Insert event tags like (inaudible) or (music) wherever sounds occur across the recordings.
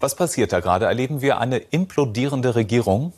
Was passiert da gerade? Erleben wir eine implodierende Regierung?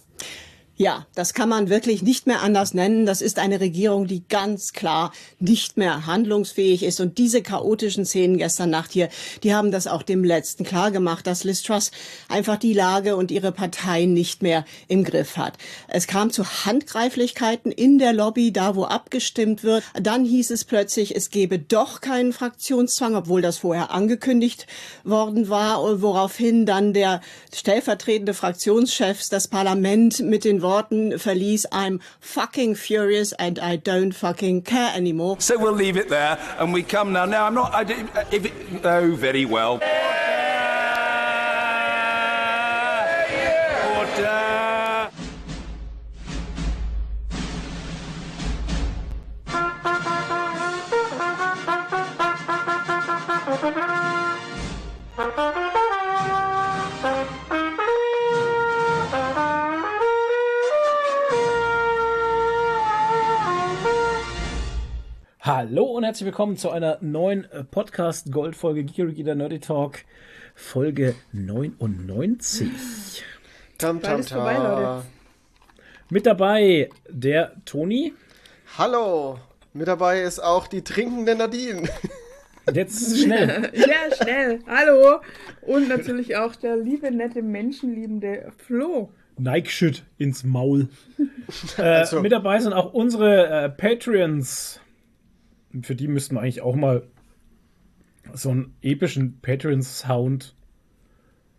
Ja, das kann man wirklich nicht mehr anders nennen. Das ist eine Regierung, die ganz klar nicht mehr handlungsfähig ist. Und diese chaotischen Szenen gestern Nacht hier, die haben das auch dem Letzten klar gemacht, dass Liz Truss einfach die Lage und ihre Partei nicht mehr im Griff hat. Es kam zu Handgreiflichkeiten in der Lobby, da wo abgestimmt wird. Dann hieß es plötzlich, es gebe doch keinen Fraktionszwang, obwohl das vorher angekündigt worden war, woraufhin dann der stellvertretende Fraktionschef das Parlament mit den Worten verließ, I'm fucking furious and I don't fucking care anymore. So we'll leave it there and we come now. Now, I'm not. I, uh, if it, oh, very well. Hallo und herzlich willkommen zu einer neuen äh, Podcast-Goldfolge Geeky der Nerdy Talk, Folge 99. Tam, tam, ist vorbei, Leute. tam. Mit dabei der Toni. Hallo, mit dabei ist auch die trinkende Nadine. Jetzt schnell. (laughs) Ja, schnell. Hallo. Und natürlich auch der liebe, nette, menschenliebende Flo. Nike-Shit ins Maul. (laughs) Äh, Also- Mit dabei sind auch unsere äh, Patreons. Für die müssten wir eigentlich auch mal so einen epischen Patreon-Sound.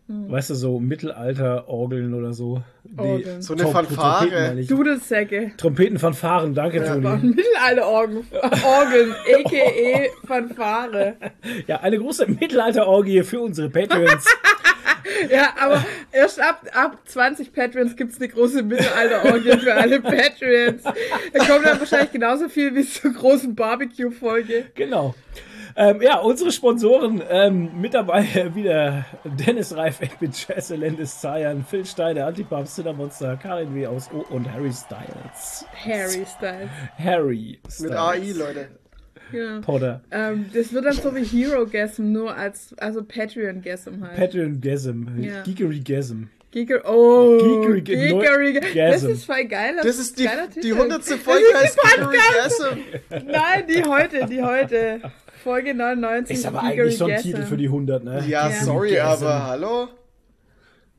Weißt du, so Mittelalter-Orgeln oder so. Nee, Orgeln. So eine Fanfare. Dudelsäcke. Trompetenfanfaren, danke, Toni. (laughs) Mittelalter-Orgeln. Orgeln, a.k.a. Fanfare. (laughs) Ja, eine große Mittelalter-Orgie für unsere Patreons. (laughs) Ja, aber erst ab, ab 20 Patreons gibt es eine große Mittelalter-Orgie für alle Patreons. Da kommt dann wahrscheinlich genauso viel wie zur großen Barbecue-Folge. genau. Ähm, ja, unsere Sponsoren ähm, mit dabei äh, wieder Dennis Reif, Edwin Jesse, Landis Zayan, Phil Steiner, Antipap, Cinnamonster, Karin W. aus O und Harry Styles. Harry Styles. Harry Styles. Mit AI, Leute. Ja. Potter. Ähm, das wird dann so wie Hero Gasm, nur als also Patreon Gasm halt. Patreon Gasm. Ja. Geekery Gasm. Giger, oh, Geekery- Geekery, Neu- das ist voll geil. Das ist die, geiler die Titel. 100. Das Folge ist heißt die Gary Gasm. Nein, die heute, die heute. Folge 99. Ist aber Geekery eigentlich schon ein. Titel für die 100, ne? Ja, Ja. sorry, Gasm. aber hallo?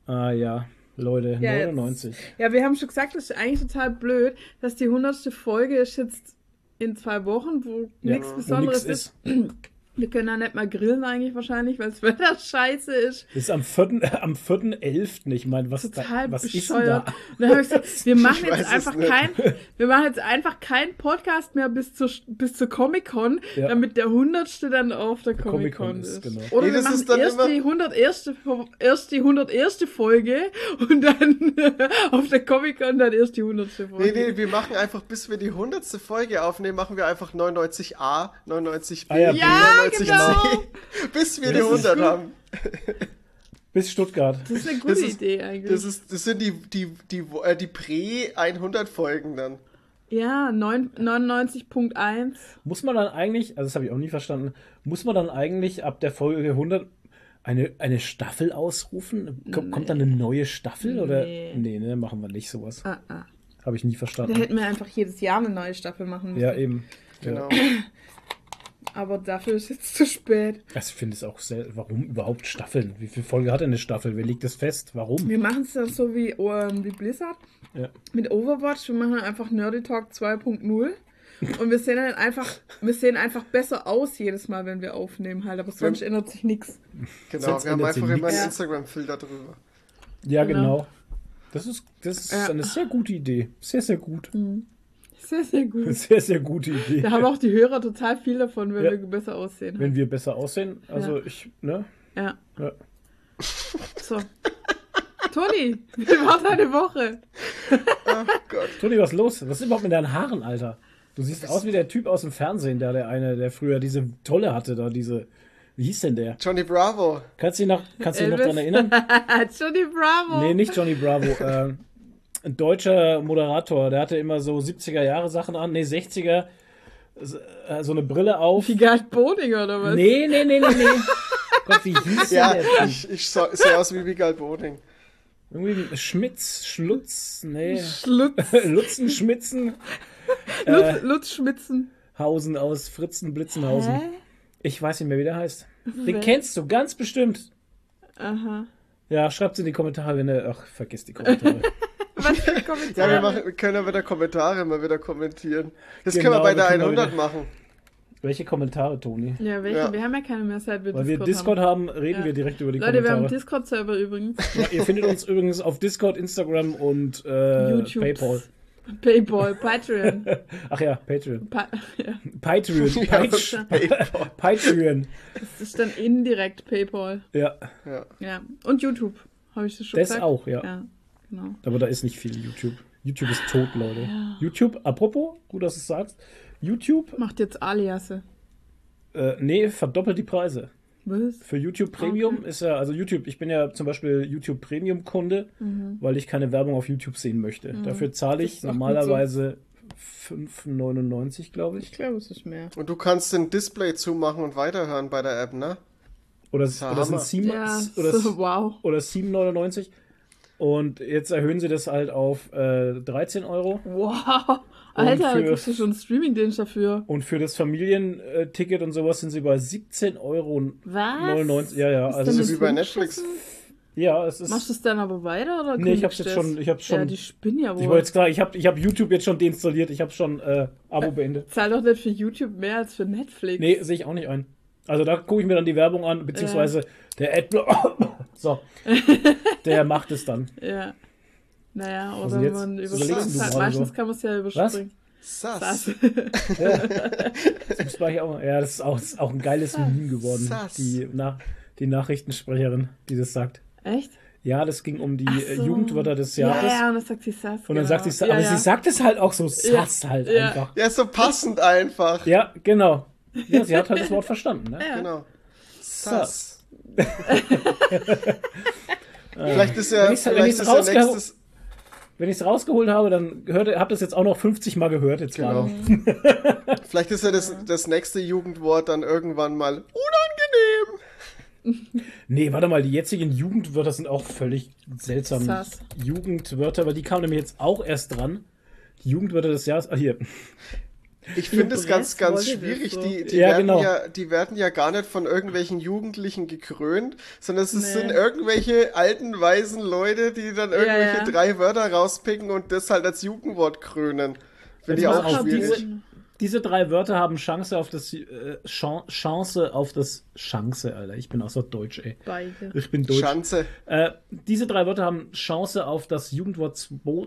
Ah ja, Leute, Ja, jetzt- 99. Ja, wir haben schon gesagt, das ist eigentlich total blöd, dass die 100. Folge ist jetzt in zwei Wochen, wo Ja, nichts Besonderes nix ist. (clears throat) Wir können da nicht mal grillen eigentlich wahrscheinlich, weil das (laughs) Wetter scheiße ist. Das ist am 4. am 4.11. Ich meine, was, da, Total was ist denn bescheuert. da? (laughs) Und dann habe ich gesagt, (laughs) wir machen weiß jetzt einfach kein, wir machen jetzt einfach keinen Podcast mehr bis zur, bis zur Comic-Con, Ja. damit der 100. dann auf der Comic-Con Comic-Con ist, ist. genau. Oder Nee, wir das machen ist dann erst die 101. Fo- erst die 101. Folge und dann auf der Comic-Con dann erst die 100. Folge. Nee, nee, wir machen einfach, bis wir die 100. Folge aufnehmen, machen wir einfach 99a, 99b, Ah ja, Ja, 99c, genau. (laughs) bis wir Das die ist 100 gut. haben. Bis Stuttgart. Das ist eine gute Das ist- Idee eigentlich. Das, ist, das sind die, die, die, äh, die Prä-100 Folgen dann. ja, neun- 99.1. Muss man dann eigentlich, also das habe ich auch nie verstanden, muss man dann eigentlich ab der Folge 100 eine, eine Staffel ausrufen? Kommt, kommt dann eine neue Staffel oder? Nee. Nee, ne, machen wir nicht sowas. Ah, ah. Habe ich nie Da verstanden. hätten wir einfach jedes Jahr eine neue Staffel machen müssen. Ja, eben. Genau. (clears throat) Ja. Aber dafür ist jetzt zu spät. Also ich finde es auch sehr, warum überhaupt Staffeln? Wie viele Folge hat denn eine Staffel? Wer legt das fest? Warum? Wir machen es dann so wie, ähm, wie Blizzard Ja. mit Overwatch. Wir machen einfach Nerdy Talk 2.0. Und wir sehen dann einfach, wir sehen einfach besser aus jedes Mal, wenn wir aufnehmen halt. Aber sonst ändert sich nichts. Genau, Sonst wir haben einfach immer einen. Instagram-Filter drüber. Ja, Genau. genau. Das ist, das ist Ja. eine sehr gute Idee. Sehr, sehr gut. Sehr, sehr gut. (laughs) Sehr, sehr gute Idee. Da haben auch die Hörer total viel davon, wenn Ja. wir besser aussehen. Wenn wir besser aussehen. Also Ja. ich, ne? ja. Ja. So. Toni, wie war deine Woche? Toni, was ist los? Was ist überhaupt mit deinen Haaren, Alter? Du siehst aus wie der Typ aus dem Fernsehen, der, der eine, der früher diese Tolle hatte, da diese. Wie hieß denn der? Johnny Bravo. Kannst du dich noch, kannst du dich noch dran erinnern? (laughs) Johnny Bravo. Nee, nicht Johnny Bravo. (laughs) Äh, ein deutscher Moderator, der hatte immer so 70er Jahre Sachen an, nee, 60er. so, äh, so eine Brille auf. Wie Gerd Boding oder was? Nee, nee, nee, nee, nee. (laughs) Gott, wie hieß Ja, der Typ? ich, ich so- sehe aus wie Vigal Boding. Irgendwie Schmitz, Schlutz, nee. Schlutz, (laughs) Lutzen, Schmitzen, (laughs) Lutz, Lutz Schmitzen. Hausen aus Fritzen, Blitzenhausen. Hä? Ich weiß nicht mehr, wie der heißt. Den Wer? kennst du ganz bestimmt. Aha. Ja, schreibt's in die Kommentare, wenn er. Ach, vergiss die Kommentare. Was für Ja, Kommentare? wir, machen, wir können ja wieder Kommentare mal wieder kommentieren. Das Genau, können wir bei wir der können mal 100 wieder- machen. Welche Kommentare, Toni? Ja, welche? Ja. Wir haben ja keine mehr, seit wir Weil wir Discord, Discord haben. haben, reden Ja. wir direkt über die Leute, wir haben einen Kommentare. Discord-Server übrigens. Ja, ihr findet uns übrigens auf Discord, Instagram und äh, YouTube. PayPal. Paypal, Patreon. (laughs) Ach ja, Patreon. Pa (laughs) ja. Patreon. Peitsch- (laughs) PayPal. Patreon. Das ist dann indirekt Paypal. Ja, Ja. Und YouTube. Habe ich das schon das gesagt? auch, ja. Ja, genau. Aber da ist nicht viel YouTube. YouTube ist tot, Leute. YouTube, apropos, gut, dass du es sagst. YouTube, Macht jetzt Aliasse. äh, nee, verdoppelt die Preise. Was? Für YouTube Premium ist ja, also YouTube, ich bin ja zum Beispiel YouTube Premium Kunde, weil ich keine Werbung auf YouTube sehen möchte. Dafür zahle ich normalerweise 5,99, glaube Ich ich. glaube, es ist mehr. Und du kannst den Display zumachen und weiterhören bei der App, ne? Oder, Ja, oder sind Hammer. 7, Ja, oder, so, wow. oder 7,99. Und jetzt erhöhen sie das halt auf äh, 13 Euro. Wow. Alter, da für- kriegst du schon einen Streaming-Dienst dafür. Und für das Familienticket und sowas sind sie bei 17,99 Euro. Was? Ja, ja, Ist also denn es wie das bei Netflix. Ja, es ist. Machst du es dann aber weiter oder Nee, ich hab's jetzt das? schon- ich hab's schon- Ja, die spinnen ja wohl. ich wollte jetzt klar, ich habe ich hab YouTube jetzt schon deinstalliert, ich habe schon äh, Abo beendet. Zahl doch nicht für YouTube mehr als für Netflix. Nee, sehe ich auch nicht ein. Also da gucke ich mir dann die Werbung an, beziehungsweise der Adblock. (coughs) so. Der macht es dann. (laughs) Ja. Naja, oder Also jetzt man überspringt du halt. Meistens so. kann man es ja überspringen. Sass. Was? (laughs) Das muss man hier auch, ja, das ist auch, das ist auch ein geiles Meme geworden. Sass. Die, nach, die Nachrichtensprecherin, die das sagt. Echt? Ja, das ging um die äh, so. Jugendwörter des Ja, Jahres. ja, und dann sagt sie Sass. Und dann genau. sagt sie, Sa- ja, aber ja. sie sagt es halt auch so sass halt Ja. einfach. Ja, so passend einfach. Ja, genau. Ja, sie hat halt das Wort verstanden. Ne? Genau. Sass. (laughs) Vielleicht ist ja, Wenn vielleicht ist ja nächstes. Ich es rausgeholt habe, dann hört, habt ihr es jetzt auch noch 50 Mal gehört jetzt Genau. gerade. (laughs) Vielleicht ist ja das, das nächste Jugendwort dann irgendwann mal unangenehm. Nee, warte mal, die jetzigen Jugendwörter sind auch völlig seltsam. Sass. Jugendwörter, weil die kamen nämlich jetzt auch erst dran. Die Jugendwörter des Jahres. Ah, hier. Ich finde es ganz, ganz schwierig. so. Die, die, Ja, werden genau. ja, die werden ja gar nicht von irgendwelchen Jugendlichen gekrönt, sondern es Nee. sind irgendwelche alten, weisen Leute, die dann irgendwelche ja. drei Wörter rauspicken und das halt als Jugendwort krönen. Finde ich auch schwierig. diese, diese drei Wörter haben Chance auf das äh, Chan- Chance auf das Chance, Alter. Ich bin außer Deutsch, ey. Beide. Ich bin Deutsch. Schanze. Äh, diese drei Wörter haben Chance auf das Jugendwort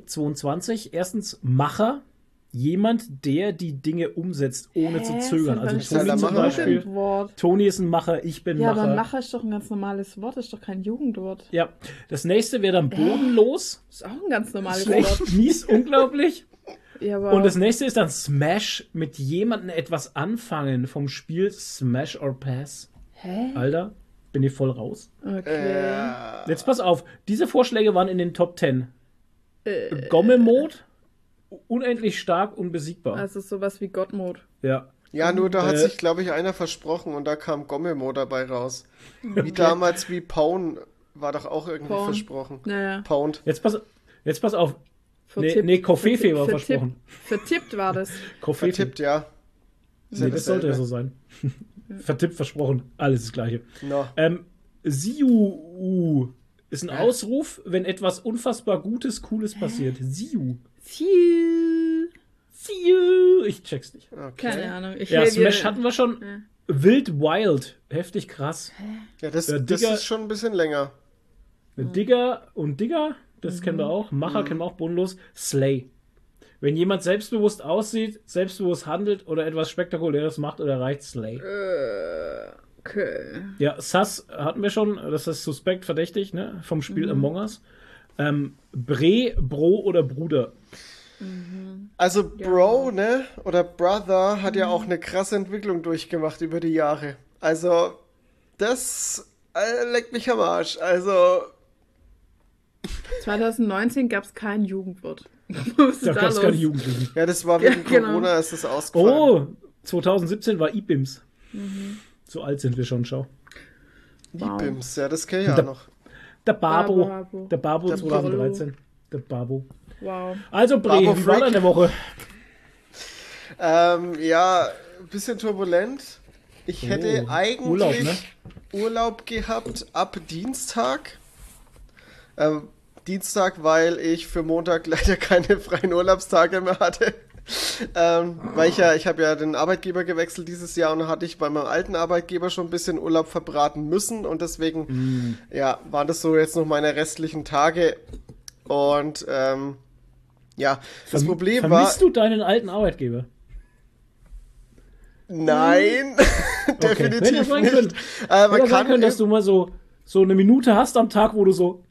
22. Erstens Macher. Jemand, der die Dinge umsetzt, ohne zu Hä? zögern. Ist Also Toni zum Beispiel. Toni ist ein Macher, ich bin Ja, Macher. aber Macher ist doch ein ganz normales Wort, ist doch kein Jugendwort. Ja, das nächste wäre dann bodenlos. Ist auch ein ganz normales Wort. Schlecht, mies, unglaublich. (laughs) Ja, Und das nächste ist dann Smash, mit jemandem etwas anfangen vom Spiel Smash or Pass. Hä? Alter, bin ich voll raus. Okay. Äh, Jetzt pass auf, diese Vorschläge waren in den Top 10. Äh, Gomme-Mode, unendlich stark, unbesiegbar. Also sowas wie Gottmode. ja. ja, nur da hat Äh. sich, glaube ich, einer versprochen und da kam Gommemo dabei raus. (laughs) Wie damals wie Pound war doch auch irgendwie Pound. versprochen. Naja. Pound. Jetzt pass, jetzt pass auf. Nee, Vertippt. nee, Koffefe war Vertippt. versprochen. Vertippt war das. (laughs) Koffefe. Vertippt, ja. Ist ja Nee, das sollte ja so sein. (laughs) Vertippt, versprochen. Alles das Gleiche. No. Ähm, Siu ist ein Ausruf, wenn etwas unfassbar Gutes, Cooles passiert. Siu. Ziel. Siu. Ich check's nicht. Okay. Keine Ahnung. Ich Ja, Smash hatten wir schon. Wild Wild. Heftig krass. Ja, das, Ja, das ist schon ein bisschen länger. Digger und Digger, das kennen wir auch. Macher kennen wir auch bodenlos. Slay. Wenn jemand selbstbewusst aussieht, selbstbewusst handelt oder etwas Spektakuläres macht oder erreicht, Slay. Okay. Ja, Sus hatten wir schon, das ist suspekt, verdächtig, ne? Vom Spiel Among Us. Ähm, Bre, Bro oder Bruder. Also Bro, ne, oder Brother hat ja auch eine krasse Entwicklung durchgemacht über die Jahre. Also, das äh, leckt mich am Arsch. Also, 2019 gab es kein Jugendwort. Was Da gab es keine? Jugendlichen. ja, das war (laughs) Ja, wegen genau. Corona, ist das ausgefallen. Oh, 2017 war IBIMS. So alt sind wir schon, schau. Ibims, ja, das kenne ich ja Da- noch. Der Babo. Babo. Der Babo Der 2013. Der Babo. Wow. Also, Bre, Babo wie war deine Woche? Ähm, ja, ein bisschen turbulent. Ich hätte Oh, eigentlich Urlaub, Urlaub, ne? gehabt ab Dienstag. Ähm, Dienstag, weil ich für Montag (laughs) leider keine freien Urlaubstage mehr hatte. Ähm, weil ich ja, ich habe ja den Arbeitgeber gewechselt dieses Jahr und hatte ich bei meinem alten Arbeitgeber schon ein bisschen Urlaub verbraten müssen und deswegen, Mm. ja, waren das so jetzt noch meine restlichen Tage. Und ähm, ja, das Verm- Problem war. Vermisst du deinen alten Arbeitgeber? Nein, (laughs) Hätte ja definitiv nicht. können. Äh, man kann können, dass du mal so, so eine Minute hast am Tag, wo du so.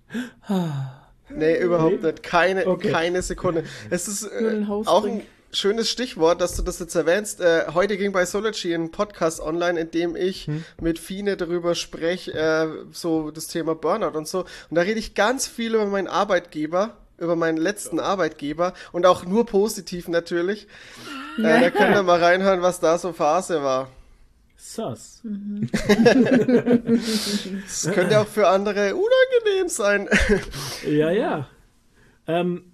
nee, überhaupt Nee? nicht. Keine, Okay. keine Sekunde. Es ist äh, auch ein schönes Stichwort, dass du das jetzt erwähnst. Äh, heute ging bei Sology ein Podcast online, in dem ich Hm. mit Fine darüber spreche, äh, so das Thema Burnout und so. Und da rede ich ganz viel über meinen Arbeitgeber, über meinen letzten Arbeitgeber und auch nur positiv natürlich. Äh, da könnt ihr mal reinhören, was da so Phase war. Sass. (laughs) Das könnte auch für andere unangenehm sein. Ja, ja. Ähm,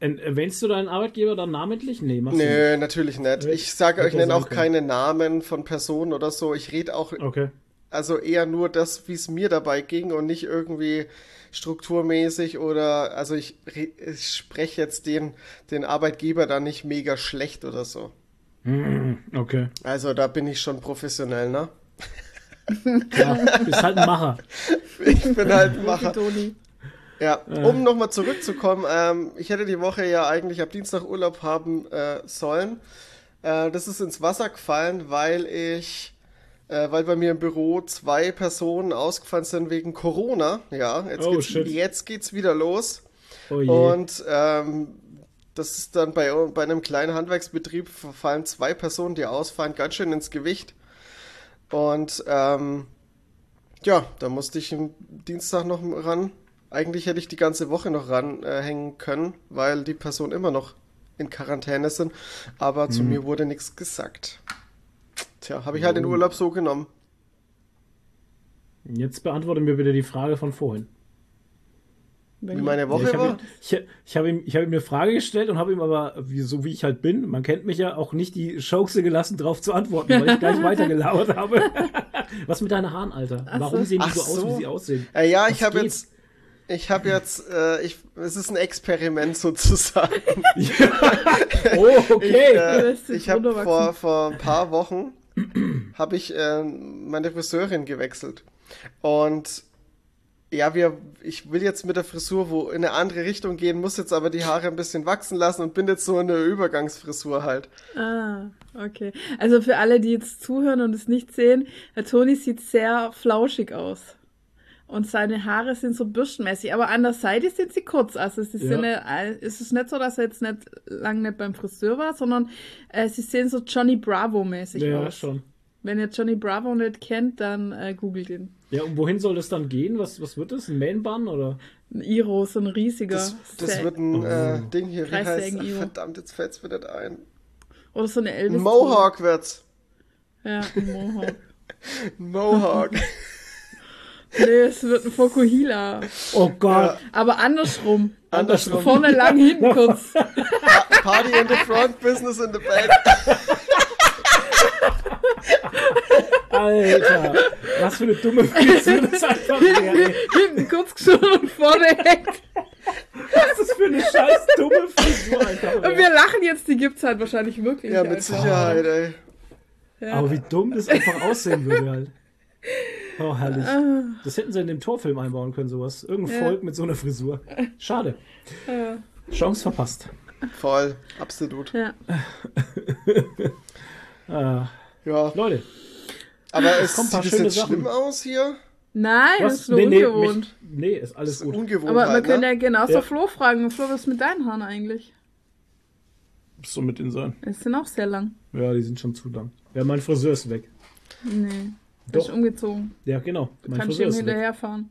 erwähnst du deinen Arbeitgeber dann namentlich? Nee, machst du nicht. Nö, natürlich nicht. Ich sage euch, nenne auch können. keine Namen von Personen oder so. Ich rede auch, Okay. also eher nur das, wie es mir dabei ging und nicht irgendwie strukturmäßig oder, also ich, re- ich spreche jetzt den, den Arbeitgeber da nicht mega schlecht oder so. Okay. Also da bin ich schon professionell, ne? Ja, bist halt ein Macher. (laughs) Ich bin halt ein Macher. Ja, um nochmal zurückzukommen, ähm, ich hätte die Woche ja eigentlich ab Dienstag Urlaub haben äh, sollen. Äh, das ist ins Wasser gefallen, weil ich, äh, weil bei mir im Büro zwei Personen ausgefallen sind wegen Corona. Ja, jetzt, Oh, geht's, shit. jetzt geht's wieder los. Oh je. Und ähm, das ist dann bei, bei einem kleinen Handwerksbetrieb fallen zwei Personen, die ausfallen, ganz schön ins Gewicht. Und ähm, ja, da musste ich am Dienstag noch ran. Eigentlich hätte ich die ganze Woche noch ranhängen äh, hängen können, weil die Personen immer noch in Quarantäne sind. Aber zu mir wurde nichts gesagt. Tja, habe ich halt den Urlaub so genommen. Jetzt beantworte mir bitte die Frage von vorhin. Wie meine Woche ich habe war. ihm, ich, ich hab ihm, ich hab ihm eine Frage gestellt und habe ihm aber, wie, so wie ich halt bin, man kennt mich ja, auch nicht die Chance gelassen, darauf zu antworten, weil ich gleich (laughs) weitergelauert habe. (laughs) Was mit deinen Haaren, Alter? Warum so. sehen die Ach so aus, so. wie sie aussehen? Äh, ja, Was ich habe jetzt, ich habe jetzt, äh, ich, es ist ein Experiment sozusagen. (laughs) Oh, okay. Äh, lässt sich ich habe vor, vor ein paar Wochen habe ich äh, meine Friseurin gewechselt und ja, wir, ich will jetzt mit der Frisur wo in eine andere Richtung gehen, muss jetzt aber die Haare ein bisschen wachsen lassen und bin jetzt so in der Übergangsfrisur halt. Ah, okay. Also für alle, die jetzt zuhören und es nicht sehen, der Toni sieht sehr flauschig aus. Und seine Haare sind so bürstenmäßig, aber an der Seite sind sie kurz. Also sie Ja. sind nicht, es ist nicht so, dass er jetzt nicht lang nicht beim Friseur war, sondern äh, sie sehen so Johnny Bravo-mäßig Ja, aus. schon. Wenn ihr Johnny Bravo nicht kennt, dann äh, googelt ihn. Ja, und wohin soll das dann gehen? Was, was wird das? Ein Mainbun oder? Ein Iro, so ein riesiger. Das, das wird ein äh, Ding hier, wie heißt ach. Verdammt, jetzt fällt's mir nicht ein. Oder so eine Elvis. Ein Mohawk wird's. Ja, ein Mohawk. (laughs) Mohawk. (laughs) nee, es wird ein Fokuhila. Oh Gott. Aber andersrum. Andersrum. Vorne lang, hinten kurz. (laughs) Party in the front, business in the back. Alter. Was für eine dumme Frisur das einfach wäre. hinten kurz geschoren und vorne hängt. Was ist das für eine scheiß dumme Frisur einfach Und wir lachen jetzt, die gibt's halt wahrscheinlich wirklich. Ja, mit einfach. Sicherheit, ey. Ja. Aber wie dumm das einfach aussehen würde halt. Oh, herrlich. Das hätten sie in dem Torfilm einbauen können, sowas. Irgendein Ja. Volk mit so einer Frisur. Schade. Chance verpasst. Voll, absolut. Ja. (laughs) Ah, Ja, Leute, aber es ein sieht paar es schöne jetzt Sachen. schlimm aus hier? Nein, das was? ist nur Nee, nee, ungewohnt. mich, nee, ist Das alles ist gut. ungewohnt. Aber man halt, könnte ne? ja genauso Ja. Flo fragen. Flo, was ist mit deinen Haaren eigentlich? So mit denen sein. Die sind auch sehr lang. Ja, die sind schon zu lang. Ja, mein Friseur ist weg. Nee. Doch. Ist umgezogen. Ja, genau. Mein Kannst du ihm hinterherfahren.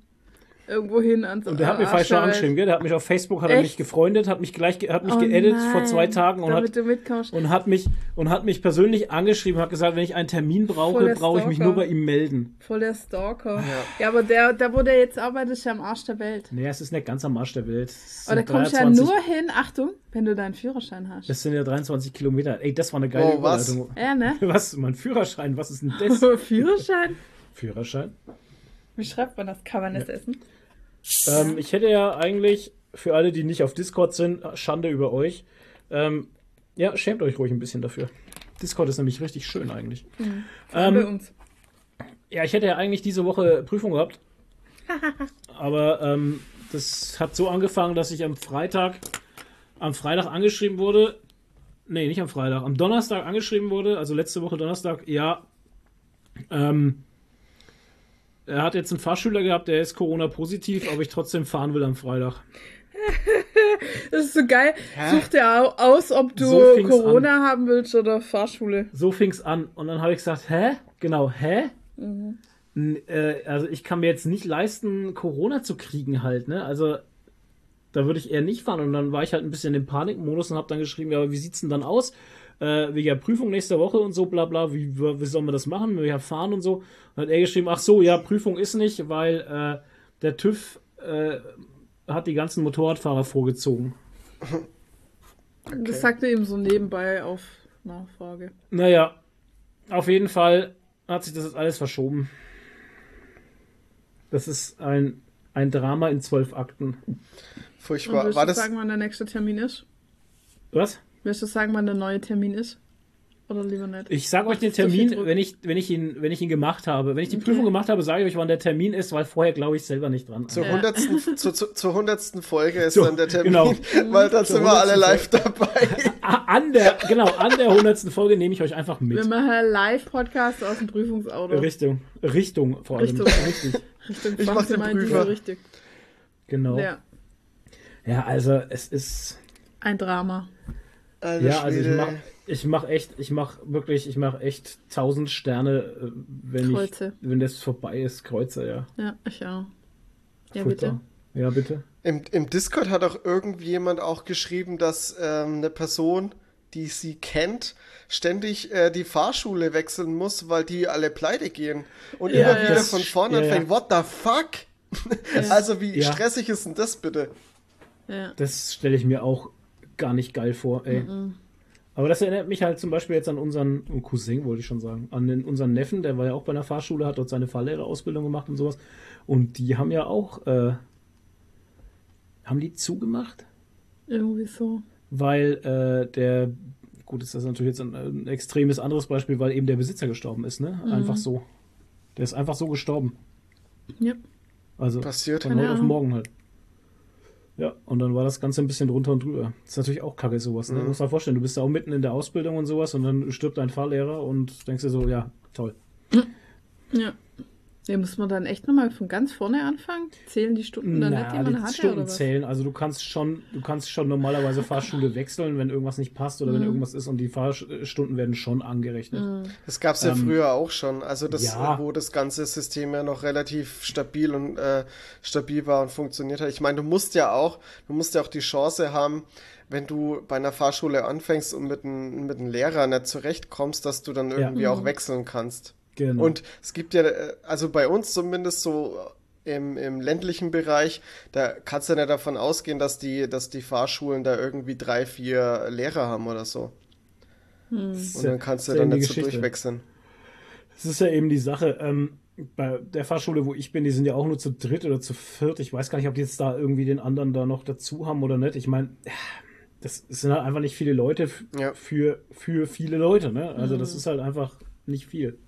Irgendwo hin ans Und der hat mir Arsch falsch der Welt. angeschrieben, gell? Der hat mich auf Facebook, hat er Echt? mich gefreundet, hat mich gleich, hat mich Oh geedit nein, vor zwei Tagen und damit hat, du mitkommst. und hat mich, und hat mich persönlich angeschrieben, hat gesagt, wenn ich einen Termin brauche, brauche ich mich nur bei ihm melden. Voll der Stalker. Ja, aber der, da wo der jetzt arbeitet, ist ja am Arsch der Welt. Naja, es ist nicht ganz am Arsch der Welt. Aber da kommst du ja 23 nur hin, Achtung, wenn du deinen Führerschein hast. Das sind ja 23 Kilometer. Ey, das war eine geile Oh, was? Ja, ne? (laughs) Was? Mein Führerschein? Was ist denn das? (laughs) Führerschein? Führerschein? Wie schreibt man das? Kann man das essen? Ähm, ich hätte ja eigentlich, für alle, die nicht auf Discord sind, Schande über euch. Ähm, ja, schämt euch ruhig ein bisschen dafür. Discord ist nämlich richtig schön eigentlich. Bei Ähm, uns. ja, ich hätte ja eigentlich diese Woche Prüfung gehabt. (laughs) aber ähm, das hat so angefangen, dass ich am Freitag, am Freitag angeschrieben wurde. Nee, nicht am Freitag, am Donnerstag angeschrieben wurde, also letzte Woche Donnerstag, ja. Ähm, er hat jetzt einen Fahrschüler gehabt, der ist Corona-positiv, aber ich trotzdem fahren will am Freitag. (laughs) Das ist so geil. Such dir au- aus, ob du So Corona haben willst oder Fahrschule. So fing's an. Und dann habe ich gesagt, hä? Genau, hä? N- Äh, also ich kann mir jetzt nicht leisten, Corona zu kriegen halt, ne? Also da würde ich eher nicht fahren. Und dann war ich halt ein bisschen im Panikmodus und habe dann geschrieben, ja, aber wie sieht's denn dann aus? Äh, wegen der Prüfung nächste Woche und so, bla bla, wie, wie sollen wir das machen? Wir fahren und so. Dann hat er geschrieben, ach so, ja, Prüfung ist nicht, weil äh, der TÜV äh, hat die ganzen Motorradfahrer vorgezogen. (laughs) Das sagte ihm so nebenbei auf Nachfrage. Naja, auf jeden Fall hat sich das jetzt alles verschoben. Das ist ein, ein Drama in zwölf Akten. Und Furchtbar. willst War du das, sagen, wann der nächste Termin ist? Was? Willst du sagen, wann der neue Termin ist? Oder lieber nicht? Ich sage euch den Termin, wenn ich, wenn, ich ihn, wenn ich ihn gemacht habe. Wenn ich die Okay. Prüfung gemacht habe, sage ich euch, wann der Termin ist, weil vorher glaube ich selber nicht dran. zur Ja. hundertsten, zu, zu, zur hundertsten Folge ist So, dann der Termin, genau. (laughs) weil dann Zur sind wir alle 100. live dabei. (laughs) An der, genau, an der hundertsten Folge nehme ich euch einfach mit. Wir machen einen Live-Podcast aus dem Prüfungsauto. Richtung, Richtung vor allem. Richtung. (laughs) Richtig. Richtung Ich mach den Prüfer. so richtig. Genau. Ja. Ja, also es ist. ein Drama. Alter Ja, also ich mach, ich mach echt, ich mach wirklich, ich mach echt tausend Sterne, äh, wenn Kreuze. ich, wenn das vorbei ist, Kreuze, ja. Ja, ich auch. Ja, Furchtbar. bitte. Ja, bitte. Im, Im Discord hat auch irgendjemand auch geschrieben, dass ähm, eine Person, die sie kennt, ständig äh, die Fahrschule wechseln muss, weil die alle pleite gehen und Ja, immer ja. wieder von vorne Ja, ja. anfängt. What the fuck? (laughs) also wie Ja. stressig ist denn das bitte? Ja. Das stelle ich mir auch gar nicht geil vor, ey. Aber das erinnert mich halt zum Beispiel jetzt an unseren oh, Cousin, wollte ich schon sagen, an den, unseren Neffen, der war ja auch bei einer Fahrschule, hat dort seine Fahrlehrerausbildung gemacht und sowas. Und die haben ja auch, äh, haben die zugemacht? Irgendwie so. weil äh, der, gut, ist das natürlich jetzt ein, ein extremes anderes Beispiel, weil eben der Besitzer gestorben ist, ne? Einfach so. Der ist einfach so gestorben. Ja. Also Passiert. von heute auf morgen halt. Ja, und dann war das Ganze ein bisschen drunter und drüber. Das ist natürlich auch kacke, sowas. Ne? Du musst dir vorstellen, du bist da auch mitten in der Ausbildung und sowas und dann stirbt dein Fahrlehrer und denkst dir so, ja, toll. Ja. Ja, muss man dann echt nochmal von ganz vorne anfangen? Zählen die Stunden dann nicht, die man die hatte, Stunden oder was? zählen. Also du kannst schon, du kannst schon normalerweise Fahrschule wechseln, wenn irgendwas nicht passt oder wenn Mhm. irgendwas ist und die Fahrstunden werden schon angerechnet. Das gab es ja Ähm, früher auch schon. Also das, ja. wo das ganze System ja noch relativ stabil und äh, stabil war und funktioniert hat. Ich meine, du musst ja auch, du musst ja auch die Chance haben, wenn du bei einer Fahrschule anfängst und mit einem mit einem Lehrer nicht zurechtkommst, dass du dann irgendwie Mhm. auch wechseln kannst. Genau. Und es gibt ja, äh, also bei uns zumindest so im, im ländlichen Bereich, da kannst du ja nicht davon ausgehen, dass die, dass die Fahrschulen da irgendwie drei, vier Lehrer haben oder so. Ist Und dann kannst du ja dann nicht die so Geschichte. durchwechseln. Das ist ja eben die Sache. Ähm, bei der Fahrschule, wo ich bin, die sind ja auch nur zu dritt oder zu viert. Ich weiß gar nicht, ob die jetzt da irgendwie den anderen da noch dazu haben oder nicht. Ich meine, das sind halt einfach nicht viele Leute Ja. für, für viele Leute. Ne? Also das ist halt einfach nicht viel.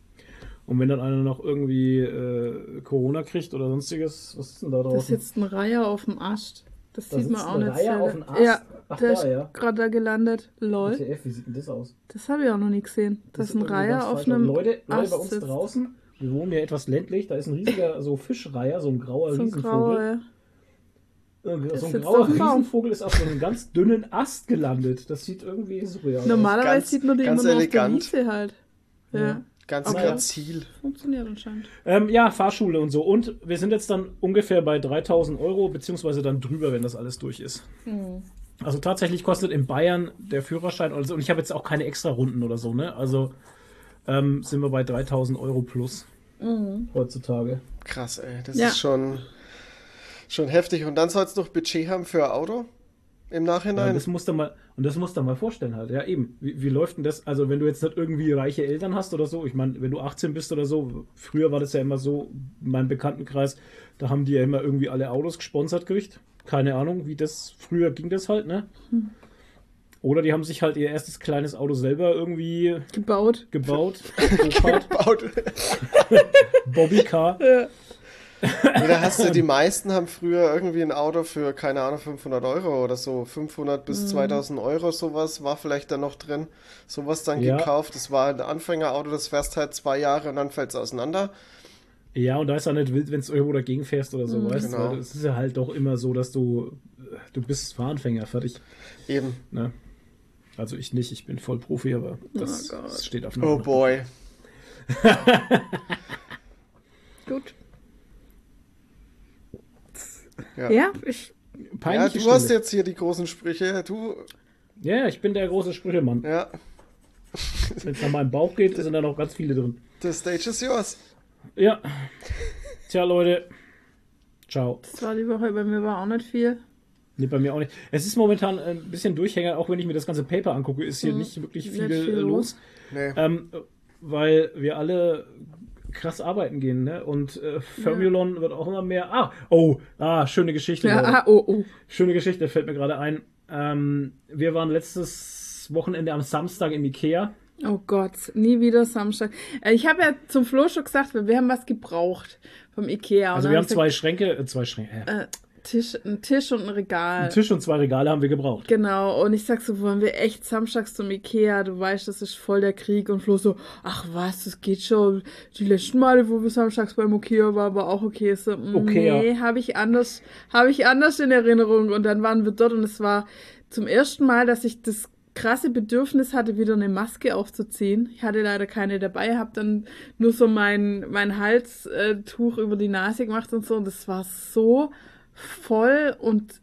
Und wenn dann einer noch irgendwie äh, Corona kriegt oder sonstiges, was ist denn da Da draußen? sitzt ein Reiher auf dem Ast. Das Da sieht man auch ein nicht. Reiher sehr- auf dem Ast? Ja, Ach, der da, ist ja. gerade da gelandet. Lol. WTF, wie sieht denn das aus? Das habe ich auch noch nie gesehen. Das ist ein Reiher auf einem Leute, Leute bei uns sitzt. draußen, wir wohnen ja etwas ländlich, da ist ein riesiger (laughs) so Fischreiher, so ein grauer So ein Riesenvogel. grauer, ja. Äh, So ein grauer. Riesenvogel ist auf so einem ganz dünnen Ast gelandet. Das sieht irgendwie surreal aus. Normalerweise Ganz- sieht man die ganz immer nur elegant. auf der Wiese halt. Ja. Ganz Okay. klar Ziel. Funktioniert anscheinend. Ähm, ja, Fahrschule und so. Und wir sind jetzt dann ungefähr bei 3000 Euro, beziehungsweise dann drüber, wenn das alles durch ist. Also tatsächlich kostet in Bayern der Führerschein, also, und ich habe jetzt auch keine extra Runden oder so, ne? Also ähm, sind wir bei 3000 Euro plus heutzutage. Krass, ey. Das Ja. ist schon, schon heftig. Und dann soll es noch Budget haben für ein Auto im Ja, Nachhinein. das musst du mal, und das musst du mal vorstellen halt. Ja, eben. Wie, wie läuft denn das? Also, wenn du jetzt nicht irgendwie reiche Eltern hast oder so, ich meine, wenn du 18 bist oder so, früher war das ja immer so, in meinem Bekanntenkreis, da haben die ja immer irgendwie alle Autos gesponsert gekriegt. Keine Ahnung, wie das, früher ging das halt, ne? Oder die haben sich halt ihr erstes kleines Auto selber irgendwie Gebaut. gebaut. (laughs) Go-Kart, Baut. (laughs) Bobbycar. Oder hast du, die (laughs) meisten haben früher irgendwie ein Auto für, keine Ahnung, 500 Euro oder so. 500 bis 2000 Euro, sowas war vielleicht dann noch drin. Sowas dann Ja. gekauft. Das war ein Anfängerauto, das fährst halt zwei Jahre und dann fällt es auseinander. Ja, und da ist auch nicht wild, wenn es irgendwo dagegen fährst oder so, weißt du? Genau. Weil Es ist ja halt doch immer so, dass du, du bist Fahranfänger, fertig. Eben. Ne? Also ich nicht, ich bin voll Profi, aber das, Oh das steht auf Oh boy. (laughs) Gut. Ja. Ja, ich. Ja, Peinliche du hast Stille. jetzt hier die großen Sprüche. Du, Ja, ja, ich bin der große Sprüchemann. ja, Wenn es nach meinem Bauch geht, sind da noch ganz viele drin. the stage is yours. Ja. Tja, Leute. Ciao. Das war die Woche, bei mir war auch nicht viel. Nee, bei mir auch nicht. Es ist momentan ein bisschen Durchhänger, auch wenn ich mir das ganze Paper angucke, ist hier nicht wirklich Nicht viel, viel äh, los. Nee. Ähm, weil wir alle krass arbeiten gehen, ne? Und äh, Formulon wird auch immer mehr. Ah, oh, ah, schöne Geschichte. Ja, ah, oh, oh. Schöne Geschichte, fällt mir gerade ein. Ähm, wir waren letztes Wochenende am Samstag im Ikea. Oh Gott, nie wieder Samstag. Äh, Ich habe ja zum Flo schon gesagt, wir haben was gebraucht vom Ikea. Also wir hab haben zwei Schränke, äh, zwei Schränke, äh, äh, Tisch, ein Tisch und ein Regal. einen Tisch und zwei Regale haben wir gebraucht. Genau, und ich sag so, wollen wir echt samstags zum Ikea? Du weißt, das ist voll der Krieg. Und Flo so, ach was, das geht schon. Die letzten Male, wo wir samstags beim Ikea waren, war auch okay. So, mm, Okay, nee, ja. habe ich anders, habe ich anders in Erinnerung. Und dann waren wir dort und es war zum ersten Mal, dass ich das krasse Bedürfnis hatte, wieder eine Maske aufzuziehen. Ich hatte leider keine dabei, habe dann nur so mein, mein Halstuch über die Nase gemacht und so. Und das war so voll und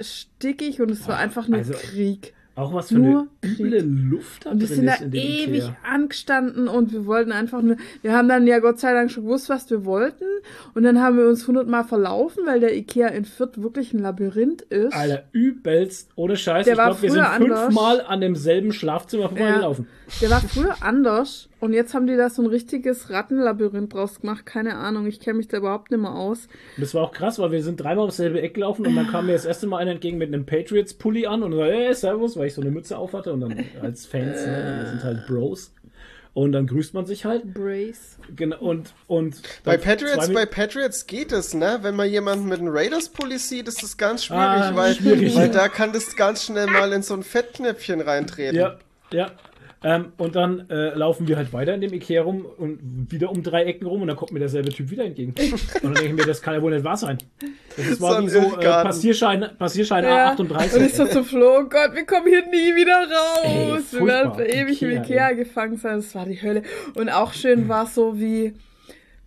stickig und es war einfach nur also, Krieg. Auch was für Nur eine üble Luft da Und wir sind da ewig Ikea. angestanden und wir wollten einfach nur, wir haben dann ja Gott sei Dank schon gewusst, was wir wollten. Und dann haben wir uns hundertmal verlaufen, weil der Ikea in Fürth wirklich ein Labyrinth ist. Alter, übelst, ohne Scheiß. Der ich glaube, wir sind früher anders. fünfmal an demselben Schlafzimmer vorbeigelaufen. Der war früher anders und jetzt haben die da so ein richtiges Rattenlabyrinth draus gemacht. Keine Ahnung, ich kenne mich da überhaupt nicht mehr aus. Und das war auch krass, weil wir sind dreimal aufs selbe Eck gelaufen und dann kam mir das erste Mal einer entgegen mit einem Patriots-Pulli an und so, hey, servus, weil ich so eine Mütze auf hatte und dann als Fans, ne, wir sind halt Bros. Und dann grüßt man sich halt. Brace. Genau, und, und Bei Patriots, bei Patriots geht es, ne? Wenn man jemanden mit einem Raiders-Pulli sieht, ist das ganz schwierig, Ah, weil, schwierig. weil da kann das ganz schnell mal in so ein Fettknäpfchen reintreten. Ja, ja. Ähm, und dann äh, laufen wir halt weiter in dem Ikea rum und wieder um drei Ecken rum und dann kommt mir derselbe Typ wieder entgegen. (laughs) Und dann denke ich mir, das kann ja wohl nicht wahr sein. Das So war ein wie so äh. Passierschein, Passierschein Ja. A38. Und ich so zu Flo, oh Gott, wir kommen hier nie wieder raus. Ey, wir werden für ewig im Ikea, Ikea ey. gefangen sein. Das war die Hölle. Und auch schön war so, wie,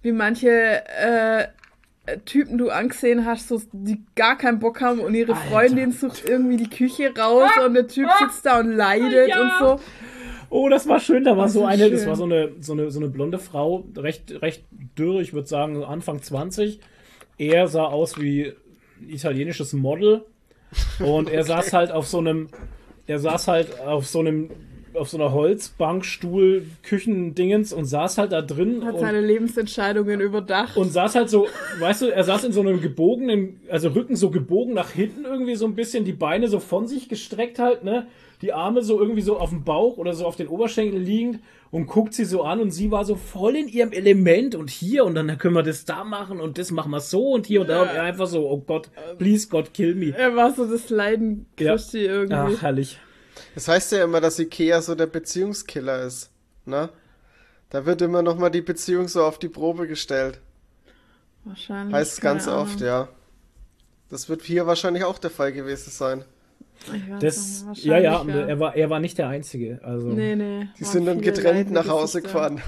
wie manche äh, Typen du angesehen hast, so, die gar keinen Bock haben und ihre Alter. Freundin sucht irgendwie die Küche raus und der Typ sitzt da und leidet Ja. und so. Oh, das war schön. Da war Das so eine, das schön. war so eine, so eine, so eine blonde Frau, recht, recht dürr, ich würde sagen Anfang 20. Er sah aus wie ein italienisches Model (laughs) und er saß halt auf so einem, er saß halt auf so einem, auf so einer Holzbankstuhl, Küchendingens und saß halt da drin Hat und, seine Lebensentscheidungen überdacht. und saß halt so, weißt du, er saß in so einem gebogenen, also Rücken so gebogen nach hinten irgendwie so ein bisschen, die Beine so von sich gestreckt halt, ne? Die Arme so irgendwie so auf dem Bauch oder so auf den Oberschenkeln liegend und guckt sie so an und sie war so voll in ihrem Element und hier und dann können wir das da machen und das machen wir so und hier und da und er einfach so, oh Gott, please God, kill me. er war so das Leiden Ja. Christi irgendwie. Ach, herrlich. Das heißt ja immer, dass Ikea so der Beziehungskiller ist, ne? Da wird immer noch mal die Beziehung so auf die Probe gestellt. Wahrscheinlich. Heißt ganz Ahnung. oft, ja. Das wird hier wahrscheinlich auch der Fall gewesen sein. Das, ja, ja, und er war, er war nicht der Einzige. Also, Nee, nee. Die sind dann getrennt leidende nach Hause gefahren.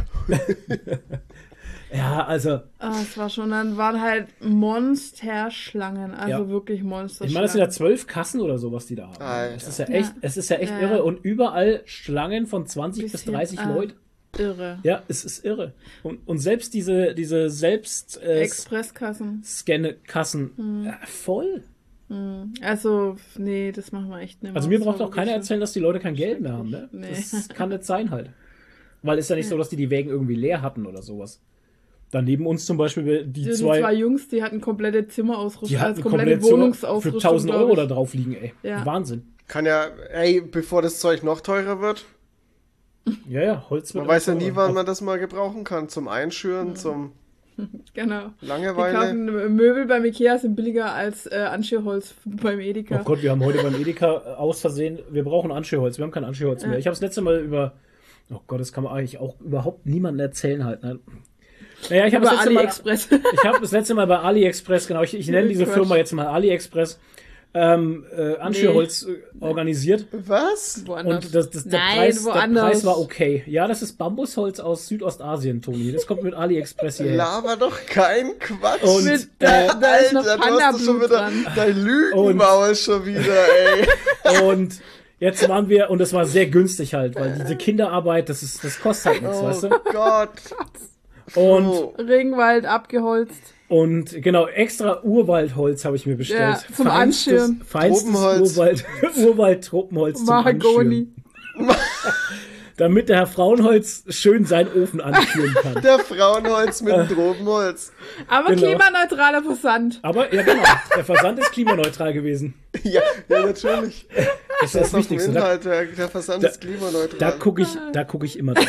ja, also, Ah, es war schon, dann waren halt Monsterschlangen, also Ja. wirklich Monsterschlangen. ich meine, das sind ja zwölf Kassen oder so, was die da haben. Alter. Es ist ja Ja. echt, es ist ja echt Ja. irre und überall Schlangen von 20 bis Bisschen, 30 ah. Leuten. irre. Ja, es ist irre. Und, und selbst diese, diese selbst äh, Expresskassen. Scanne-Kassen, Hm. äh, voll. Also, nee, das machen wir echt nicht mehr. Also mir braucht auch keiner wirklich erzählen, dass die Leute kein Geld mehr haben, ne? Nee. Das kann nicht sein halt. Weil es ist ja nicht so, dass die die Wägen irgendwie leer hatten oder sowas. Dann neben uns zum Beispiel die, Die, die zwei, zwei, Jungs, die hatten komplette Zimmerausrüstung, die hatten also komplette komplett so für Wohnungsausrüstung. 1000 glaub Euro da drauf liegen, ey. Ja. Wahnsinn. Kann ja, ey, bevor das Zeug noch teurer wird. Ja, ja, Holz wird Man weiß ja nie, wann man das mal gebrauchen kann. Zum Einschüren, zum (laughs) Genau. Wir Langeweile. kaufen Möbel beim Ikea sind billiger als äh, Anschürholz (laughs) beim Edeka. Oh Gott, wir haben heute beim Edeka äh, aus Versehen, wir brauchen Anschürholz, wir haben kein Anschürholz mehr. Ich habe das letzte Mal über, oh Gott, das kann man eigentlich auch überhaupt niemandem erzählen halt. Ne? Naja, ich habe das, letzte Mal- AliExpress. (laughs) ich habe das letzte Mal bei AliExpress, genau, ich, ich nenne diese Quatsch. Firma jetzt mal AliExpress, ähm, äh, Anschürholz äh, organisiert. Was? Woanders. Und das, das, der, Nein, Preis, der woanders. Preis war okay. Ja, das ist Bambusholz aus Südostasien, Toni. Das kommt mit AliExpress hierher. Laber doch kein Quatsch. Und, Mit, da, da ist noch Alter, du hast doch schon wieder dran. dein Lügenmaul schon wieder, ey. (laughs) Und jetzt waren wir, und das war sehr günstig halt, weil diese Kinderarbeit, das ist, das kostet halt nichts, weißt Oh du? Gott. Und, Oh. Regenwald abgeholzt. Und genau, extra Urwaldholz habe ich mir bestellt. Ja, zum Feinstes- Anschirren. Feinstes Tropenholz. Urwald, (laughs) Urwald-Tropenholz zum Mahagoni. (laughs) Damit der Herr Frauenholz schön seinen Ofen anführen kann. Der Frauenholz mit dem Tropenholz. Aber Genau. klimaneutraler Versand. Aber, ja genau, der Versand ist klimaneutral gewesen. (laughs) Ja, ja, natürlich. Das ist Das das ist dem Wichtigste. Da, Inhalt, der, der Versand Da- ist klimaneutral. da gucke ich, da guck ich immer drauf.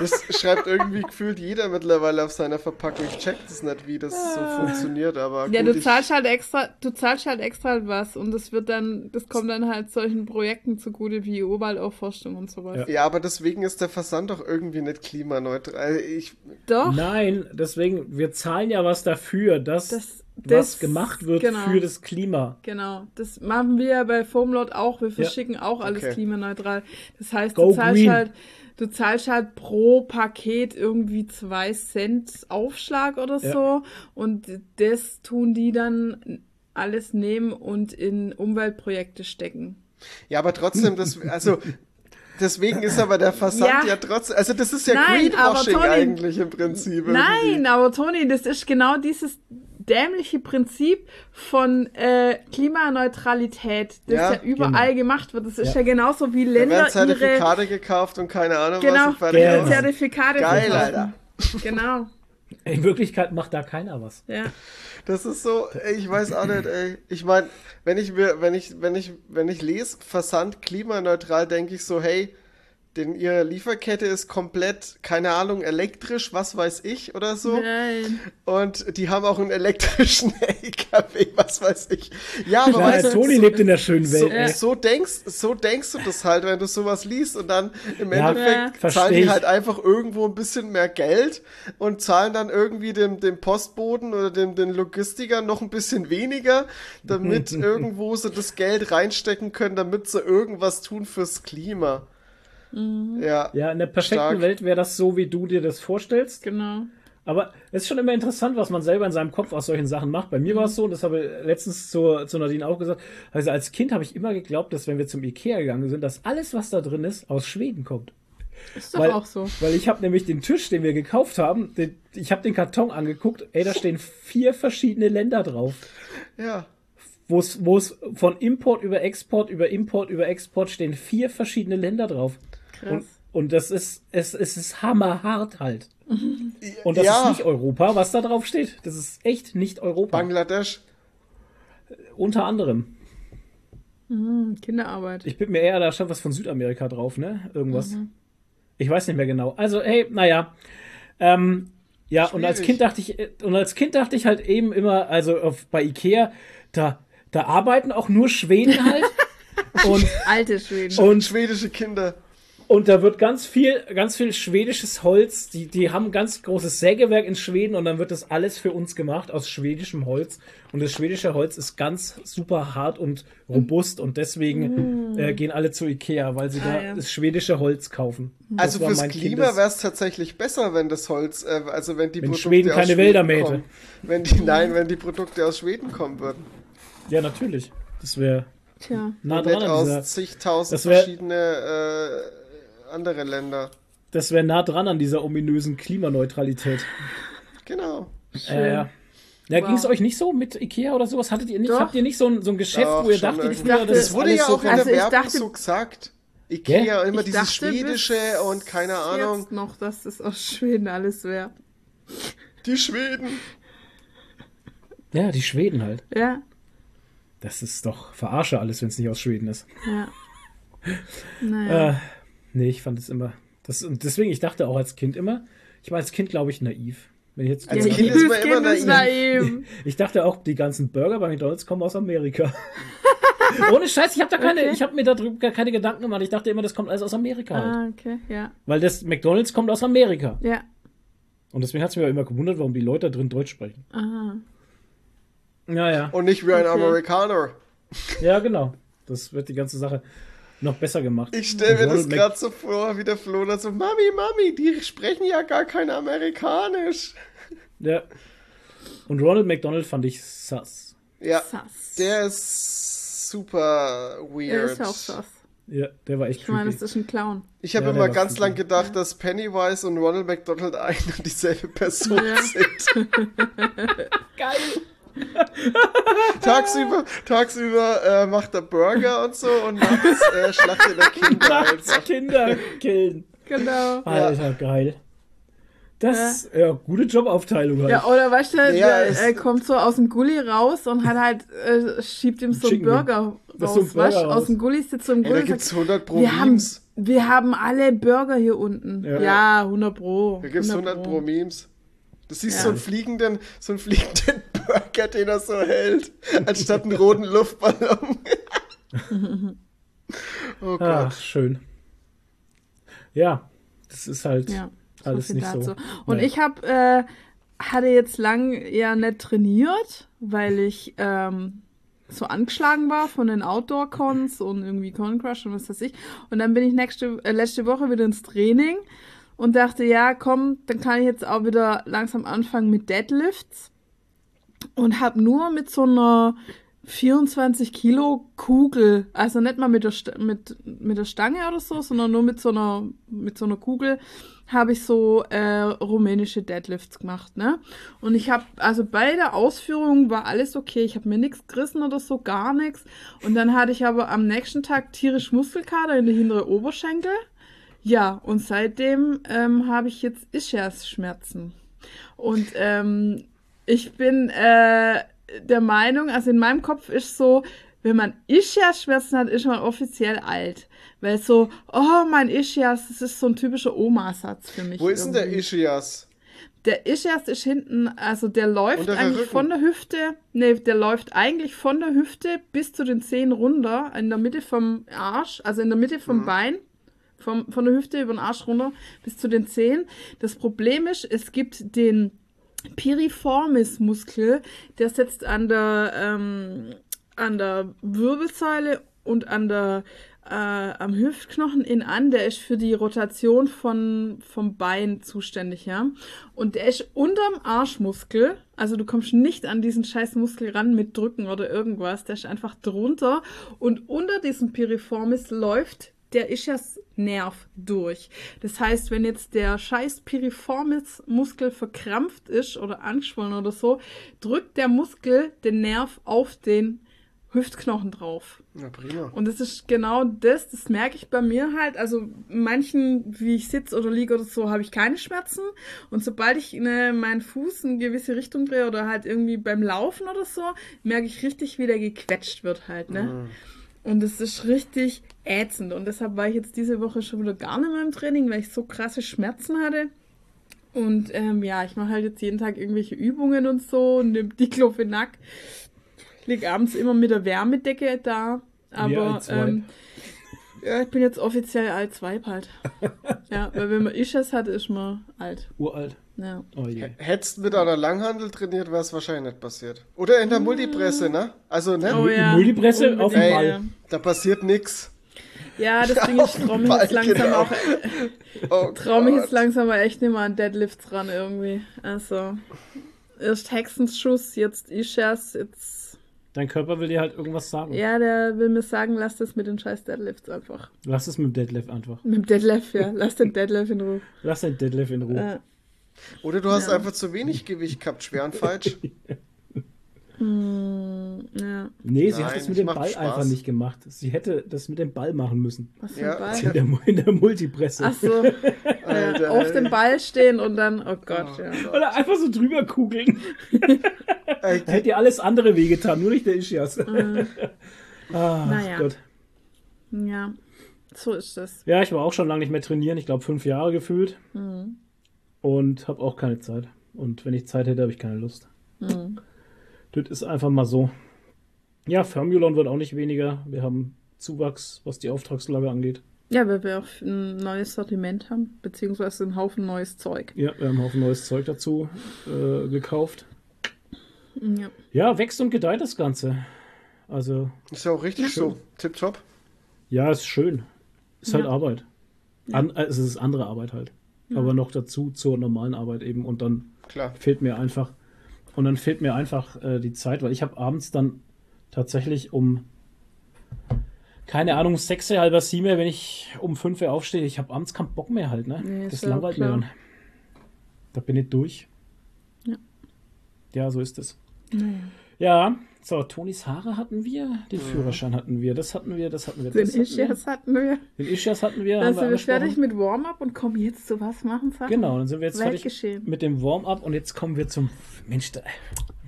Das schreibt irgendwie gefühlt jeder mittlerweile auf seiner Verpackung. Ich check das nicht, wie das so funktioniert, aber Ja, gut, du zahlst halt extra, du zahlst halt extra was und das wird dann, das kommt dann halt solchen Projekten zugute wie Urwaldaufforstung und sowas. Ja. Ja, aber deswegen ist der Versand doch irgendwie nicht klimaneutral. Ich, Doch, Nein, deswegen, wir zahlen ja was dafür, dass das, was das gemacht wird genau. für das Klima. Genau, das machen wir ja bei Foamlot auch. Wir verschicken auch alles Okay. klimaneutral. Das heißt, Go du zahlst green. halt, du zahlst halt pro Paket irgendwie zwei Cent Aufschlag oder Ja. so. Und das tun die dann alles nehmen und in Umweltprojekte stecken. ja, aber trotzdem, das, (laughs) also, deswegen ist aber der Versand ja, Ja. trotzdem, also das ist ja Nein, Greenwashing Toni- eigentlich im Prinzip. irgendwie. Nein, aber Toni, das ist genau dieses dämliche Prinzip von äh, Klimaneutralität, das Ja, ja, überall gemacht wird. Das ist ja, genauso wie Da Länder werden ihre Zertifikate gekauft und keine Ahnung genau, was. Genau. Zertifikate Geil, verkaufen. Alter. Genau. (laughs) In Wirklichkeit macht da keiner was. Ja. Das ist so, ey, ich weiß auch nicht, ey. Ich meine, wenn ich mir, wenn ich, wenn ich, wenn ich lese, Versand klimaneutral, denke ich so, hey, denn ihre Lieferkette ist komplett, keine Ahnung, elektrisch, was weiß ich oder so. Nein. Und die haben auch einen elektrischen (laughs) LKW, was weiß ich. Ja, aber Ja, weißt du, Toni so, lebt in der schönen so, Welt. ey. so denkst, so denkst du das halt, wenn du sowas liest und dann im Ja, Endeffekt versteh zahlen die halt einfach irgendwo ein bisschen mehr Geld und zahlen dann irgendwie dem, dem Postboten oder dem, den Logistikern noch ein bisschen weniger, damit (laughs) irgendwo sie das Geld reinstecken können, damit sie irgendwas tun fürs Klima. Ja. Ja, in der perfekten Stark. Welt wäre das so, wie du dir das vorstellst. Genau. Aber es ist schon immer interessant, was man selber in seinem Kopf aus solchen Sachen macht. Bei mir war es so, und das habe ich letztens zu, zu Nadine auch gesagt, also als Kind habe ich immer geglaubt, dass wenn wir zum Ikea gegangen sind, dass alles, was da drin ist, aus Schweden kommt. Ist doch Weil, auch so. weil ich habe nämlich den Tisch, den wir gekauft haben, den, ich habe den Karton angeguckt, ey, da stehen vier verschiedene Länder drauf. Ja. Wo es wo es von Import über Export über Import über Export stehen vier verschiedene Länder drauf. Krass. Und, und das ist, es, es ist hammerhart halt. (laughs) Und das ja. ist nicht Europa, was da drauf steht. Das ist echt nicht Europa. Bangladesch. Unter anderem. Hm, Kinderarbeit. Ich bin mir eher, da stand was von Südamerika drauf, ne? Irgendwas. Ich weiß nicht mehr genau. Also, hey, naja. Ähm, ja, und als Schwierig. Kind dachte ich, und als Kind dachte ich halt eben immer, also auf, bei Ikea, da, da arbeiten auch nur Schweden halt. (laughs) und, Alte Schweden. und Schwedische Kinder. Und da wird ganz viel, ganz viel schwedisches Holz. Die, die haben ein ganz großes Sägewerk in Schweden und dann wird das alles für uns gemacht aus schwedischem Holz. Und das schwedische Holz ist ganz super hart und robust und deswegen äh, gehen alle zu Ikea, weil sie da Ah, ja. das schwedische Holz kaufen. Also fürs Klima wäre es tatsächlich besser, wenn das Holz, äh, also wenn die Wenn Produkte Schweden aus keine Schweden Wälder mähte. kommen. Wenn die, nein, wenn die Produkte aus Schweden kommen würden. Ja, natürlich. Das wäre Tja. nah dran aus zigtausend das wär- verschiedene äh, andere Länder. das wäre nah dran an dieser ominösen Klimaneutralität. Genau. Äh, ja. Ja, Wow. ging es euch nicht so mit Ikea oder sowas? Hattet ihr nicht? Doch. Habt ihr nicht so ein, so ein Geschäft, Doch, wo ihr dachtet, irgendwie. früher, dachte, das Das wurde ja so auch in Also der ich Werbung dachte- so gesagt. Ikea, immer Ich dieses dachte Schwedische und keine Ahnung. Jetzt noch, dass das aus Schweden alles wäre. Die Schweden. Ja, die Schweden halt. Ja, Das ist doch Verarsche alles, wenn es nicht aus Schweden ist. ja. (laughs) Naja. Äh, nee, ich fand es immer. Das, und deswegen, ich dachte auch als Kind immer, ich war als Kind, glaube ich, naiv. Wenn ich, jetzt Als Kind ist man immer ist naiv. (laughs) ich dachte auch, die ganzen Burger bei McDonalds kommen aus Amerika. (laughs) Ohne Scheiß, ich habe da keine, Okay. ich habe mir darüber gar keine Gedanken gemacht. Ich dachte immer, das kommt alles aus Amerika halt. Ah, okay, ja. Weil das McDonalds kommt aus Amerika. Ja. Und deswegen hat es mich auch immer gewundert, warum die Leute da drin Deutsch sprechen. Aha. Ja, ja. Und nicht wie ein Okay. Amerikaner. Ja, genau. Das wird die ganze Sache noch besser gemacht. Ich stelle mir das gerade so vor, wie der Flo da so, Mami, Mami, die sprechen ja gar kein Amerikanisch. Ja. Und Ronald McDonald fand ich sass. Ja, Sass. der ist super weird. Er ist ja auch sass. Ja, der war echt Ich meine, das ist ein Clown. Ich habe Ja, der immer ganz creepy. lang gedacht, dass Pennywise und Ronald McDonald ein und dieselbe Person Ja. sind. (laughs) Geil. (laughs) tagsüber tagsüber äh, macht er Burger und so und nachts äh, schlachtet er Kinder Nachts. Kinder killen. Genau. Alter, geil. Das, ja, gute Jobaufteilung halt. Ja, oder weißt du, der es- äh, kommt so aus dem Gully raus und hat halt, äh, schiebt ihm so einen Burger Das raus. ist so ein Burger weißt raus. aus dem Gully sitzt so ein Ey, Gully da und gibt's sagt, 100 pro wir haben, Memes. wir haben alle Burger hier unten. Ja. Ja, 100 pro. Da gibt's 100 pro Memes. Du siehst so einen fliegenden, so einen fliegenden Burger, den er so hält, anstatt einen roten Luftballon. (laughs) oh Gott. Ach, schön. Ja, das ist halt Ja, alles nicht so. dazu. Und Naja. ich habe, äh, hatte jetzt lang ja nicht trainiert, weil ich ähm, so angeschlagen war von den Outdoor-Cons und irgendwie Con Crush und was weiß ich. Und dann bin ich nächste, äh, letzte Woche wieder ins Training und dachte, ja, komm, dann kann ich jetzt auch wieder langsam anfangen mit Deadlifts. Und habe nur mit so einer 24 Kilo Kugel, also nicht mal mit der, St mit, mit der Stange oder so, sondern nur mit so einer, mit so einer Kugel, habe ich so äh, rumänische Deadlifts gemacht, ne? Und ich habe, also bei der Ausführung war alles okay. Ich habe mir nichts gerissen oder so, gar nichts. Und dann hatte ich aber am nächsten Tag tierisch Muskelkater in der hinteren Oberschenkel. Ja, und seitdem ähm, habe ich jetzt Ischias-Schmerzen. Und ähm, ich bin äh, der Meinung, also in meinem Kopf ist so, wenn man Ischias-Schmerzen hat, ist man offiziell alt. Weil so, oh, mein Ischias, das ist so ein typischer Oma-Satz für mich. Wo ist denn der irgendwie. Ischias? Der Ischias ist hinten, also der läuft Unterer eigentlich Rücken. von der Hüfte, nee, der läuft eigentlich von der Hüfte bis zu den Zehen runter, in der Mitte vom Arsch, also in der Mitte vom Bein, vom, von der Hüfte über den Arsch runter bis zu den Zehen. Das Problem ist, es gibt den Piriformis-Muskel, der sitzt an der, ähm, an der Wirbelsäule und an der, äh, am Hüftknochen in an. Der ist für die Rotation von, vom Bein zuständig, ja. Und der ist unterm Arschmuskel. Also du kommst nicht an diesen scheiß Muskel ran mit Drücken oder irgendwas. Der ist einfach drunter. Und unter diesem Piriformis läuft der Ischias-Nerv durch. Das heißt, wenn jetzt der scheiß Piriformis-Muskel verkrampft ist oder angeschwollen oder so, drückt der Muskel den Nerv auf den Hüftknochen drauf. Na prima. Und das ist genau das, das merke ich bei mir halt. Also manchen, wie ich sitze oder liege oder so, habe ich keine Schmerzen. Und sobald ich ne, meinen Fuß in eine gewisse Richtung drehe oder halt irgendwie beim Laufen oder so, merke ich richtig, wie der gequetscht wird halt, ne? Und es ist richtig ätzend. Und deshalb war ich jetzt diese Woche schon wieder gar nicht mehr im Training, weil ich so krasse Schmerzen hatte. Und ähm, ja, ich mache halt jetzt jeden Tag irgendwelche Übungen und so und nimm Diclofenac. Lieg abends immer mit der Wärmedecke da. Aber ähm, Ja, ich bin jetzt offiziell alt Zweib halt. (laughs) ja, weil wenn man Isches hat, ist man alt. Uralt. Ja. Oh je. Hättest du mit einer Langhandel trainiert, wäre es wahrscheinlich nicht passiert. Oder in der Multipresse, ne? Also, ne? Oh ja. Multipresse auf dem Ey, Ball. Da passiert nix. Ja, das (laughs) Ding ist, ich trau mich jetzt langsam genau. auch, (laughs) Oh trau mich jetzt langsam mal echt nicht mehr an Deadlifts ran irgendwie. Also, erst Hexenschuss, jetzt Isches, jetzt, Dein Körper will dir halt irgendwas sagen. ja, der will mir sagen, lass das mit den scheiß Deadlifts einfach. Lass es mit dem Deadlift einfach. Mit dem Deadlift, ja. Lass den Deadlift in Ruhe. Lass den Deadlift in Ruhe. Äh, Oder du hast Ja. einfach zu wenig Gewicht gehabt, schwer und falsch. (laughs) ja. Nee, sie Nein, hat das mit dem Ball Spaß. einfach nicht gemacht. Sie hätte das mit dem Ball machen müssen. Was für Ja. ein (laughs) In Ball? der, in der Multipresse. Ach so. (laughs) Alter, ja, auf dem Ball stehen und dann, oh Gott, ja. Oder einfach so drüber kugeln. Ey, Da hätte dir alles andere wehgetan, nur nicht der Ischias. (laughs) ah, Naja. Gott. Ja, so ist das. Ja, ich war auch schon lange nicht mehr trainieren. Ich glaube, fünf Jahre gefühlt. Mhm. Und habe auch keine Zeit. Und wenn ich Zeit hätte, habe ich keine Lust. Mhm. Das ist einfach mal so. Ja, Formulon wird auch nicht weniger. Wir haben Zuwachs, was die Auftragslage angeht. Ja, weil wir auch ein neues Sortiment haben, beziehungsweise einen Haufen neues Zeug. Ja, wir haben einen Haufen neues Zeug dazu äh, gekauft. Ja. Ja, wächst und gedeiht das Ganze. Also, Ist ja auch richtig so. Tipptopp. ja, ist schön. Ist halt Ja. Arbeit. An, äh, es ist andere Arbeit halt. Aber noch dazu zur normalen Arbeit eben. Und dann Klar. fehlt mir einfach und dann fehlt mir einfach äh, die Zeit, weil ich habe abends dann tatsächlich um keine Ahnung sechs halber sieben, wenn ich um fünf Uhr aufstehe, ich habe abends keinen Bock mehr halt, ne? Nee, das ist ja langweilt mir dann. Da bin ich durch. Ja. Ja, so ist es. Naja. Ja, so, Tonis Haare hatten wir, den Führerschein hatten wir, das hatten wir, das hatten wir, Den das hatten wir. Ischias hatten wir. Den Ischias hatten wir, Dann sind wir fertig mit Warm-up und kommen jetzt zu was machen, Sachen? Genau, dann sind wir jetzt fertig Weltgeschehen. mit dem Warm-up und jetzt kommen wir zum Mensch, da,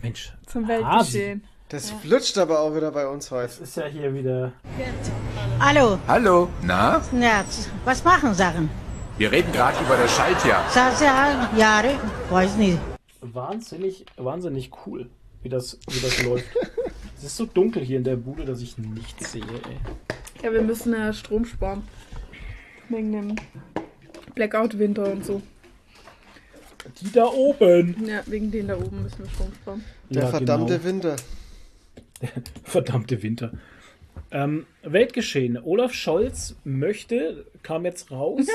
Mensch. Zum. Weltgeschehen. Das flutscht aber auch wieder bei uns heute. Das ist ja hier wieder. Hallo, Hallo. Na? Nerz. Was machen Sachen? Wir reden gerade über das Schaltjahr. Sasa, Jahre, weiß nicht. Wahnsinnig, wahnsinnig cool, wie das, wie das läuft. Es ist so dunkel hier in der Bude, dass ich nichts sehe, ey. Ja, wir müssen ja Strom sparen. Wegen dem Blackout-Winter und so. Die da oben. Ja, wegen denen da oben müssen wir Strom sparen. Der Ja, verdammte genau. Winter. (laughs) Verdammte Winter. Ähm, Weltgeschehen. Olaf Scholz möchte, kam jetzt raus,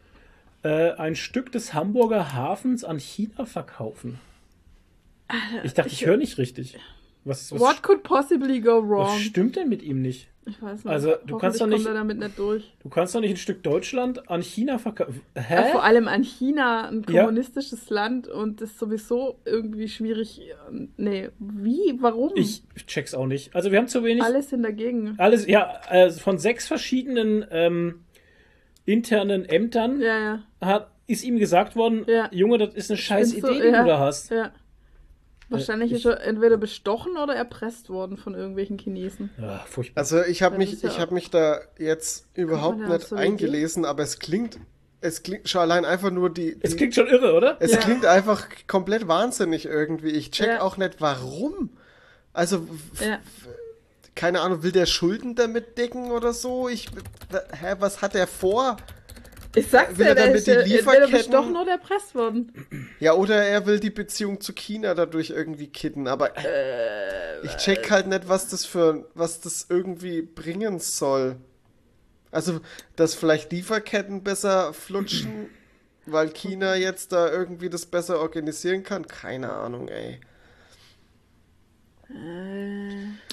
(laughs) äh, ein Stück des Hamburger Hafens an China verkaufen. Ich dachte, ich höre nicht richtig. Was, was, What could possibly go was wrong? stimmt denn mit ihm nicht? Ich weiß nicht. Also, du kannst doch nicht- nicht. Du kannst doch nicht ein Stück Deutschland an China verkaufen. Hä? Ja, vor allem an China, ein Ja. kommunistisches Land und das ist sowieso irgendwie schwierig. Nee, wie? Warum? Ich check's auch nicht. Also wir haben zu wenig. Alle sind dagegen. Alles, ja, äh, von sechs verschiedenen ähm, internen Ämtern Ja, ja. hat, ist ihm gesagt worden, Ja. Junge, das ist eine scheiß Idee, du? die Ja. du da hast. Ja. Wahrscheinlich ich- ist er entweder bestochen oder erpresst worden von irgendwelchen Chinesen. Ja, furchtbar. Also ich habe mich, ja ich habe mich da jetzt überhaupt nicht so eingelesen, aber es klingt, es klingt schon allein einfach nur die. Es die klingt schon irre, oder? es Ja. klingt einfach komplett wahnsinnig irgendwie. Ich check Ja. auch nicht, warum. Also keine Ahnung, will der Schulden damit decken oder so? Ich, hä, was hat er vor? Ich sag's Will ja, er der damit ist die ja entweder Lieferketten- bestochen oder erpresst worden. Ja, oder er will die Beziehung zu China dadurch irgendwie kitten, aber Äh, ich check halt nicht, was das für, was das irgendwie bringen soll. Also, dass vielleicht Lieferketten besser flutschen, weil China jetzt da irgendwie das besser organisieren kann? Keine Ahnung, ey.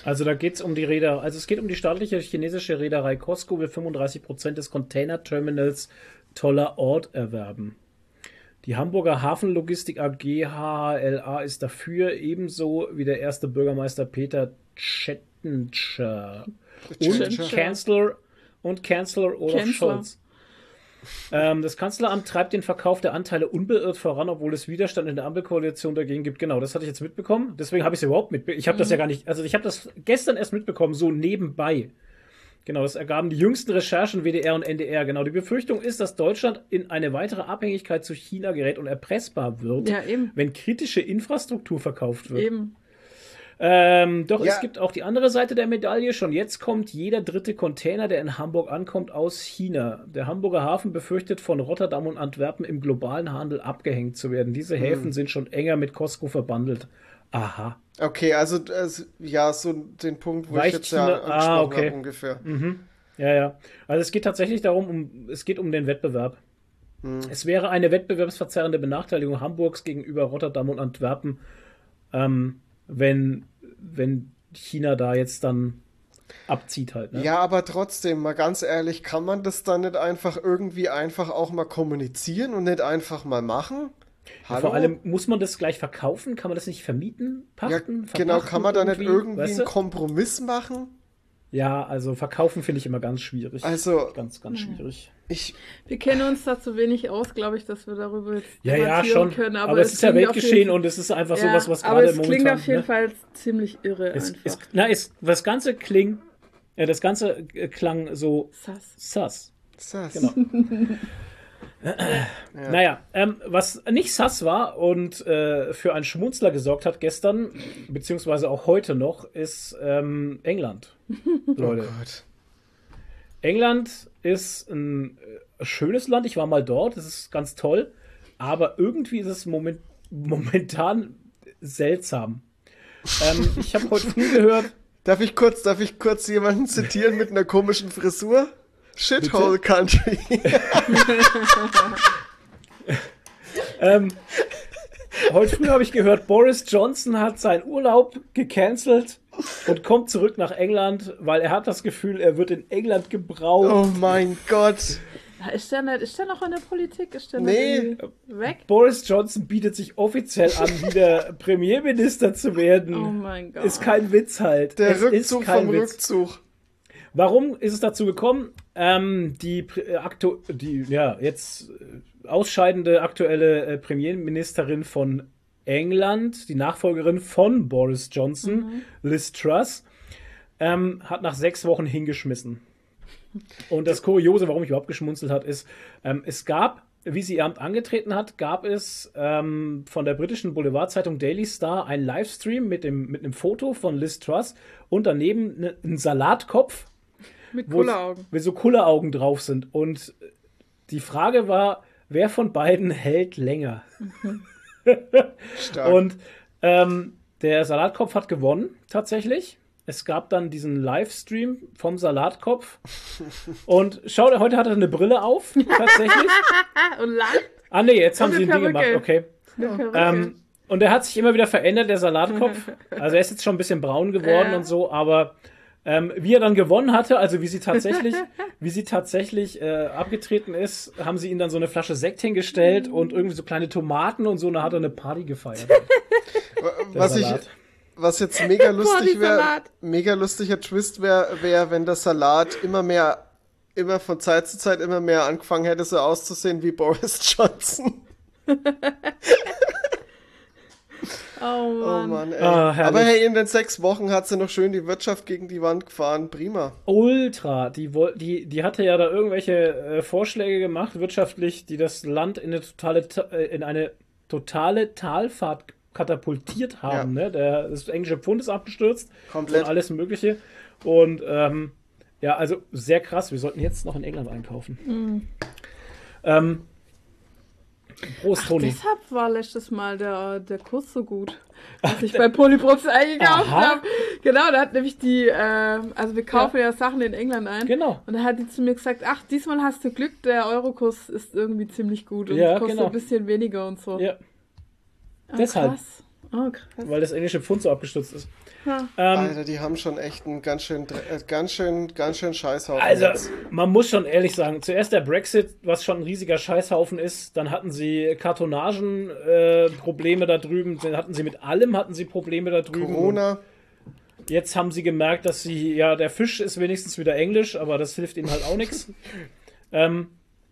Also da geht's um die Reeder, also es geht um die staatliche chinesische Reederei Costco will 35% des Container-Terminals Toller Ort erwerben. Die Hamburger Hafenlogistik AG HHLA ist dafür, ebenso wie der erste Bürgermeister Peter Chettinger und. Kanzler und Kanzler Olaf Kanzler. Scholz. Ähm, das Kanzleramt treibt den Verkauf der Anteile unbeirrt voran, obwohl es Widerstand in der Ampelkoalition dagegen gibt. Genau, das hatte ich jetzt mitbekommen. Deswegen habe ich es überhaupt mitbekommen. Ich habe das ja gar nicht, also ich habe das gestern erst mitbekommen, so nebenbei. Genau, das ergaben die jüngsten Recherchen WDR und NDR. Genau, die Befürchtung ist, dass Deutschland in eine weitere Abhängigkeit zu China gerät und erpressbar wird, Ja, wenn kritische Infrastruktur verkauft wird. Eben. Ähm, doch, Ja. es gibt auch die andere Seite der Medaille. Schon jetzt kommt jeder dritte Container, der in Hamburg ankommt, aus China. Der Hamburger Hafen befürchtet, von Rotterdam und Antwerpen im globalen Handel abgehängt zu werden. Diese Hm. Häfen sind schon enger mit Costco verbandelt. Aha. Okay, also, also ja, so den Punkt, wo ich Weicht jetzt ja China- angesprochen ah, okay. habe ungefähr. Ja, ja. Also es geht tatsächlich darum, um, es geht um den Wettbewerb. Es wäre eine wettbewerbsverzerrende Benachteiligung Hamburgs gegenüber Rotterdam und Antwerpen, ähm, wenn, wenn China da jetzt dann abzieht halt. Ne? Ja, aber trotzdem, mal ganz ehrlich, kann man das dann nicht einfach irgendwie einfach auch mal kommunizieren und nicht einfach mal machen? Hallo? Vor allem, muss man das gleich verkaufen? Kann man das nicht vermieten? ja, Pachten? genau, verpachten kann man da nicht irgendwie weißt einen du? Kompromiss machen? Ja, also verkaufen finde ich immer ganz schwierig. Also, ganz, ganz schwierig. ich, Wir kennen uns da zu wenig aus, glaube ich, dass wir darüber jetzt Ja, ja, schon. können. Aber, es ist ja Weltgeschehen und es ist einfach ja, sowas, was Aber gerade es momentan. klingt auf jeden ne? Fall ziemlich irre Es, einfach. es, na, es, das Ganze klingt, äh, das Ganze äh, klang so Sass. sass. sass. Genau. (laughs) Naja, ähm, was nicht sass war und äh, für einen Schmunzler gesorgt hat gestern, beziehungsweise auch heute noch, ist ähm, England. (laughs) Oh Leute. Gott. England ist ein äh, schönes Land. Ich war mal dort. Es ist ganz toll. Aber irgendwie ist es moment, momentan seltsam. Ähm, ich habe heute früh gehört, (laughs) Darf ich kurz, darf ich kurz jemanden zitieren mit einer komischen Frisur? Shithole Country. (laughs) ähm, heute früh habe ich gehört, Boris Johnson hat seinen Urlaub gecancelt und kommt zurück nach England, weil er hat das Gefühl, er wird in England gebraucht. Oh mein Gott. Ist der, nicht, ist der noch in der Politik? Ist der Nee. weg? Boris Johnson bietet sich offiziell an, (laughs) wieder Premierminister zu werden. Oh mein Gott. Ist kein Witz halt. Der es Rückzug ist kein vom Witz. Rückzug. Warum ist es dazu gekommen? Ähm, die, äh, aktu die ja, jetzt äh, ausscheidende aktuelle äh, Premierministerin von England, die Nachfolgerin von Boris Johnson, Liz Truss, ähm, hat nach sechs Wochen hingeschmissen. Und das Kuriose, warum ich überhaupt geschmunzelt hat, ist, ähm, es gab, wie sie ihr Amt angetreten hat, gab es ähm, von der britischen Boulevardzeitung Daily Star einen Livestream mit, dem, mit einem Foto von Liz Truss und daneben ne, ein Salatkopf, Mit Kulleraugen. wo so Kulleraugen drauf sind. Und die Frage war, wer von beiden hält länger? (laughs) Stark. Und ähm, der Salatkopf hat gewonnen, tatsächlich. Es gab dann diesen Livestream vom Salatkopf. (laughs) Und schau, heute hat er eine Brille auf, tatsächlich. Ah, (laughs) und lang. Ah, nee, jetzt haben sie ein Ding gemacht, okay. Ähm, und er hat sich immer wieder verändert, der Salatkopf. Also er ist jetzt schon ein bisschen braun geworden Ja. und so, aber ähm, wie er dann gewonnen hatte, also wie sie tatsächlich, (laughs) wie sie tatsächlich äh, abgetreten ist, haben sie ihm dann so eine Flasche Sekt hingestellt und irgendwie so kleine Tomaten und so, und da hat er eine Party gefeiert. (laughs) Was ich, was jetzt mega lustig wäre, mega lustiger Twist wäre, wär, wenn der Salat immer mehr, immer von Zeit zu Zeit immer mehr angefangen hätte, so auszusehen wie Boris Johnson. (laughs) oh Oh Mann. Mann, ey. Ah, herrlich. Aber hey, in den sechs Wochen hat sie noch schön die Wirtschaft gegen die Wand gefahren. Prima. Ultra, die, die, die hatte ja da irgendwelche äh, Vorschläge gemacht, wirtschaftlich, die das Land in eine totale, Ta- äh, in eine totale Talfahrt katapultiert haben. Ne? Der, das englische Pfund ist abgestürzt Komplett. und alles Mögliche. Und ähm, ja, also sehr krass. Wir sollten jetzt noch in England einkaufen. Ähm, Prost, Toni. Deshalb war letztes Mal der, der Kurs so gut, (laughs) als ich bei Polyprops eingekauft habe. Genau, da hat nämlich die, äh, also wir kaufen ja. Sachen in England ein. Genau. Und da hat die zu mir gesagt, ach, diesmal hast du Glück, der Eurokurs ist irgendwie ziemlich gut und Ja, kostet genau. ein bisschen weniger und so. Ja, Ah, deshalb. Krass. Oh, krass. weil das englische Pfund so abgestürzt ist. Ähm, Alter, die haben schon echt einen ganz schön, äh, ganz schön, ganz schön Scheißhaufen. Also, jetzt. man muss schon ehrlich sagen, zuerst der Brexit, was schon ein riesiger Scheißhaufen ist, dann hatten sie Kartonagen-Probleme äh, Probleme da drüben, dann hatten sie mit allem hatten sie Probleme da drüben. Corona. Jetzt haben sie gemerkt, dass sie, ja, der Fisch ist wenigstens wieder Englisch, aber das hilft ihnen halt auch nichts. (laughs) Ähm,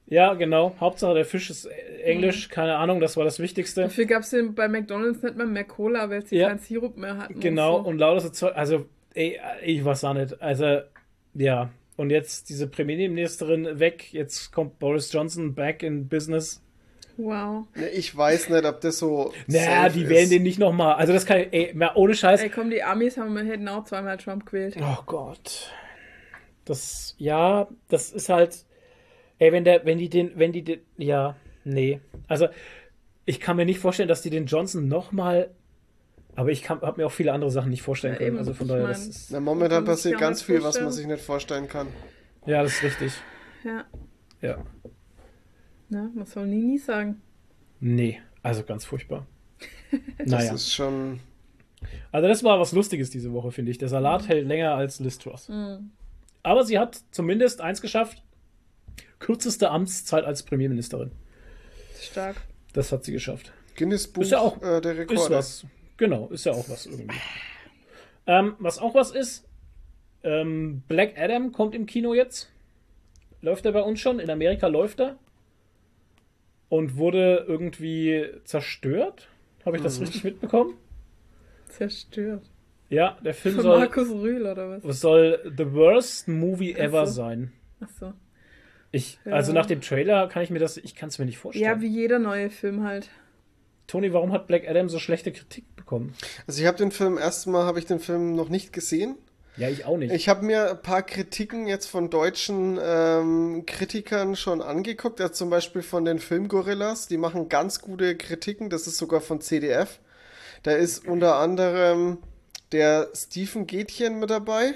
ja, genau. Hauptsache der Fisch ist äh, Englisch, keine Ahnung, das war das Wichtigste. Dafür gab es bei McDonalds nicht mal mehr Cola, weil sie Ja. keinen Sirup mehr hatten. Genau, Und so. und lauter so Zeug. Also, ey, ich weiß auch nicht. Also, ja. Und jetzt diese Premierministerin weg, jetzt kommt Boris Johnson back in business. Wow. Ne, Ich weiß nicht, ob das so. Naja, die ist. wählen den nicht nochmal. Also das kann, ey, mal ohne Scheiß. Ey, komm, die Amis haben, hätten auch zweimal Trump gewählt. Oh Gott. Das, ja, das ist halt, ey, wenn der, wenn die den, wenn die den, ja, nee. Also, ich kann mir nicht vorstellen, dass die den Johnson nochmal, aber ich kann, hab mir auch viele andere Sachen nicht vorstellen Ja, können. eben, also von daher, mein- das ist, Na, momentan passiert ganz viel, was man sich nicht vorstellen kann. ja, das ist richtig. Ja. Ja. Ne, man soll nie, nie sagen. Nee, also ganz furchtbar. (laughs) Das naja. ist schon. Also das war was Lustiges diese Woche, finde ich. Der Salat hält länger als Liz Truss. Aber sie hat zumindest eins geschafft. Kürzeste Amtszeit als Premierministerin. Stark. Das hat sie geschafft. Guinness Buch Ist ja auch- äh, der Ist Rekorde. was. Genau, ist ja auch was irgendwie. Ähm, was auch was ist, ähm, Black Adam kommt im Kino jetzt. Läuft er bei uns schon? In Amerika läuft er. Und wurde irgendwie zerstört. Habe ich das richtig mitbekommen? Zerstört. Ja, der Film Von soll, Markus Rühl oder was? soll the worst movie ever so. sein. Achso. Ich, Ja. Also nach dem Trailer kann ich mir das, ich kann es mir nicht vorstellen. Ja, wie jeder neue Film halt. Tony, warum hat Black Adam so schlechte Kritik bekommen? Also ich habe den Film, erstmal habe ich den Film noch nicht gesehen. Ja, ich auch nicht. Ich habe mir ein paar Kritiken jetzt von deutschen ähm, Kritikern schon angeguckt. Also zum Beispiel von den Filmgorillas. Die machen ganz gute Kritiken. Das ist sogar von CDF. Da ist unter anderem der Stephen Gätchen mit dabei,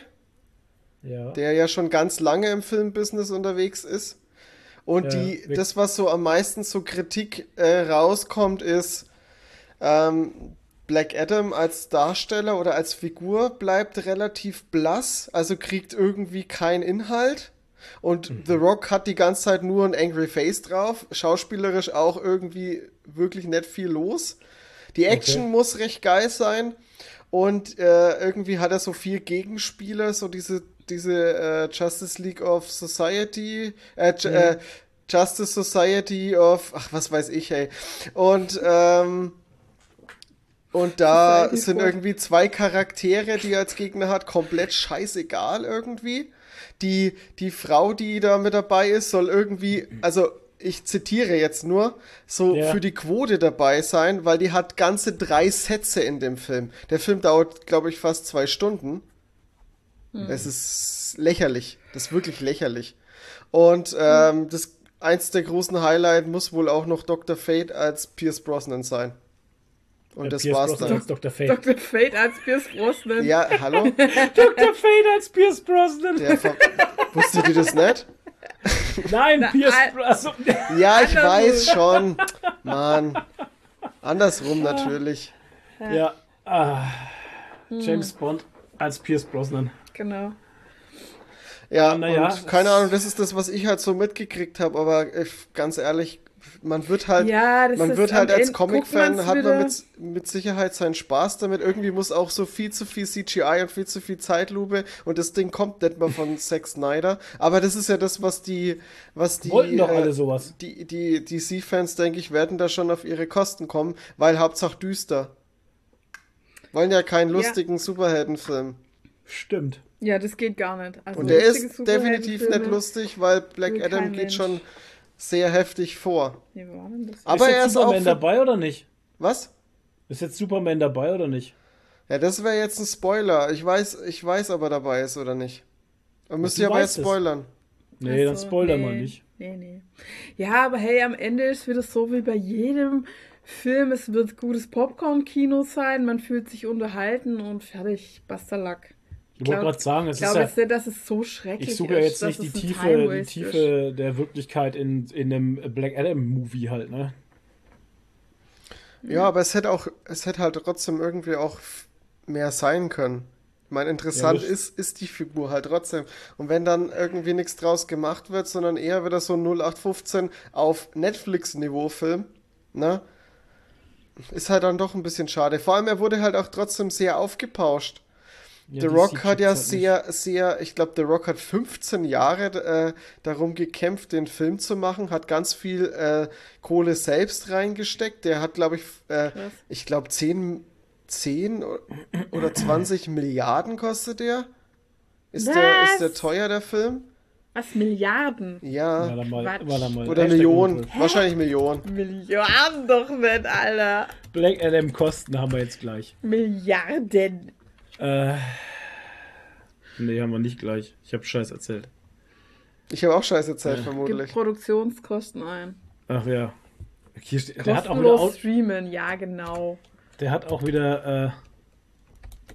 ja. der ja schon ganz lange im Filmbusiness unterwegs ist. Und Ja, die, das, was so am meisten so Kritik äh, rauskommt, ist, ähm, Black Adam als Darsteller oder als Figur bleibt relativ blass, also kriegt irgendwie keinen Inhalt. Und Mhm. The Rock hat die ganze Zeit nur ein Angry Face drauf. Schauspielerisch auch irgendwie wirklich nicht viel los. Die Action Okay. muss recht geil sein. Und äh, irgendwie hat er so vier Gegenspieler, so diese, diese äh, Justice League of Society, äh, Mhm. äh, Justice Society of, ach, was weiß ich, ey. Und, ähm, und da sind Squad. irgendwie zwei Charaktere, die er als Gegner hat, komplett scheißegal irgendwie. Die, die Frau, die da mit dabei ist, soll irgendwie, also ich zitiere jetzt nur, so Ja. für die Quote dabei sein, weil die hat ganze drei Sätze in dem Film. Der Film dauert, glaube ich, fast zwei Stunden. Es ist lächerlich. Das ist wirklich lächerlich. Und ähm, das eins der großen Highlight muss wohl auch noch Dr. Fate als Pierce Brosnan sein. Und Äh, das Pierce war's Brosnan dann. als Dr. Fate. Dr. Fate als Pierce Brosnan. Ja, hallo? (laughs) Dr. Fate als Pierce Brosnan. Der ver Wusstet ihr das nicht? (laughs) Nein, Pierce al- Brosnan. Ja, ich weiß schon. Mann. Andersrum natürlich. ja. Ah. James Bond als Pierce Brosnan. Genau. Ja, naja, und keine Ahnung, das ist das, was ich halt so mitgekriegt habe, aber ich, ganz ehrlich, man wird halt, Ja, man wird halt als Comic-Fan, hat man mit, mit Sicherheit seinen Spaß damit. Irgendwie muss auch so viel zu viel CGI und viel zu viel Zeitlupe und das Ding kommt nicht mal von (laughs) Zack Snyder. Aber das ist ja das, was die, was die, Wollten doch äh, alle sowas. die, die DC-Fans, denke ich, werden da schon auf ihre Kosten kommen, weil Hauptsache düster. Wollen ja keinen lustigen Superheldenfilm. Stimmt. Ja, das geht gar nicht. Also Und der ist definitiv nicht lustig, weil Black Adam geht Mensch. schon sehr heftig vor. Nee, wo war denn das? Aber ist er jetzt ist auch. Superman Für, dabei oder nicht? was? Ist jetzt Superman dabei oder nicht? Ja, das wäre jetzt ein Spoiler. Ich weiß, ich weiß, ob er dabei ist oder nicht. Man müsste aber jetzt spoilern. Nee, dann Ach so, spoiler nee, mal nicht. Nee, nee. Ja, aber hey, am Ende ist wieder so wie bei jedem Film. Es wird gutes Popcorn-Kino sein, man fühlt sich unterhalten und fertig. Basta Lack. Ich wollte gerade sagen, es Ich ist ja, dass es so schrecklich ich suche ja ist, jetzt nicht die Tiefe, die ist. Tiefe der Wirklichkeit in, in einem Black Adam Movie halt, ne? Ja, aber es hätte auch, es hätte halt trotzdem irgendwie auch mehr sein können. Ich meine, interessant Ja, das- ist, ist die Figur halt trotzdem. Und wenn dann irgendwie nichts draus gemacht wird, sondern eher wieder so ein 0815 auf Netflix-Niveau-Film, ne? Ist halt dann doch ein bisschen schade. Vor allem, er wurde halt auch trotzdem sehr aufgepauscht. Ja, The Rock hat ja checkt's halt sehr, sehr, ich glaube, The Rock hat 15 Jahre äh, darum gekämpft, den Film zu machen, hat ganz viel äh, Kohle selbst reingesteckt. Der hat, glaube ich, äh, ich glaube, 10, 10 o- oder 20 Milliarden kostet der. Ist der, ist der teuer, der Film? Was, Milliarden? Ja. War da mal, war da mal Oder Millionen. Wahrscheinlich Millionen. Milliarden doch nicht, Alter. Black Adam Kosten haben wir jetzt gleich. Milliarden. Äh, nee, haben wir nicht gleich. Ich habe Scheiß erzählt. Ich habe auch scheiße Zeit, Gib vermutlich. Produktionskosten ein. Ach ja. Hier steht, der, hat auch wieder, streamen, ja genau. der hat auch wieder äh,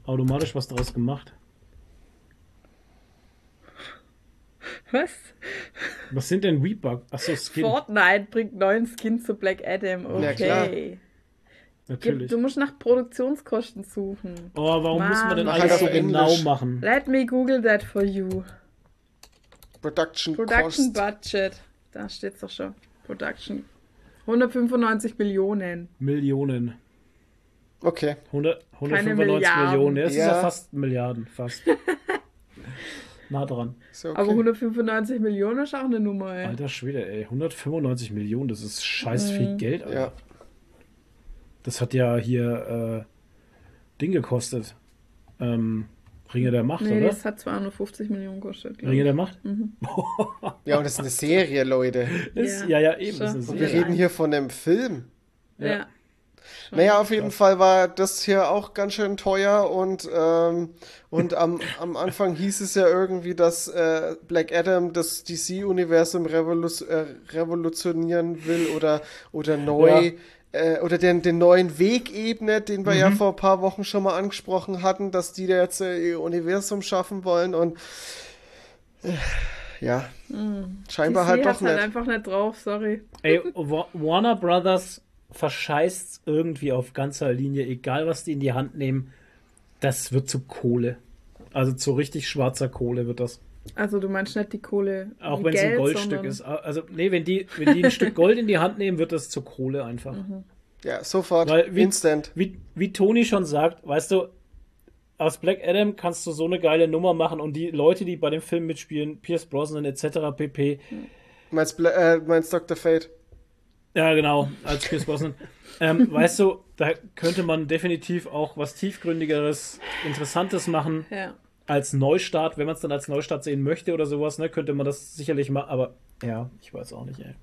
automatisch was draus gemacht. Was? Was sind denn Rebug? Achso, Skin. Fortnite bringt neuen Skin zu Black Adam. Ja, klar. Okay. Natürlich. du musst nach Produktionskosten suchen. Oh, warum muss man denn Mann. alles so genau machen? Let me google that for you. Production, Production Cost. Budget. Da steht's doch schon. Production. 195 Millionen. Millionen. Okay. 100, 195 Milliarden. Millionen. Ja, Das ist Ja. ja fast Milliarden, fast. (laughs) nah dran. Ja okay. Aber 195 Millionen ist auch eine Nummer, ey. Alter Schwede, ey. 195 Millionen, das ist scheiß Mhm. viel Geld, Alter. ja. Das hat ja hier äh, Ding gekostet. Ähm, Ringe der Macht, Nee, oder? das hat 250 Millionen gekostet. Ringe der Macht? ja, und das ist eine Serie, Leute. Ist, Ja. ja, ja, eben. Und wir reden hier von einem Film. Ja. Naja, auf jeden Fall war das hier auch ganz schön teuer und, ähm, und am, (laughs) am Anfang hieß es ja irgendwie, dass äh, Black Adam das DC-Universum revolu äh, revolutionieren will oder, oder neu äh, oder den, den neuen Weg ebnet, den wir ja vor ein paar Wochen schon mal angesprochen hatten, dass die da jetzt äh, ihr Universum schaffen wollen und äh, ja, scheinbar DC halt doch hat's halt nicht. einfach nicht drauf, sorry. Ey, Wa- Warner Brothers verscheißt irgendwie auf ganzer Linie, egal was die in die Hand nehmen, das wird zu Kohle. Also zu richtig schwarzer Kohle wird das. Also du meinst nicht die Kohle. Auch wenn es ein Geld, Goldstück sondern- ist. Also, nee, wenn die, wenn die ein Stück Gold in die Hand nehmen, wird das zu Kohle einfach. Ja, sofort, Weil wie- instant. Wie, wie Toni schon sagt, weißt du, aus Black Adam kannst du so eine geile Nummer machen und die Leute, die bei dem Film mitspielen, Pierce Brosnan etc. pp. Meinst, Bla äh, meinst Dr. Fate? Ja, genau, als Pierce Brosnan. ähm, weißt du, da könnte man definitiv auch was tiefgründigeres, interessantes machen Ja. Als Neustart, wenn man es dann als Neustart sehen möchte oder sowas, ne, könnte man das sicherlich machen, aber ja, ich weiß auch nicht, ey.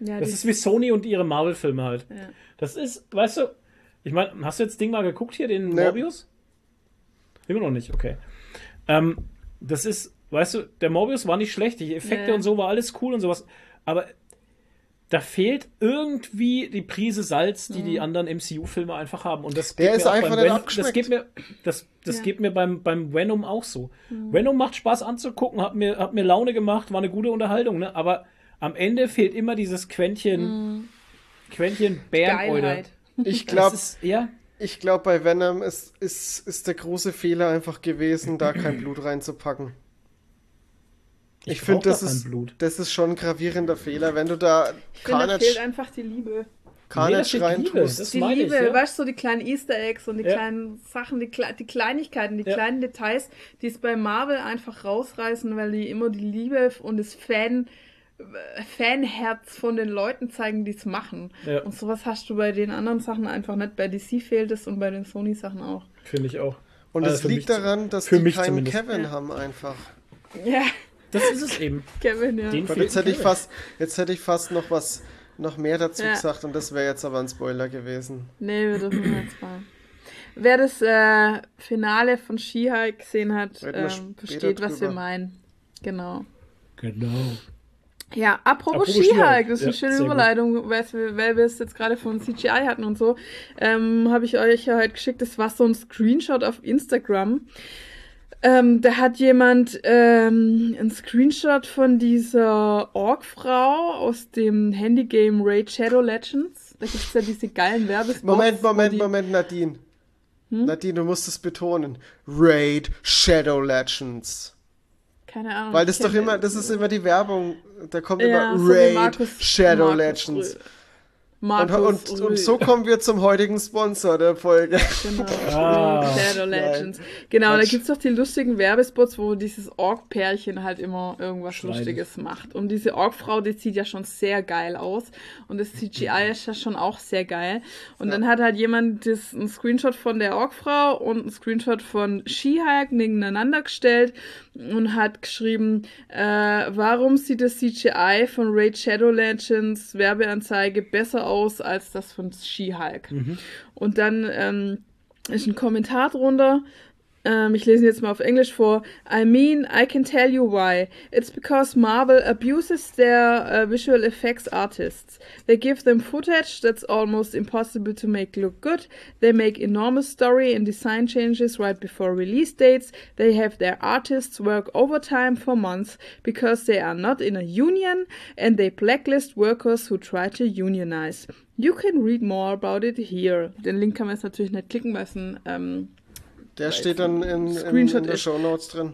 ja Das ist wie Sony und ihre Marvel-Filme halt. Ja. Das ist, weißt du, ich meine, hast du jetzt Ding mal geguckt hier, den Nee. Morbius? Immer noch nicht, okay. Ähm, das ist, weißt du, der Morbius war nicht schlecht, die Effekte Ja. und so war alles cool und sowas, aber da fehlt irgendwie die Prise Salz, die die anderen MCU-Filme einfach haben. Und das Der geht ist mir auch einfach beim nicht Ven-. Das geht mir, das, das Ja. geht mir beim, beim Venom auch so. Venom macht Spaß anzugucken, hat mir, hat mir Laune gemacht, war eine gute Unterhaltung, ne? aber am Ende fehlt immer dieses Quäntchen, Quäntchen Bärenäude. Ich (laughs) glaube, ja, ich glaub, bei Venom ist, ist, ist der große Fehler einfach gewesen, da kein Blut reinzupacken. Ich, brauch finde, das ist, das ist schon ein gravierender Fehler, wenn du da Ich finde, da fehlt Carnage, einfach die Liebe. Nee, Carnage fehlt Liebe, reintust. das Die meine ich, Liebe, ja. weißt du, so die kleinen Easter Eggs und die Ja. kleinen Sachen, die, Kle die Kleinigkeiten, die Ja. kleinen Details, die es bei Marvel einfach rausreißen, weil die immer die Liebe und das Fan, Fanherz von den Leuten zeigen, die es machen. Ja. Und sowas hast du bei den anderen Sachen einfach nicht. Bei DC fehlt es und bei den Sony-Sachen auch. Finde ich auch. Und Also es für liegt daran, dass für die mich keinen zumindest. Kevin Ja. haben einfach. Ja, Das ist es eben. (laughs) Kevin, ja. Den Gott, jetzt hätte ich Kevin. fast, jetzt hätte ich fast noch was, noch mehr dazu Ja. gesagt und das wäre jetzt aber ein Spoiler gewesen. Nee, wir dürfen jetzt mal. Wer das äh, Finale von She-Hulk gesehen hat, ähm, versteht, was wir drüber. meinen. Genau. Genau. Ja, apropos, Apropos She-Hulk, das ist eine Ja, schöne. Überleitung, weil wir, weil wir es jetzt gerade von CGI hatten und so, ähm, habe ich euch ja heute geschickt, das war so ein Screenshot auf Instagram. Ähm, da hat jemand ähm, ein Screenshot von dieser Ork-Frau aus dem Handygame Raid Shadow Legends. Da gibt es ja diese geilen Werbespots. Moment, Moment, die- Moment, Nadine. Hm? Nadine, du musst es betonen. Raid Shadow Legends. Keine Ahnung. Weil das doch immer, das ist immer die Werbung, da kommt Ja, immer so Raid Markus- Shadow Markus Legends. früher. Und, Markus und, und so kommen wir zum heutigen Sponsor der Folge. (laughs) Genau, Ah, Shadow Legends. Genau, da Quatsch. gibt's doch die lustigen Werbespots, wo dieses Ork-Pärchen halt immer irgendwas Schleidig. Lustiges macht. Und diese Ork-Frau, die sieht ja schon sehr geil aus. Und das CGI ist ja schon auch sehr geil. Und dann hat halt jemand das, einen Screenshot von der Ork-Frau und einen Screenshot von She-Hulk nebeneinander gestellt und hat geschrieben, äh, warum sieht das CGI von Raid Shadow Legends Werbeanzeige besser aus als das von She-Hulk? Und dann ähm, ist ein Kommentar drunter. Ähm, ich lese ihn jetzt mal auf Englisch vor. I mean, I can tell you why. It's because Marvel abuses their uh, visual effects artists. They give them footage that's almost impossible to make look good. They make enormous story and design changes right before release dates. They have their artists work overtime for months because they are not in a union and they blacklist workers who try to unionize. You can read more about it here. Den Link kann man jetzt natürlich nicht klicken, weil es ein ähm, Der steht dann in, in, Screenshot in der ist- Show Notes drin.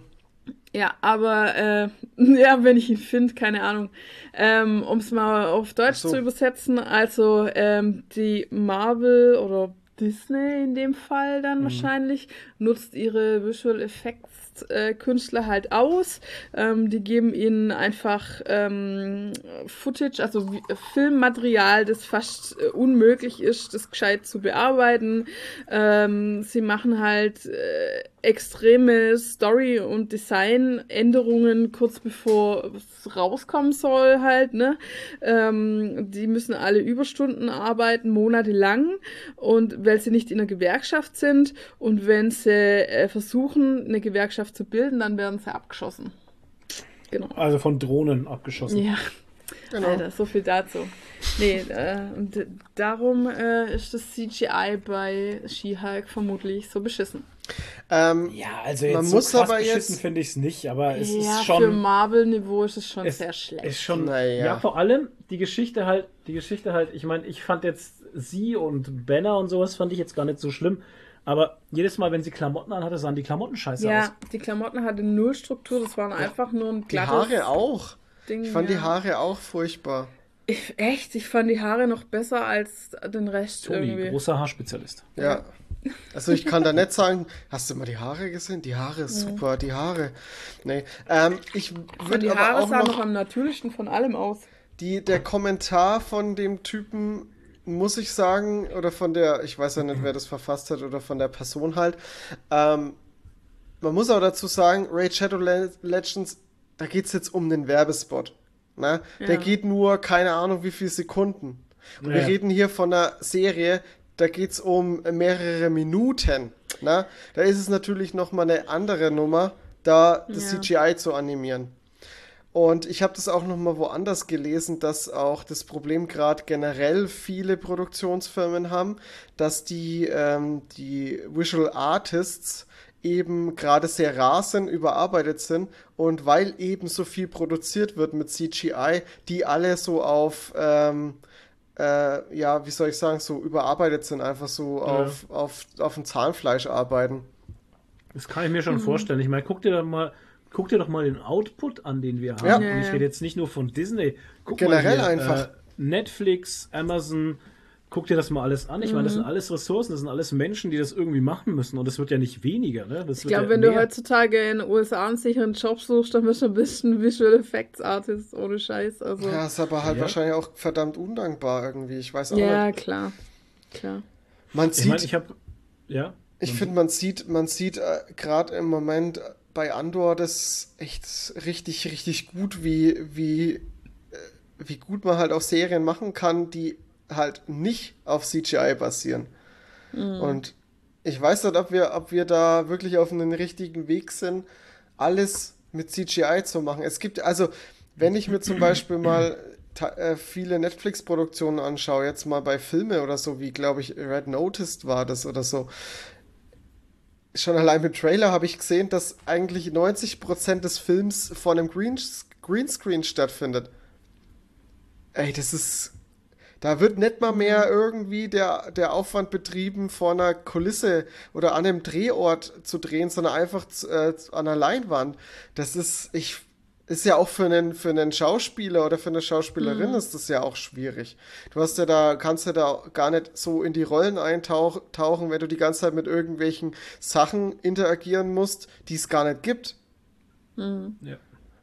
Ja, aber äh, (laughs) ja, wenn ich ihn finde, keine Ahnung. Ähm, um es mal auf Deutsch so. zu übersetzen, also ähm, die Marvel oder Disney in dem Fall Mhm. dann wahrscheinlich nutzt ihre Visual Effects äh, Künstler halt aus. Ähm, die geben ihnen einfach ähm, Footage, also wie- Filmmaterial, das fast äh, unmöglich ist, das gescheit zu bearbeiten. Ähm, sie machen halt äh, extreme Story- und Designänderungen kurz bevor es rauskommen soll halt, ne? Ähm, die müssen alle Überstunden arbeiten, monatelang und weil sie nicht in einer Gewerkschaft sind und wenn sie äh, versuchen, eine Gewerkschaft zu bilden, dann werden sie abgeschossen. Genau. Also von Drohnen abgeschossen. Ja. Genau. Alter, so viel dazu. Nee, äh, und darum äh, ist das CGI bei She-Hulk vermutlich so beschissen. Ähm, Ja, also Man jetzt so muss krass aber beschissen finde ich es nicht, aber es ja, ist für schon Marvel-Niveau ist es schon es sehr schlecht. ist schon Naja. ja. vor allem die Geschichte halt, die Geschichte halt, ich meine, ich fand jetzt sie und Banner und sowas fand ich jetzt gar nicht so schlimm, aber jedes Mal, wenn sie Klamotten anhatte, sahen die Klamotten scheiße aus. ja, die Klamotten hatten null Struktur, das waren einfach nur ein die glattes Haare auch. Ding. Ich fand ja. die Haare auch furchtbar. Ich, echt, ich fand die Haare noch besser als den Rest Toni, irgendwie. großer Haarspezialist. Ja. Also ich kann da nicht sagen, hast du mal die Haare gesehen? Die Haare, super, die Haare. Nee. Ähm, ich würde die aber Haare auch sahen noch noch am natürlichsten von allem aus. die, der Kommentar von dem Typen, muss ich sagen, oder von der, ich weiß ja nicht, wer das verfasst hat, oder von der Person halt, ähm, man muss auch dazu sagen, Raid Shadow Le Legends, da geht es jetzt um den Werbespot. Ne? Der Ja. geht nur, keine Ahnung, wie viele Sekunden. Und wir Ja. reden hier von einer Serie, da geht es um mehrere Minuten. Ne? Da ist es natürlich nochmal eine andere Nummer, da das Ja. CGI zu animieren. Und ich habe das auch noch mal woanders gelesen, dass auch das Problem gerade generell viele Produktionsfirmen haben, dass die, ähm, die Visual Artists eben gerade sehr rar sind, überarbeitet sind und weil eben so viel produziert wird mit CGI, die alle so auf, ähm, äh, ja, wie soll ich sagen, so überarbeitet sind, einfach so auf, auf, auf dem Zahnfleisch arbeiten. Das kann ich mir Mhm. schon vorstellen. Ich meine, guck dir doch mal, guck dir doch mal den Output an, den wir haben. Ja. Und Ja, ich ja. rede jetzt nicht nur von Disney. Guck Generell mal hier, einfach. Äh, Netflix, Amazon, guck dir das mal alles an. Ich meine, Mhm. das sind alles Ressourcen, das sind alles Menschen, die das irgendwie machen müssen. Und es wird ja nicht weniger. Ne? Das Ich glaube, ja wenn mehr. du heutzutage in den USA einen sicheren Job suchst, dann bist du ein bisschen Visual Effects Artist ohne Scheiß. Also, Ja, ja, ist aber halt Ja. wahrscheinlich auch verdammt undankbar irgendwie. Ich weiß auch nicht. klar. Klar. Man ich sieht, meine, ich habe. Ja. Ich finde, man sieht, man sieht äh, gerade im Moment bei Andor das echt richtig, richtig gut, wie, wie, äh, wie gut man halt auch Serien machen kann, die halt nicht auf CGI basieren. Und ich weiß nicht, ob wir, ob wir da wirklich auf einem richtigen Weg sind, alles mit CGI zu machen. Es gibt, also, wenn ich mir zum Beispiel mal äh, viele Netflix-Produktionen anschaue, jetzt mal bei Filme oder so, wie glaube ich Red Noticed war das oder so, schon allein mit Trailer habe ich gesehen, dass eigentlich 90% des Films vor einem Green Greenscreen stattfindet. Ey, das ist. Da wird nicht mal mehr irgendwie der, der Aufwand betrieben, vor einer Kulisse oder an einem Drehort zu drehen, sondern einfach zu, äh, an einer Leinwand. Das ist. Ich, ist ja auch für einen, für einen Schauspieler oder für eine Schauspielerin Mhm. ist das ja auch schwierig. Du hast ja da, kannst ja da gar nicht so in die Rollen eintauchen, wenn du die ganze Zeit mit irgendwelchen Sachen interagieren musst, die es gar nicht gibt. Ja.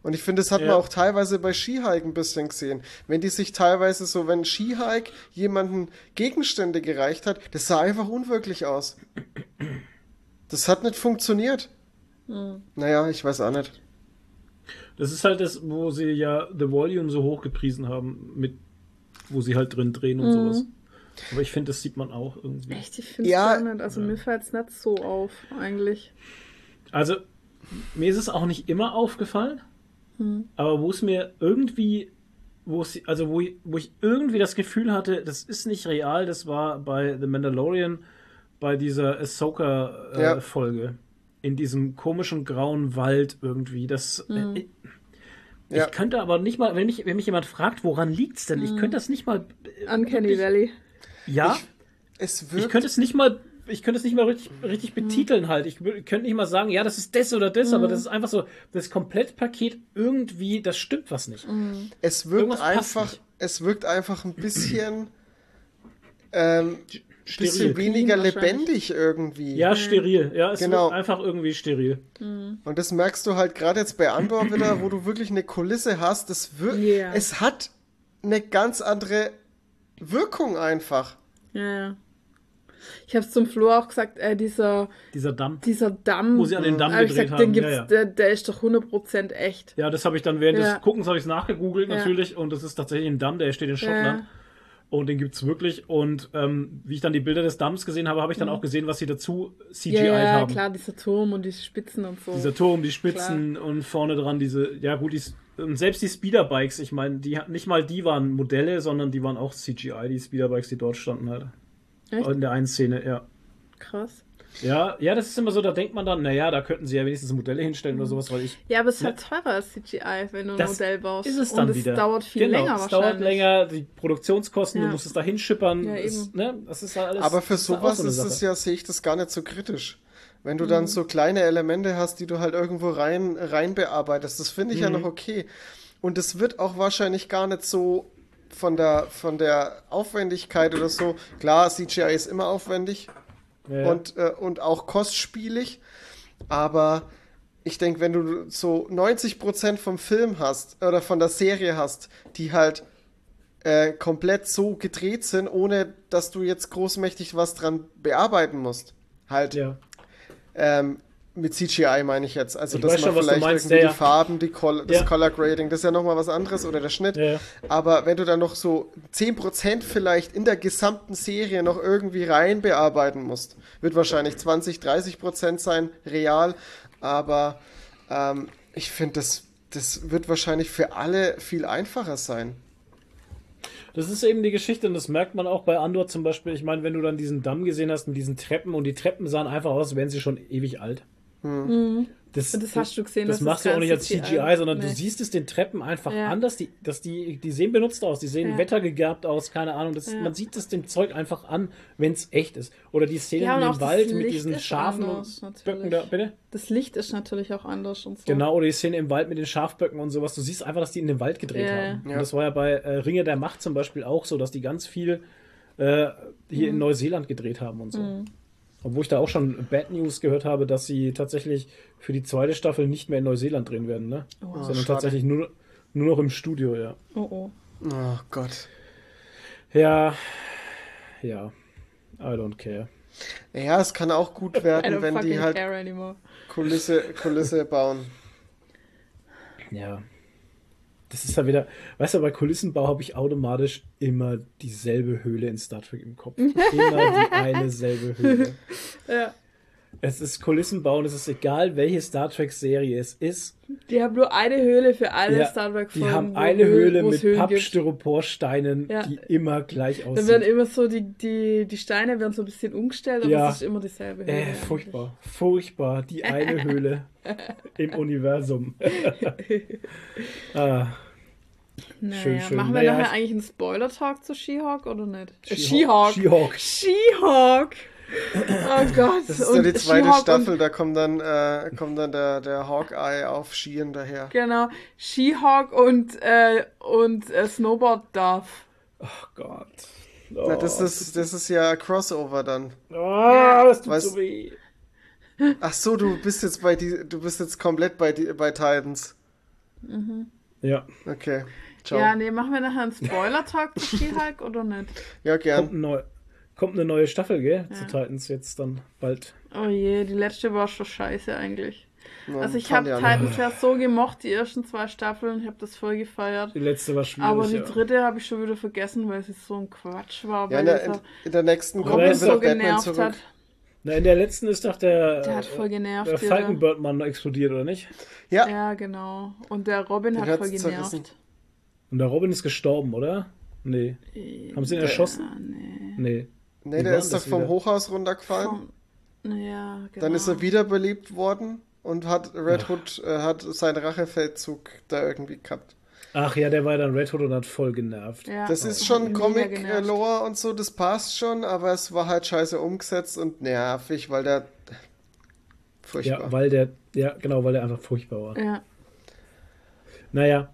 Und ich finde, das hat Ja. man auch teilweise bei Skihike ein bisschen gesehen. Wenn die sich teilweise so, wenn Skihike jemanden Gegenstände gereicht hat, das sah einfach unwirklich aus. Das hat nicht funktioniert. Naja, ich weiß auch nicht. Das ist halt das, wo sie ja The Volume so hoch gepriesen haben, mit wo sie halt drin drehen und sowas. Aber ich finde, das sieht man auch irgendwie. Echt, ich finde es Ja. gar nicht. Also mir fällt es nicht so auf, eigentlich. Also, mir ist es auch nicht immer aufgefallen, aber wo es mir irgendwie, wo es, also wo ich, wo ich irgendwie das Gefühl hatte, das ist nicht real, das war bei The Mandalorian, bei dieser Ja. Ahsoka-Folge. In diesem komischen grauen Wald irgendwie. Das. Äh, ich, Ja. ich könnte aber nicht mal, wenn mich, wenn mich jemand fragt, woran liegt's denn? Ich könnte das nicht mal. äh, Uncanny wirklich- Valley. Ja, Es ich wirkt könnte es nicht mal, ich könnte es nicht mal richtig, richtig betiteln halt. Ich könnte nicht mal sagen, ja, das ist das oder das, aber das ist einfach so, das Komplettpaket irgendwie, das stimmt was nicht. Es wirkt Irgendwas einfach, es wirkt einfach ein bisschen, (clears throat) ähm, bisschen weniger lebendig irgendwie. Ja, steril. Ja, es Genau. wird einfach irgendwie steril. Und das merkst du halt gerade jetzt bei Andor (clears throat) wieder, wo du wirklich eine Kulisse hast. Das wir Ja. es hat eine ganz andere Wirkung einfach. Ja, ja. Ich habe es zum Flo auch gesagt, äh, dieser, Dieser Damm. dieser Damm. Wo sie an den Damm gedreht gesagt, den haben. gibt's, Ja, ja. Der, der ist doch 100% echt. Ja, das habe ich dann während Ja. des Guckens habe ich es nachgegoogelt Ja. natürlich und das ist tatsächlich ein Damm, der steht in Schottland. Ja. Und den gibt's wirklich. Und ähm, wie ich dann die Bilder des Damms gesehen habe, habe ich dann auch gesehen, was sie dazu CGI Ja, ja, haben. klar, dieser Turm und die Spitzen und so. Dieser Turm, die Spitzen und vorne dran diese, ja gut, die, selbst die Speederbikes, ich meine, die nicht mal die waren Modelle, sondern die waren auch CGI, die Speederbikes, die dort standen halt. Echt? In der einen Szene, ja. Krass. Ja, ja, das ist immer so, da denkt man dann, naja, da könnten sie ja wenigstens Modelle hinstellen oder sowas, weil ich. Ja, aber es ist halt teurer als CGI, wenn du ein Modell baust. Ist es dann und wieder. es dauert viel genau, länger es wahrscheinlich. dauert länger, die Produktionskosten, Ja. du musst es da hinschippern. Ja, es, eben. ne, das ist halt alles. Aber für das ist sowas so ist es ja, sehe ich das gar nicht so kritisch. Wenn du Mhm. dann so kleine Elemente hast, die du halt irgendwo rein, rein bearbeitest, das finde ich Mhm. ja noch okay. Und es wird auch wahrscheinlich gar nicht so von der, von der Aufwendigkeit oder so. Klar, CGI ist immer aufwendig Ja, und, äh, und auch kostspielig, aber ich denke, wenn du so 90% vom Film hast oder von der Serie hast, die halt äh, komplett so gedreht sind, ohne dass du jetzt großmächtig was dran bearbeiten musst. Halt ja. ähm, mit CGI meine ich jetzt. Also Ich dass man schon, vielleicht meinst, irgendwie ja, die Farben, die Col das Ja. Color Grading, das ist ja nochmal was anderes oder der Schnitt. Ja. Aber wenn du dann noch so 10% vielleicht in der gesamten Serie noch irgendwie rein bearbeiten musst, wird wahrscheinlich 20, 30% sein, real. Aber ähm, ich finde, das, das wird wahrscheinlich für alle viel einfacher sein. Das ist eben die Geschichte und das merkt man auch bei Andor zum Beispiel. Ich meine, wenn du dann diesen Damm gesehen hast mit diesen Treppen und die Treppen sahen einfach aus, als wären sie schon ewig alt. Das, Und das hast du gesehen, Das das machst du auch nicht als CGI. CGI, sondern du Nee. siehst es den Treppen einfach Ja. anders. Die, dass die, die sehen benutzt aus, die sehen Ja. wettergegerbt aus, keine Ahnung. Das, Ja. Man sieht es dem Zeug einfach an, wenn es echt ist. Oder die Szenen Ja, das Wald mit Licht diesen Schafen anders, und Böcken da. Bitte? Das Licht ist natürlich auch anders und so. Genau, oder die Szene im Wald mit den Schafböcken und sowas. Du siehst einfach, dass die in den Wald gedreht Ja, haben. ja. Und das war ja bei äh, Ringe der Macht zum Beispiel auch so, dass die ganz viel äh, hier Mhm. in Neuseeland gedreht haben und so. Obwohl ich da auch schon Bad News gehört habe, dass sie tatsächlich für die zweite Staffel nicht mehr in Neuseeland drehen werden, ne? Sondern schade. tatsächlich nur, nur noch im Studio, ja. Oh oh. Oh Gott. Ja, ja. I don't care. Ja, es kann auch gut (laughs) werden, wenn fucking die halt care anymore. Kulisse, Kulisse bauen. Ja. Das ist ja wieder, weißt du, bei Kulissenbau habe ich automatisch immer dieselbe Höhle in Star Trek im Kopf. Immer die eine selbe Höhle. (laughs) Ja. Es ist Kulissenbau und es ist egal, welche Star Trek-Serie es ist. Die haben nur eine Höhle für alle Ja, Star Trek die haben eine Höh- Höhle mit. Pappstyroporsteinen, Ja. die immer gleich Da werden aussehen. immer so die, die, die Steine werden so ein bisschen umgestellt, aber Ja. es ist immer dieselbe Höhle. Äh, furchtbar, furchtbar. Die eine Höhle (laughs) im Universum. (laughs) ah, Naja, Schön, schön. Machen wir Naja, nachher ich- eigentlich einen Spoiler-Talk zu She-Hulk oder nicht? Äh, She-Hulk. She-Hulk. She-Hulk. Oh Gott. Das ist ja die zweite She-Hulk Staffel, da kommt dann, äh, kommt dann der, der Hawkeye auf Skiern daher. genau. She-Hulk und, äh, und äh, Snowboard Darth. Oh Gott. Na, das, ist, das ist ja Crossover dann. Oh, das tut Was- so weh. Ach so, du bist jetzt bei die, du bist jetzt komplett bei, die, bei Titans. Ja, Okay. Ciao. Ja, nee, machen wir nachher einen Spoiler-Talk zu She-Hulk oder nicht? Ja, kommt, gern. ein neu, kommt eine neue Staffel, gell? Zu Titans jetzt dann bald. Oh je, die letzte war schon scheiße eigentlich. Ja, Also ich habe Titans ja so gemocht, die ersten zwei Staffeln, ich habe das voll gefeiert. Die letzte war schwierig. Aber die ja. dritte habe ich schon wieder vergessen, weil sie so ein Quatsch war. Ja, in der, in, in der nächsten kommt wieder so genervt zurück. hat. Na, in der letzten ist doch der, Der hat voll genervt. der Falkenbirdmann explodiert, oder nicht? Ja, Ja, genau. Und der Robin Den hat voll genervt. zerrissen. Und der Robin ist gestorben, oder? Nee. Haben sie ihn erschossen? Ja, nee. Nee. Nee, der ist doch vom wieder? Hochhaus runtergefallen. Ja, genau. Dann ist er wiederbelebt worden und hat Red Hood äh, hat seinen Rachefeldzug da irgendwie gehabt. Ach ja, der war dann Red Hood und hat voll genervt. Ja, Das ist hat schon. Comic-Lore und so, das passt schon, aber es war halt scheiße umgesetzt und nervig, weil der furchtbar. Ja, weil der, ja, genau, weil der einfach furchtbar war. Ja. Naja.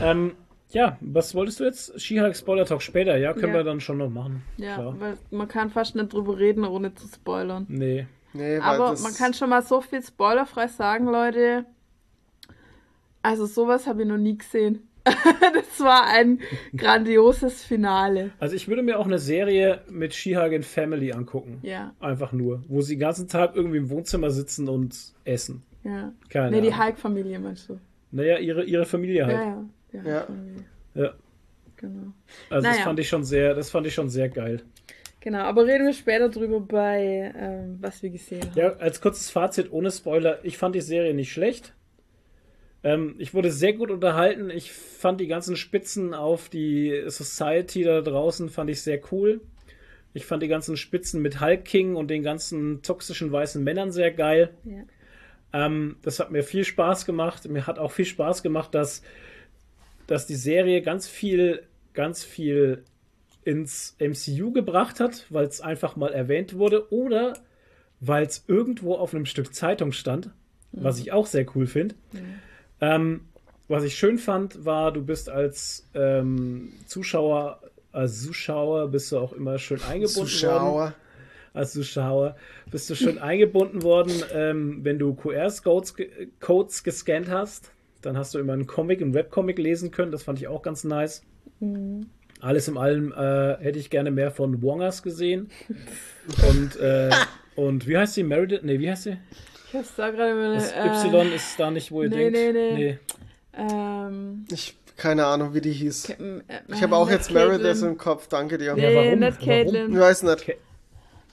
Ähm, ja, was wolltest du jetzt? She-Hulk Spoiler Talk später, ja, können Ja. wir dann schon noch machen. Ja, Klar. weil man kann fast nicht drüber reden, ohne zu spoilern. Nee. nee, weil Aber das, man kann schon mal so viel spoilerfrei sagen, Leute. Also sowas habe ich noch nie gesehen. (laughs) das war ein grandioses Finale. Also ich würde mir auch eine Serie mit She-Hulk in Family angucken. Ja, Einfach nur. Wo sie den ganzen Tag irgendwie im Wohnzimmer sitzen und essen. ja. Keine Nee, die Ahnung. Hulk-Familie meinst du? Naja, ihre, ihre Familie halt. Ja, ja. Ja. Ja. Genau. Also das Naja. fand ich schon sehr, das fand ich schon sehr geil. Genau, aber reden wir später drüber bei, ähm, was wir gesehen haben. Ja, als kurzes Fazit ohne Spoiler, ich fand die Serie nicht schlecht. Ähm, ich wurde sehr gut unterhalten. Ich fand die ganzen Spitzen auf die Society da draußen fand ich sehr cool. Ich fand die ganzen Spitzen mit Hulk King und den ganzen toxischen weißen Männern sehr geil. Ja. Ähm, das hat mir viel Spaß gemacht. Mir hat auch viel Spaß gemacht, dass, dass die Serie ganz viel, ganz viel ins MCU gebracht hat, weil es einfach mal erwähnt wurde oder weil es irgendwo auf einem Stück Zeitung stand, was ich auch sehr cool finde. Ähm, was ich schön fand, war, du bist als ähm, Zuschauer, als Zuschauer bist du auch immer schön eingebunden worden Zuschauer. als Zuschauer bist du schon eingebunden worden, ähm, wenn du QR-Codes ge Codes gescannt hast. Dann hast du immer einen Comic, einen Webcomic lesen können. Das fand ich auch ganz nice. Alles in allem äh, hätte ich gerne mehr von Wongers gesehen. (laughs) Und, äh, und wie heißt sie? Meredith? Nee, wie heißt sie? Ich hab's da gerade über Das eine, Y ist da nicht, wo ihr nee, denkt. nee, nee. Ähm, Ich keine Ahnung, wie die hieß. ähm, äh, Ich habe auch nicht jetzt Meredith im Kopf, danke dir. Nee, warum? nicht Warum? Caitlin. Ich weiß nicht.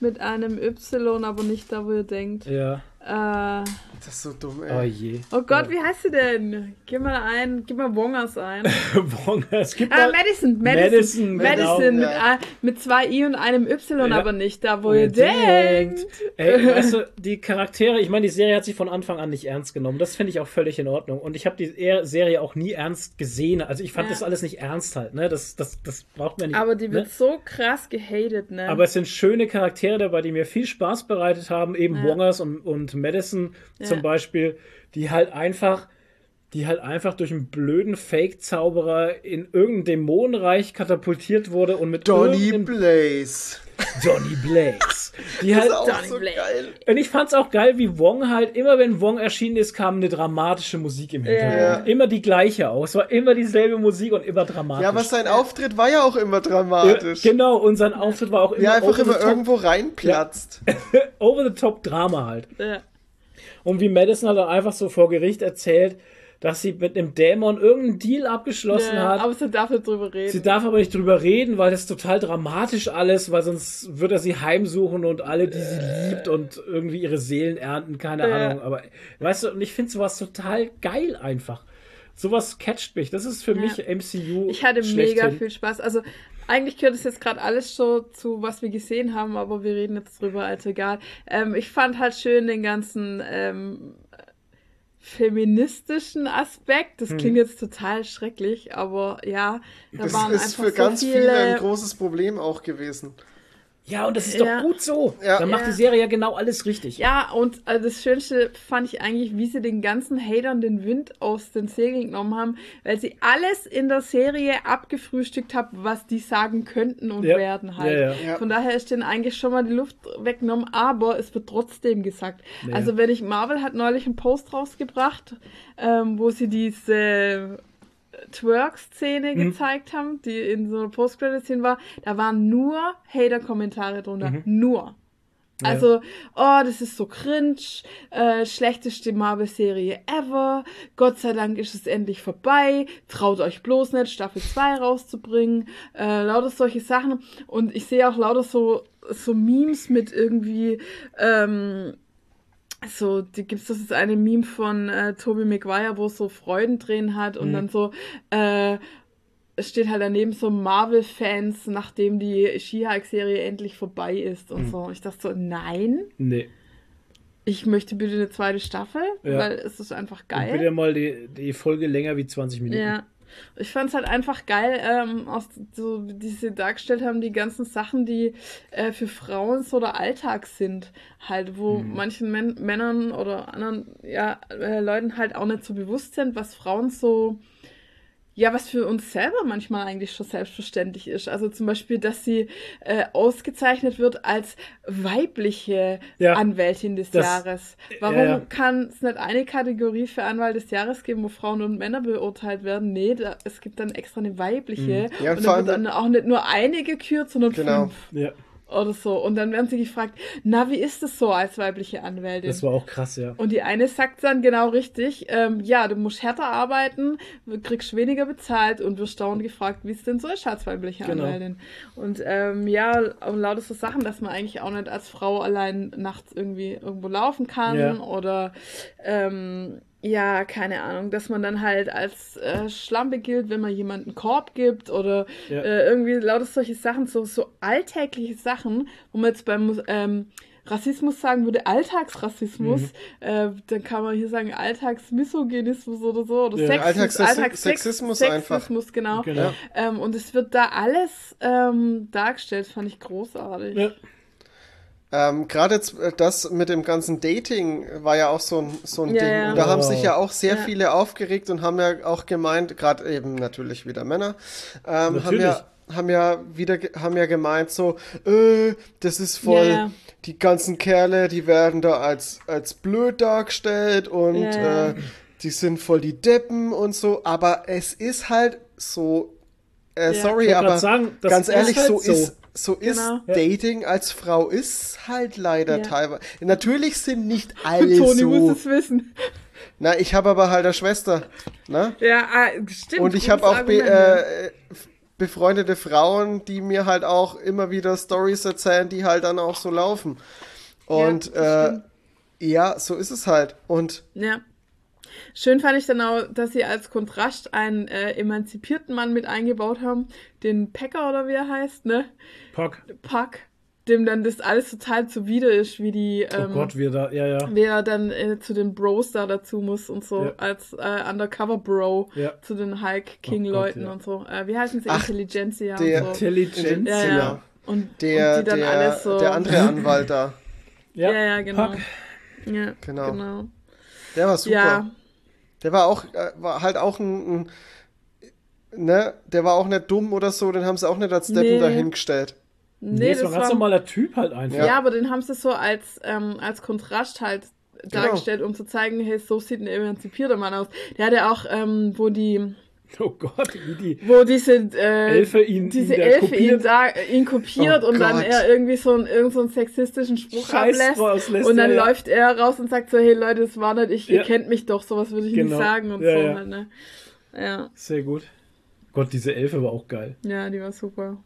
Mit einem Y, aber nicht da, wo ihr denkt. Ja. Äh, Das ist so dumm, Oh ey. je. oh Gott, wie heißt sie denn? Gib mal ein, gib mal Wongers ein. (laughs) Wongers. Gib Ah, mal. Madison, Madison, Madison, Madison, genau. mit, Ja. A- mit zwei I und einem Y, Ja. aber nicht da, wo ihr denkt. Ey, (laughs) weißt du, die Charaktere, ich meine, die Serie hat sich von Anfang an nicht ernst genommen. Das finde ich auch völlig in Ordnung. Und ich habe die Er- Serie auch nie ernst gesehen. Also ich fand Ja. das alles nicht ernst halt, ne? Das, das, das braucht man nicht. Aber die wird ne? so krass gehatet, ne? Aber es sind schöne Charaktere dabei, die mir viel Spaß bereitet haben. Eben Ja. Wongers und, und Madison Ja. zum Beispiel, die halt einfach, die halt einfach durch einen blöden Fake-Zauberer in irgendein Dämonenreich katapultiert wurde und mit Donny Blaze. Johnny Blaze. (laughs) Die Das halt ist auch so Blaze. geil. Und ich fand's auch geil, wie Wong halt, immer wenn Wong erschienen ist, kam eine dramatische Musik im Hintergrund. Ja. Immer die gleiche auch. Es war immer dieselbe Musik und immer dramatisch. Ja, aber sein Auftritt war ja auch immer dramatisch. Ja, Genau, und sein Auftritt war auch immer er einfach over the immer top, irgendwo reinplatzt. (laughs) over the top Drama halt. ja. Und wie Madison halt dann einfach so vor Gericht erzählt, dass sie mit einem Dämon irgendeinen Deal abgeschlossen ja, hat. aber sie darf nicht drüber reden. Sie darf aber nicht drüber reden, weil das total dramatisch alles, weil sonst wird er sie heimsuchen und alle, die sie liebt und irgendwie ihre Seelen ernten, keine Ja. Ahnung. Aber weißt du, und ich finde sowas total geil einfach. Sowas catcht mich. Das ist für Ja. mich MCU. Ich hatte schlechthin. mega viel Spaß. Also eigentlich gehört es jetzt gerade alles schon zu, was wir gesehen haben, aber wir reden jetzt drüber, also egal. Ähm, ich fand halt schön den ganzen ähm, feministischen Aspekt. Das klingt jetzt total schrecklich, aber ja, da Das waren ist einfach für so ganz viele. viele ein großes Problem auch gewesen. Ja, und das ist Ja. doch gut so. Ja. Dann macht Ja. die Serie ja genau alles richtig. Ja, und äh, das Schönste fand ich eigentlich, wie sie den ganzen Hatern den Wind aus den Segeln genommen haben, weil sie alles in der Serie abgefrühstückt haben, was die sagen könnten und Ja. werden halt. Ja, ja. Ja. Von daher ist denen eigentlich schon mal die Luft weggenommen, aber es wird trotzdem gesagt. Ja. Also wenn ich, Marvel hat neulich einen Post rausgebracht, ähm, wo sie diese Twerk-Szene Mhm. gezeigt haben, die in so einer Post-Credit-Szene war, da waren nur Hater-Kommentare drunter. Mhm. Nur. Also, oh, das ist so cringe, äh, schlechteste Marvel-Serie ever, Gott sei Dank ist es endlich vorbei, traut euch bloß nicht, Staffel 2 rauszubringen, äh, lauter solche Sachen. Und ich sehe auch lauter so, so Memes mit irgendwie, ähm, so, die gibt's das ist eine Meme von äh, Tobey Maguire, wo es so Freudentränen hat und dann so, äh, es steht halt daneben so Marvel-Fans, nachdem die She-Hulk-Serie endlich vorbei ist und so. Ich dachte so, nein, Nee. ich möchte bitte eine zweite Staffel, Ja. weil es ist einfach Und geil. bitte mal die, die Folge länger wie 20 Minuten. Ja. Ich fand es halt einfach geil, ähm, aus, so, wie die sie dargestellt haben, die ganzen Sachen, die äh, für Frauen so der Alltag sind. Halt, wo Mhm. manchen Män Männern oder anderen ja, äh, Leuten halt auch nicht so bewusst sind, was Frauen so. Ja, was für uns selber manchmal eigentlich schon selbstverständlich ist. Also zum Beispiel, dass sie äh, ausgezeichnet wird als weibliche Ja. Anwältin des Das- Jahres. Warum ja, ja. kann es nicht eine Kategorie für Anwalt des Jahres geben, wo Frauen und Männer beurteilt werden? Nee, da, es gibt dann extra eine weibliche. Ja, und dann wird dann auch nicht nur eine gekürt, sondern Genau. fünf Ja, oder so. Und dann werden sie gefragt, na, wie ist es so als weibliche Anwältin? das war auch krass, ja. Und die eine sagt dann genau richtig, ähm, ja, du musst härter arbeiten, kriegst weniger bezahlt und wirst dauernd gefragt, wie es denn so ist als weibliche Genau. Anwältin. Und ähm, ja, und lauter so Sachen, dass man eigentlich auch nicht als Frau allein nachts irgendwie irgendwo laufen kann Ja. oder ähm, ja, keine Ahnung, dass man dann halt als äh, Schlampe gilt, wenn man jemanden Korb gibt oder Ja. äh, irgendwie lauter solche Sachen, so, so alltägliche Sachen, wo man jetzt beim ähm, Rassismus sagen würde, Alltagsrassismus, Mhm. äh, dann kann man hier sagen Alltagsmisogynismus oder so, oder Ja, Sexismus, Alltagssex- Alltags Sexismus Sexismus, genau. Genau. Ähm, und es wird da alles ähm, dargestellt, fand ich großartig. Ja. Ähm, Gerade jetzt, äh, das mit dem ganzen Dating war ja auch so ein, so ein Ja, Ding. ja. Und da haben sich ja auch sehr Ja. viele aufgeregt und haben ja auch gemeint, gerade eben natürlich wieder Männer, ähm, haben Natürlich. ja haben ja wieder haben ja gemeint so äh, das ist voll Ja, ja. die ganzen Kerle die werden da als als blöd dargestellt und Ja, ja. Äh, die sind voll die Deppen und so aber es ist halt so äh, Ja. sorry aber sagen, ganz ist ehrlich halt so so. ist so ist Genau. Ja. Dating als Frau ist halt leider Ja. teilweise. Natürlich sind nicht (laughs) alle Toni so. muss es wissen. Na, ich habe aber halt eine Schwester. Ne? Ja, ah, stimmt. Und ich habe auch be äh, befreundete Frauen, die mir halt auch immer wieder Stories erzählen, die halt dann auch so laufen. Und Ja, äh, ja, so ist es halt. Und Ja. Schön fand ich dann auch, dass sie als Kontrast einen äh, emanzipierten Mann mit eingebaut haben, den Packer oder wie er heißt, ne? Puck. Puck, dem dann das alles total zuwider ist, wie die, Oh ähm, Gott, wir da, ja, ja. wer dann äh, zu den Bros da dazu muss und so, Ja. als äh, Undercover-Bro Ja. zu den Hulk King-Leuten ja. und so. Äh, wie heißen sie? Ach, Intelligentsia der- und so. Intelligent. Ja, ja. Genau. Und, der, und die dann der, alles so. der andere Anwalt da, Ja, ja, genau. Puck. Ja, Genau. genau. der war super. Ja, Der war auch, äh, war halt auch ein, ein, ne, der war auch nicht dumm oder so, den haben sie auch nicht als Deppen Nee. dahingestellt. Nee, das war ein ganz normaler Typ halt einfach. Ja, aber den haben sie so als, ähm, als Kontrast halt dargestellt, um zu zeigen, hey, so sieht ein emanzipierter Mann aus. Der hat ja auch, ähm, wo die, Oh Gott, wie die. wo diese äh, Elfe ihn- diese ihn Elfe kopiert. ihn, da, äh, ihn kopiert Oh und dann Gott. er irgendwie so einen, irgend so einen sexistischen Spruch Scheiß ablässt und dann ja. läuft er raus und sagt so, hey Leute, das war nicht ich, Ja. ihr kennt mich doch, sowas würde ich Genau. nicht sagen und Ja, so ja. halt, ne? Ja, Sehr gut. Gott, diese Elfe war auch geil. ja, die war super.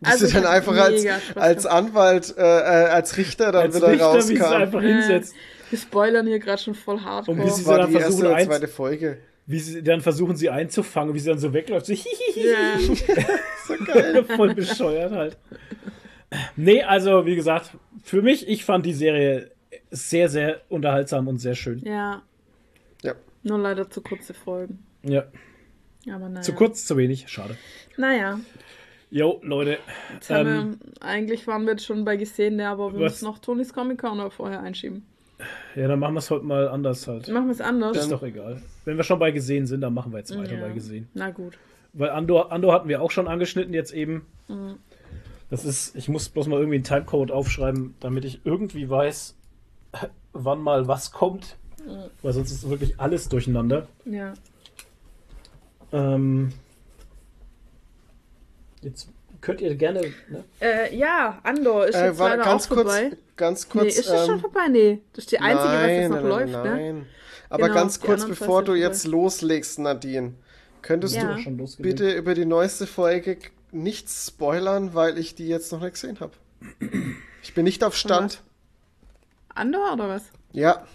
Dass Also, sie dann einfach als, als. Anwalt, äh, äh, als Richter dann Als wieder Richter, wie rauskam. einfach Ja. hinsetzt. Wir spoilern hier gerade schon voll hardcore. Und wie Das sie war dann die versuchen, erste und eins- zweite Folge. Wie sie dann versuchen, sie einzufangen, wie sie dann so wegläuft. So, Ja. So geil. (laughs) voll bescheuert halt. Nee, also wie gesagt, für mich, ich fand die Serie sehr, sehr unterhaltsam und sehr schön. Ja, ja. nur leider zu kurze Folgen. Ja. Aber naja. Zu kurz, zu wenig, schade. Naja. Jo, Leute. Ähm, wir, eigentlich waren wir jetzt schon bei gesehen, aber wir Was? müssen noch Tonys Comic Corner vorher einschieben. Ja, dann machen wir es heute mal anders halt. Machen wir es anders. Ist doch egal. Wenn wir schon bei gesehen sind, dann machen wir jetzt weiter Ja. bei gesehen. Na gut. Weil Andor, Andor hatten wir auch schon angeschnitten jetzt eben. Das ist, ich muss bloß mal irgendwie einen Timecode aufschreiben, damit ich irgendwie weiß, (laughs) wann mal was kommt. Weil sonst ist wirklich alles durcheinander. Ja. Ähm, jetzt könnt ihr gerne. Ne? Äh, ja, Andor ist Äh, jetzt war leider ganz auch kurz, vorbei. ganz nee, kurz. ist das schon ähm, vorbei? Nee. Das ist die einzige, was jetzt noch nein, läuft, nein, ne? nein. Aber Genau, ganz kurz, bevor du vorbei. jetzt loslegst, Nadine, könntest Ja. du Schon bitte über die neueste Folge nichts spoilern, weil ich die jetzt noch nicht gesehen habe. Ich bin nicht auf Stand. Andor oder was? Ja,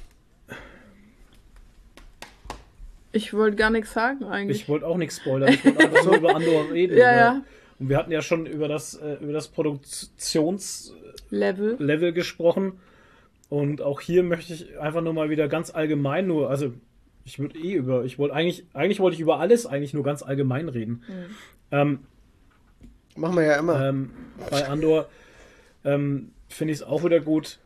Ich wollte gar nichts sagen eigentlich. Ich wollte auch nichts spoilern. Ich wollte einfach (laughs) nur über Andor reden. Ja, ja. Und wir hatten ja schon über das, äh, über das Produktionslevel Level. gesprochen. Und auch hier möchte ich einfach nur mal wieder ganz allgemein nur, also ich würde eh über, ich wollte eigentlich, eigentlich wollte ich über alles eigentlich nur ganz allgemein reden. Ähm, machen wir ja immer. ähm, bei Andor ähm, finde ich es auch wieder gut,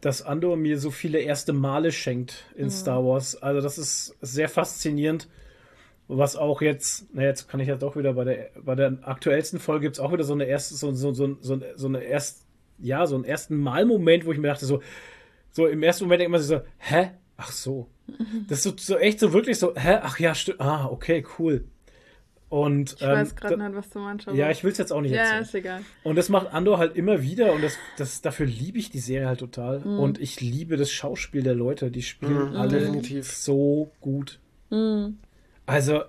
dass Andor mir so viele erste Male schenkt in Star Wars. Also das ist sehr faszinierend. Was auch jetzt, na jetzt kann ich ja doch wieder bei der bei der aktuellsten Folge gibt es auch wieder so eine erste, so, so, so, so, so eine erst, ja, so einen ersten Mal-Moment, wo ich mir dachte, so, so im ersten Moment denke ich immer so, hä? Ach so. Das ist so, so echt so wirklich so, hä? Ach ja, stimmt. Ah, okay, cool. Und Ich ähm, weiß gerade nicht, was du meinst. ja, ich will es jetzt auch nicht Ja, erzählen. ist egal. Und das macht Andor halt immer wieder und das, das, dafür liebe ich die Serie halt total. Mhm. Und ich liebe das Schauspiel der Leute. Die spielen Mhm, alle definitiv. so gut. Mhm. Also,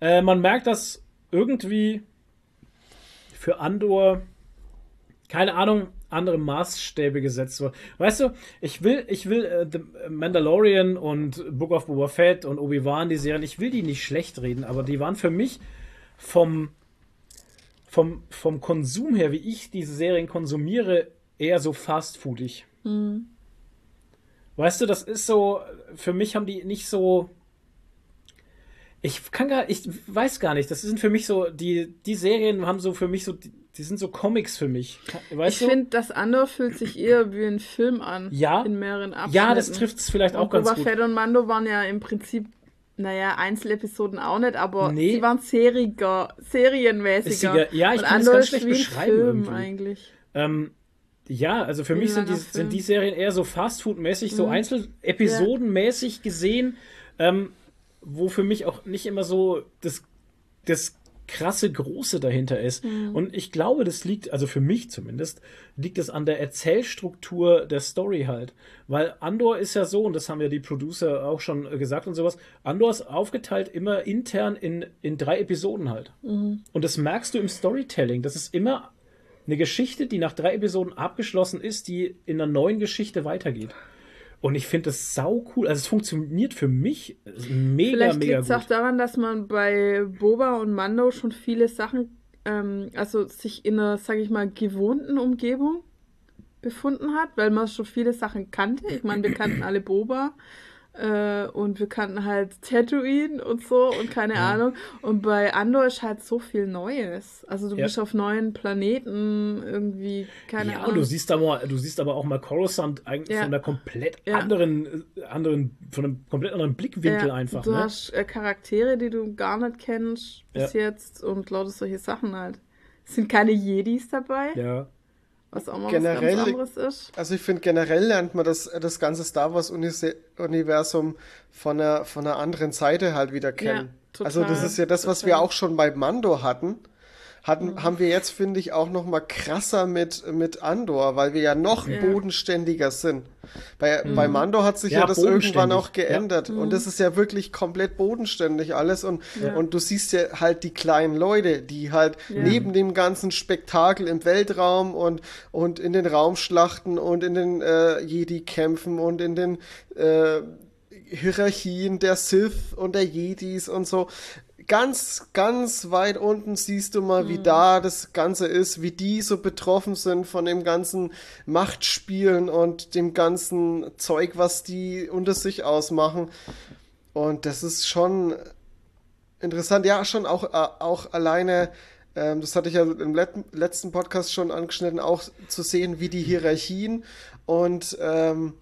äh, man merkt, dass irgendwie für Andor, keine Ahnung, andere Maßstäbe gesetzt wurden. Weißt du, ich will, ich will äh, The Mandalorian und Book of Boba Fett und Obi-Wan, die Serien, ich will die nicht schlecht reden, aber die waren für mich vom, vom, vom Konsum her, wie ich diese Serien konsumiere, eher so fastfoodig. Weißt du, das ist so, für mich haben die nicht so. Ich kann gar, ich weiß gar nicht, das sind für mich so, die, die Serien haben so für mich so, die, die sind so Comics für mich. Weißt ich finde, das Andor fühlt sich eher wie ein Film an. Ja. In mehreren Abschnitten. ja, das trifft es vielleicht auch Und ganz Boba gut. Fett und Mando waren ja im Prinzip, naja, Einzelepisoden auch nicht, aber Nee. sie waren seriger, serienmäßiger. Ist ja, ich und kann es Andor ganz schlecht beschreiben Film irgendwie. eigentlich. Ähm, ja, also für Wie mich sind die, Film. sind die Serien eher so Fastfood-mäßig, so Mhm. Einzelepisodenmäßig gesehen, ähm, wo für mich auch nicht immer so das, das krasse Große dahinter ist. Mhm. Und ich glaube, das liegt, also für mich zumindest, liegt es an der Erzählstruktur der Story halt. Weil Andor ist ja so, und das haben ja die Producer auch schon gesagt und sowas, Andor ist aufgeteilt immer intern in, in drei Episoden halt. Mhm. Und das merkst du im Storytelling. Das ist immer eine Geschichte, die nach drei Episoden abgeschlossen ist, die in einer neuen Geschichte weitergeht. Und ich finde das sau cool. Also es funktioniert für mich mega, Vielleicht mega liegt es auch gut. daran, dass man bei Boba und Mando schon viele Sachen, ähm, also sich in einer, sag ich mal, gewohnten Umgebung befunden hat, weil man schon viele Sachen kannte. Ich meine, wir kannten alle Boba und wir kannten halt Tatooine und so und keine Ahnung. Und bei Andor ist halt so viel Neues. Also du Ja. bist auf neuen Planeten irgendwie, keine ja, Ahnung. und du siehst, aber, du siehst aber auch mal Coruscant eigentlich Ja. von einer komplett Ja. anderen, äh, anderen, von einem komplett anderen Blickwinkel Ja, einfach. Du Ne? hast äh, Charaktere, die du gar nicht kennst bis jetzt und lauter solche Sachen halt. Es sind keine Jedis dabei, Ja. Was auch mal Generell- was anderes ist. Also ich finde generell lernt man das, das ganze Star Wars Unise- Universum von einer, von einer anderen Seite halt wieder kennen. total, also das ist ja das, was wir auch schon bei Mando hatten. Hatten, haben wir jetzt, finde ich, auch noch mal krasser mit, mit Andor, weil wir ja noch Ja. bodenständiger sind. Bei, bei Mando hat sich ja, Ja, das irgendwann auch geändert. Und das ist ja wirklich komplett bodenständig alles. Und, Mhm. Ja. und du siehst ja halt die kleinen Leute, die halt Ja. neben dem ganzen Spektakel im Weltraum und, und in den Raumschlachten und in den äh, Jedi-Kämpfen und in den äh, Hierarchien der Sith und der Jedis und so. Ganz, ganz weit unten siehst du mal, wie da das Ganze ist, wie die so betroffen sind von dem ganzen Machtspielen und dem ganzen Zeug, was die unter sich ausmachen. Und das ist schon interessant. Ja, schon auch, äh, auch alleine ähm, das hatte ich ja im let letzten Podcast schon angeschnitten, auch zu sehen, wie die Hierarchien und, ähm,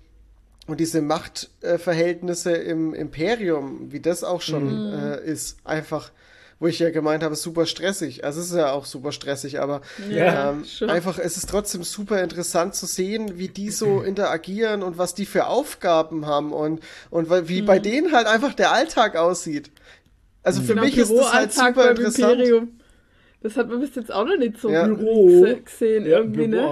und diese Machtverhältnisse im Imperium, wie das auch schon äh, ist, einfach, wo ich ja gemeint habe, super stressig. Also es ist ja auch super stressig, aber Ja, ähm, einfach, es ist trotzdem super interessant zu sehen, wie die so (clears throat) interagieren und was die für Aufgaben haben und, und wie bei denen halt einfach der Alltag aussieht. Also für Genau, mich ist das halt super beim interessant. Imperium. Das hat man bis jetzt auch noch nicht so Ja. Büro. gese- gesehen Ja, irgendwie, ne?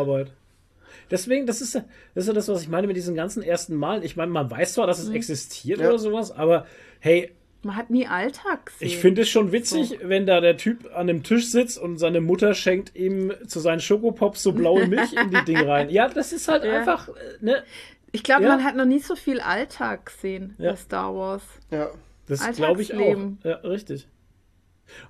Deswegen, das ist, ja- das ist ja das, was ich meine mit diesen ganzen ersten Malen. Ich meine, man weiß zwar, dass es existiert Ja. oder sowas, aber hey, Man hat nie Alltag gesehen. ich finde es schon witzig, wenn da der Typ an dem Tisch sitzt und seine Mutter schenkt ihm zu seinen Schokopops so blaue (laughs) Milch in die Dinge rein. Ja, das ist halt Ja. einfach, äh, ne? Ich glaube, Ja. man hat noch nie so viel Alltag gesehen Ja. bei Star Wars. Ja. Das glaube ich auch. Ja, richtig.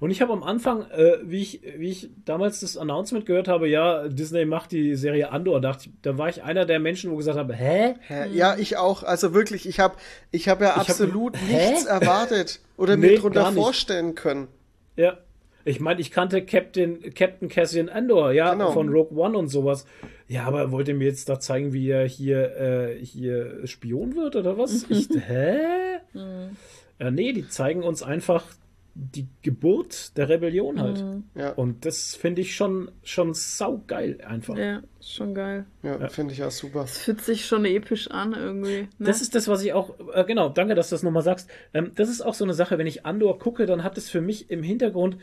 Und ich habe am Anfang, äh, wie, ich, wie ich damals das Announcement gehört habe, ja, Disney macht die Serie Andor, dachte, ich- da war ich einer der Menschen, wo gesagt habe, hä? Hä? Ja, ich auch. Also wirklich, ich habe ich hab ja hab- absolut Hä? nichts erwartet oder Nee, mir nicht. vorstellen können. Ja. Ich meine, ich kannte Captain, Captain Cassian Andor, ja, Genau. von Rogue One und sowas. Ja, aber wollt ihr mir jetzt da zeigen, wie er hier, äh, hier Spion wird oder was? (laughs) Ich, hä? äh, nee, die zeigen uns einfach die Geburt der Rebellion halt. Ja, Und das finde ich schon, schon saugeil einfach. Ja, schon geil. ja, finde ich auch super. Es fühlt sich schon episch an irgendwie. Ne? Das ist das, was ich auch, äh, genau, danke, dass du das nochmal sagst. Ähm, das ist auch so eine Sache, wenn ich Andor gucke, dann hat es für mich im Hintergrund,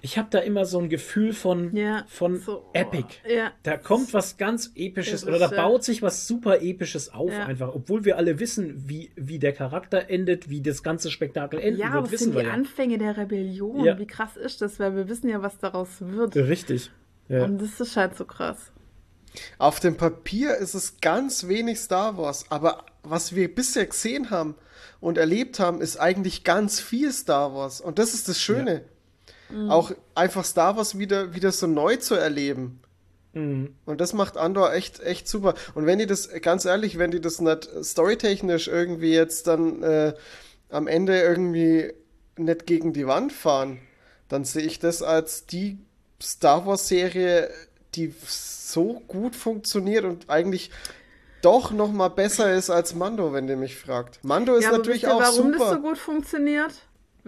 ich habe da immer so ein Gefühl von, ja, von so, oh, Epic. Ja, Da kommt was ganz Episches Das oder da ja. baut sich was super Episches auf Ja. einfach, obwohl wir alle wissen, wie, wie der Charakter endet, wie das ganze Spektakel enden ja wird, aber wissen sind wir die ja. Anfänge der Rebellion. Ja. Wie krass ist das? Weil wir wissen ja, was daraus wird. Richtig. Ja. Und das ist halt so krass. Auf dem Papier ist es ganz wenig Star Wars, aber was wir bisher gesehen haben und erlebt haben, ist eigentlich ganz viel Star Wars. Und das ist das Schöne. Auch einfach Star Wars wieder, wieder so neu zu erleben. Mhm. Und das macht Andor echt, echt super. Und wenn die das, ganz ehrlich, wenn die das nicht storytechnisch irgendwie jetzt dann äh, am Ende irgendwie nicht gegen die Wand fahren, dann sehe ich das als die Star Wars-Serie, die so gut funktioniert und eigentlich doch noch mal besser ist als Mando, wenn ihr mich fragt. Mando ist ja, natürlich auch warum super. das so gut funktioniert?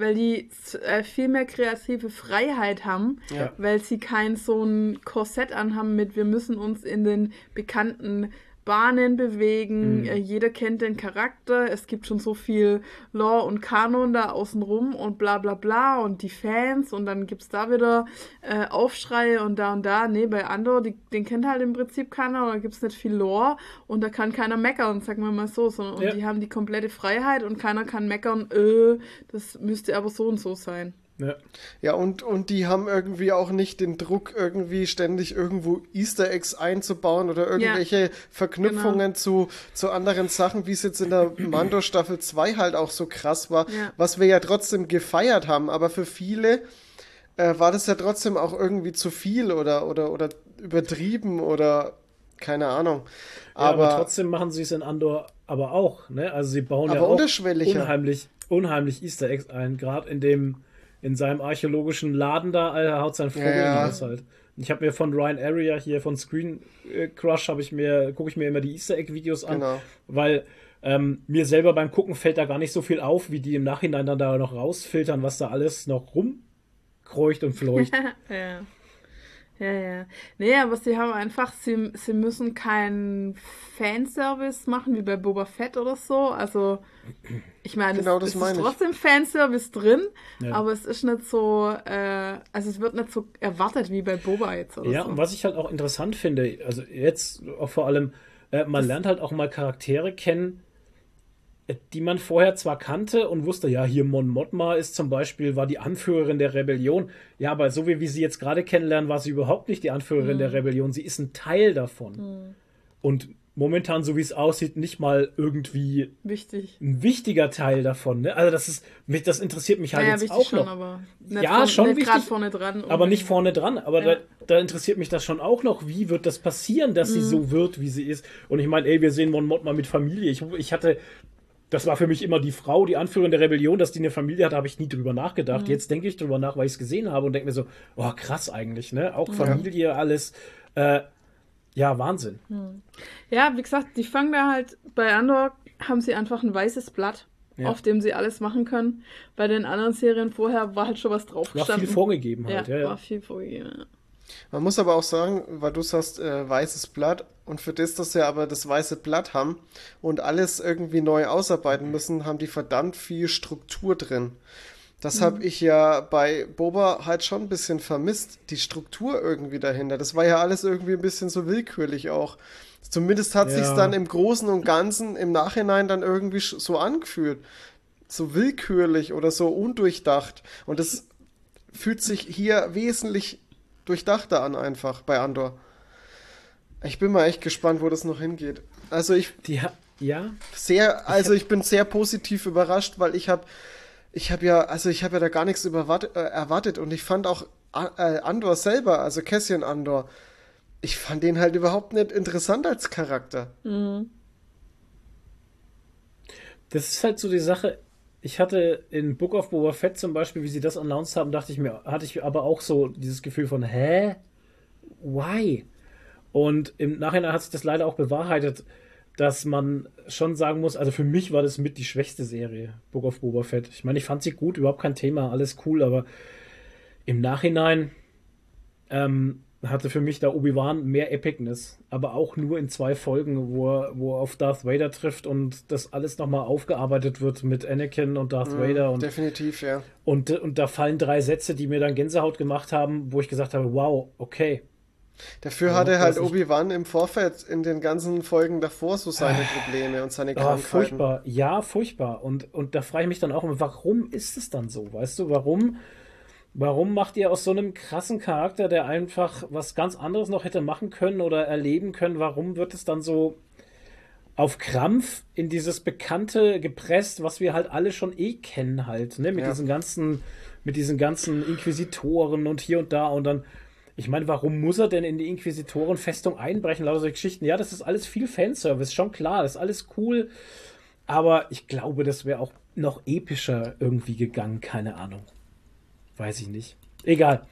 Weil die äh, viel mehr kreative Freiheit haben, Ja. weil sie kein so ein Korsett anhaben mit, wir müssen uns in den bekannten Bahnen bewegen, äh, jeder kennt den Charakter, es gibt schon so viel Lore und Kanon da außenrum und bla bla bla und die Fans und dann gibt's da wieder äh, Aufschreie und da und da. Nee, bei Andor, die, den kennt halt im Prinzip keiner, da gibt's nicht viel Lore und da kann keiner meckern, sagen wir mal so, sondern und Ja. die haben die komplette Freiheit und keiner kann meckern, äh, das müsste aber so und so sein. Ja. Ja, und, und die haben irgendwie auch nicht den Druck, irgendwie ständig irgendwo Easter Eggs einzubauen oder irgendwelche Verknüpfungen genau. zu, zu anderen Sachen, wie es jetzt in der (clears throat) Mando Staffel 2 halt auch so krass war, Ja. was wir ja trotzdem gefeiert haben. Aber für viele äh, war das ja trotzdem auch irgendwie zu viel oder, oder, oder übertrieben oder keine Ahnung. Ja, aber, Aber, trotzdem machen sie es in Andor aber auch, ne? Also sie bauen ja Aber auch unheimlich, unheimlich Easter Eggs ein, gerade in dem, in seinem archäologischen Laden da, Alter, haut sein Vogel Ja, ja. raus halt. Ich habe mir von Ryan Area hier von Screen äh, Crush habe ich mir gucke ich mir immer die Easter Egg Videos an, Genau. weil ähm, mir selber beim Gucken fällt da gar nicht so viel auf, wie die im Nachhinein dann da noch rausfiltern, was da alles noch rumkreucht und fleucht. (laughs) ja. Ja, ja. Nee, aber sie haben einfach, sie, sie müssen keinen Fanservice machen, wie bei Boba Fett oder so. Also, ich meine, Genau, es, das es ist meine ich. trotzdem Fanservice drin, Ja. aber es ist nicht so, äh, also es wird nicht so erwartet wie bei Boba jetzt oder Ja, so. und was ich halt auch interessant finde, also jetzt auch vor allem, äh, man lernt halt auch mal Charaktere kennen, die man vorher zwar kannte und wusste, ja, hier Mon Mothma ist zum Beispiel, war die Anführerin der Rebellion. Ja, aber so wie wir sie jetzt gerade kennenlernen, war sie überhaupt nicht die Anführerin der Rebellion. Sie ist ein Teil davon. Und momentan, so wie es aussieht, nicht mal irgendwie Wichtig. ein wichtiger Teil davon. Ne? Also das ist, mich, das interessiert mich halt Naja, jetzt wichtig auch schon, noch. aber nicht, Ja, von, schon wichtig, vorne dran. Aber nicht vorne dran. Aber Ja. da, da interessiert mich das schon auch noch. Wie wird das passieren, dass Mhm. sie so wird, wie sie ist? Und ich meine, ey, wir sehen Mon Mothma mit Familie. Ich, ich hatte das war für mich immer die Frau, die Anführerin der Rebellion, dass die eine Familie hat, habe ich nie drüber nachgedacht. Jetzt denke ich drüber nach, weil ich es gesehen habe und denke mir so, oh krass eigentlich, ne? Auch Familie, alles. Äh, ja, Wahnsinn. Ja, wie gesagt, die fangen da halt, bei Andor haben sie einfach ein weißes Blatt, Ja. auf dem sie alles machen können. Bei den anderen Serien vorher war halt schon was drauf War gestanden. viel vorgegeben halt. ja, Ja, ja. war viel vorgegeben. Man muss aber auch sagen, weil du sagst äh, weißes Blatt und für das, dass sie aber das weiße Blatt haben und alles irgendwie neu ausarbeiten müssen, haben die verdammt viel Struktur drin. Das habe ich ja bei Boba halt schon ein bisschen vermisst, die Struktur irgendwie dahinter. Das war ja alles irgendwie ein bisschen so willkürlich auch. Zumindest hat Ja. sich's dann im Großen und Ganzen im Nachhinein dann irgendwie so angefühlt. So willkürlich oder so undurchdacht. Und das fühlt sich hier wesentlich durchdachter an einfach bei Andor. Ich bin mal echt gespannt, wo das noch hingeht. Also ich Die, ha- ja, sehr, also ich bin sehr positiv überrascht, weil ich habe, ich habe ja, also ich habe ja da gar nichts überwart- äh, erwartet und ich fand auch äh, Andor selber, also Cassian Andor, ich fand den halt überhaupt nicht interessant als Charakter. Das ist halt so die Sache. Ich hatte in Book of Boba Fett zum Beispiel, wie sie das announced haben, dachte ich mir, hatte ich aber auch so dieses Gefühl von, hä? Why? Und im Nachhinein hat sich das leider auch bewahrheitet, dass man schon sagen muss, also für mich war das mit die schwächste Serie, Book of Boba Fett. Ich meine, ich fand sie gut, überhaupt kein Thema, alles cool, aber im Nachhinein ähm, hatte für mich da Obi-Wan mehr Epicness, aber auch nur in zwei Folgen, wo er, wo er auf Darth Vader trifft und das alles nochmal aufgearbeitet wird mit Anakin und Darth Vader und, Definitiv, ja. und, und da fallen drei Sätze, die mir dann Gänsehaut gemacht haben, wo ich gesagt habe, wow, okay. Dafür Ja, hatte halt. Obi-Wan im Vorfeld in den ganzen Folgen davor so seine Probleme und seine Oh, Krankheiten. furchtbar, ja, furchtbar. Und, und da frage ich mich dann auch immer, warum ist es dann so? Weißt du, warum, warum macht ihr aus so einem krassen Charakter, der einfach was ganz anderes noch hätte machen können oder erleben können, warum wird es dann so auf Krampf in dieses Bekannte gepresst, was wir halt alle schon eh kennen halt, ne? Mit Ja. diesen ganzen, mit diesen ganzen Inquisitoren und hier und da und dann. Ich meine, warum muss er denn in die Inquisitorenfestung einbrechen? Lauter solche Geschichten. Ja, das ist alles viel Fanservice, schon klar, das ist alles cool. Aber ich glaube, das wäre auch noch epischer irgendwie gegangen, keine Ahnung. Weiß ich nicht. Egal.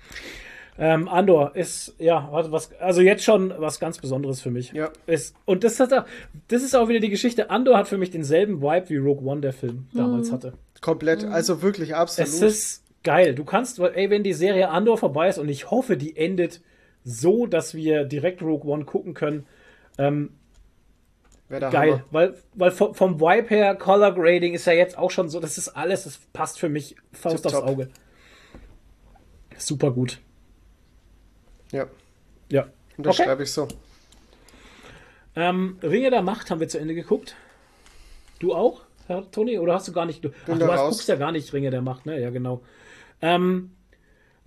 Ähm, Andor ist, ja, warte, was, also jetzt schon was ganz Besonderes für mich. Ja. Ist, und das, hat, auch- das ist auch wieder die Geschichte. Andor hat für mich denselben Vibe wie Rogue One, der Film damals hatte. Komplett, also wirklich absolut. Es ist geil. Du kannst, ey, wenn die Serie Andor vorbei ist und ich hoffe, die endet so, dass wir direkt Rogue One gucken können. Ähm, geil, Hammer. weil, weil vom, vom Vibe her, Color Grading ist ja jetzt auch schon so, das ist alles, das passt für mich Faust aufs Tipptopp. Auge. Super gut. Ja, Ja. unterschreibe ich so. Ähm, Ringe der Macht haben wir zu Ende geguckt. Du auch, Herr Toni? Oder hast du gar nicht? Du, ach, du hast, guckst ja gar nicht Ringe der Macht, ne? Ja, genau. Ähm,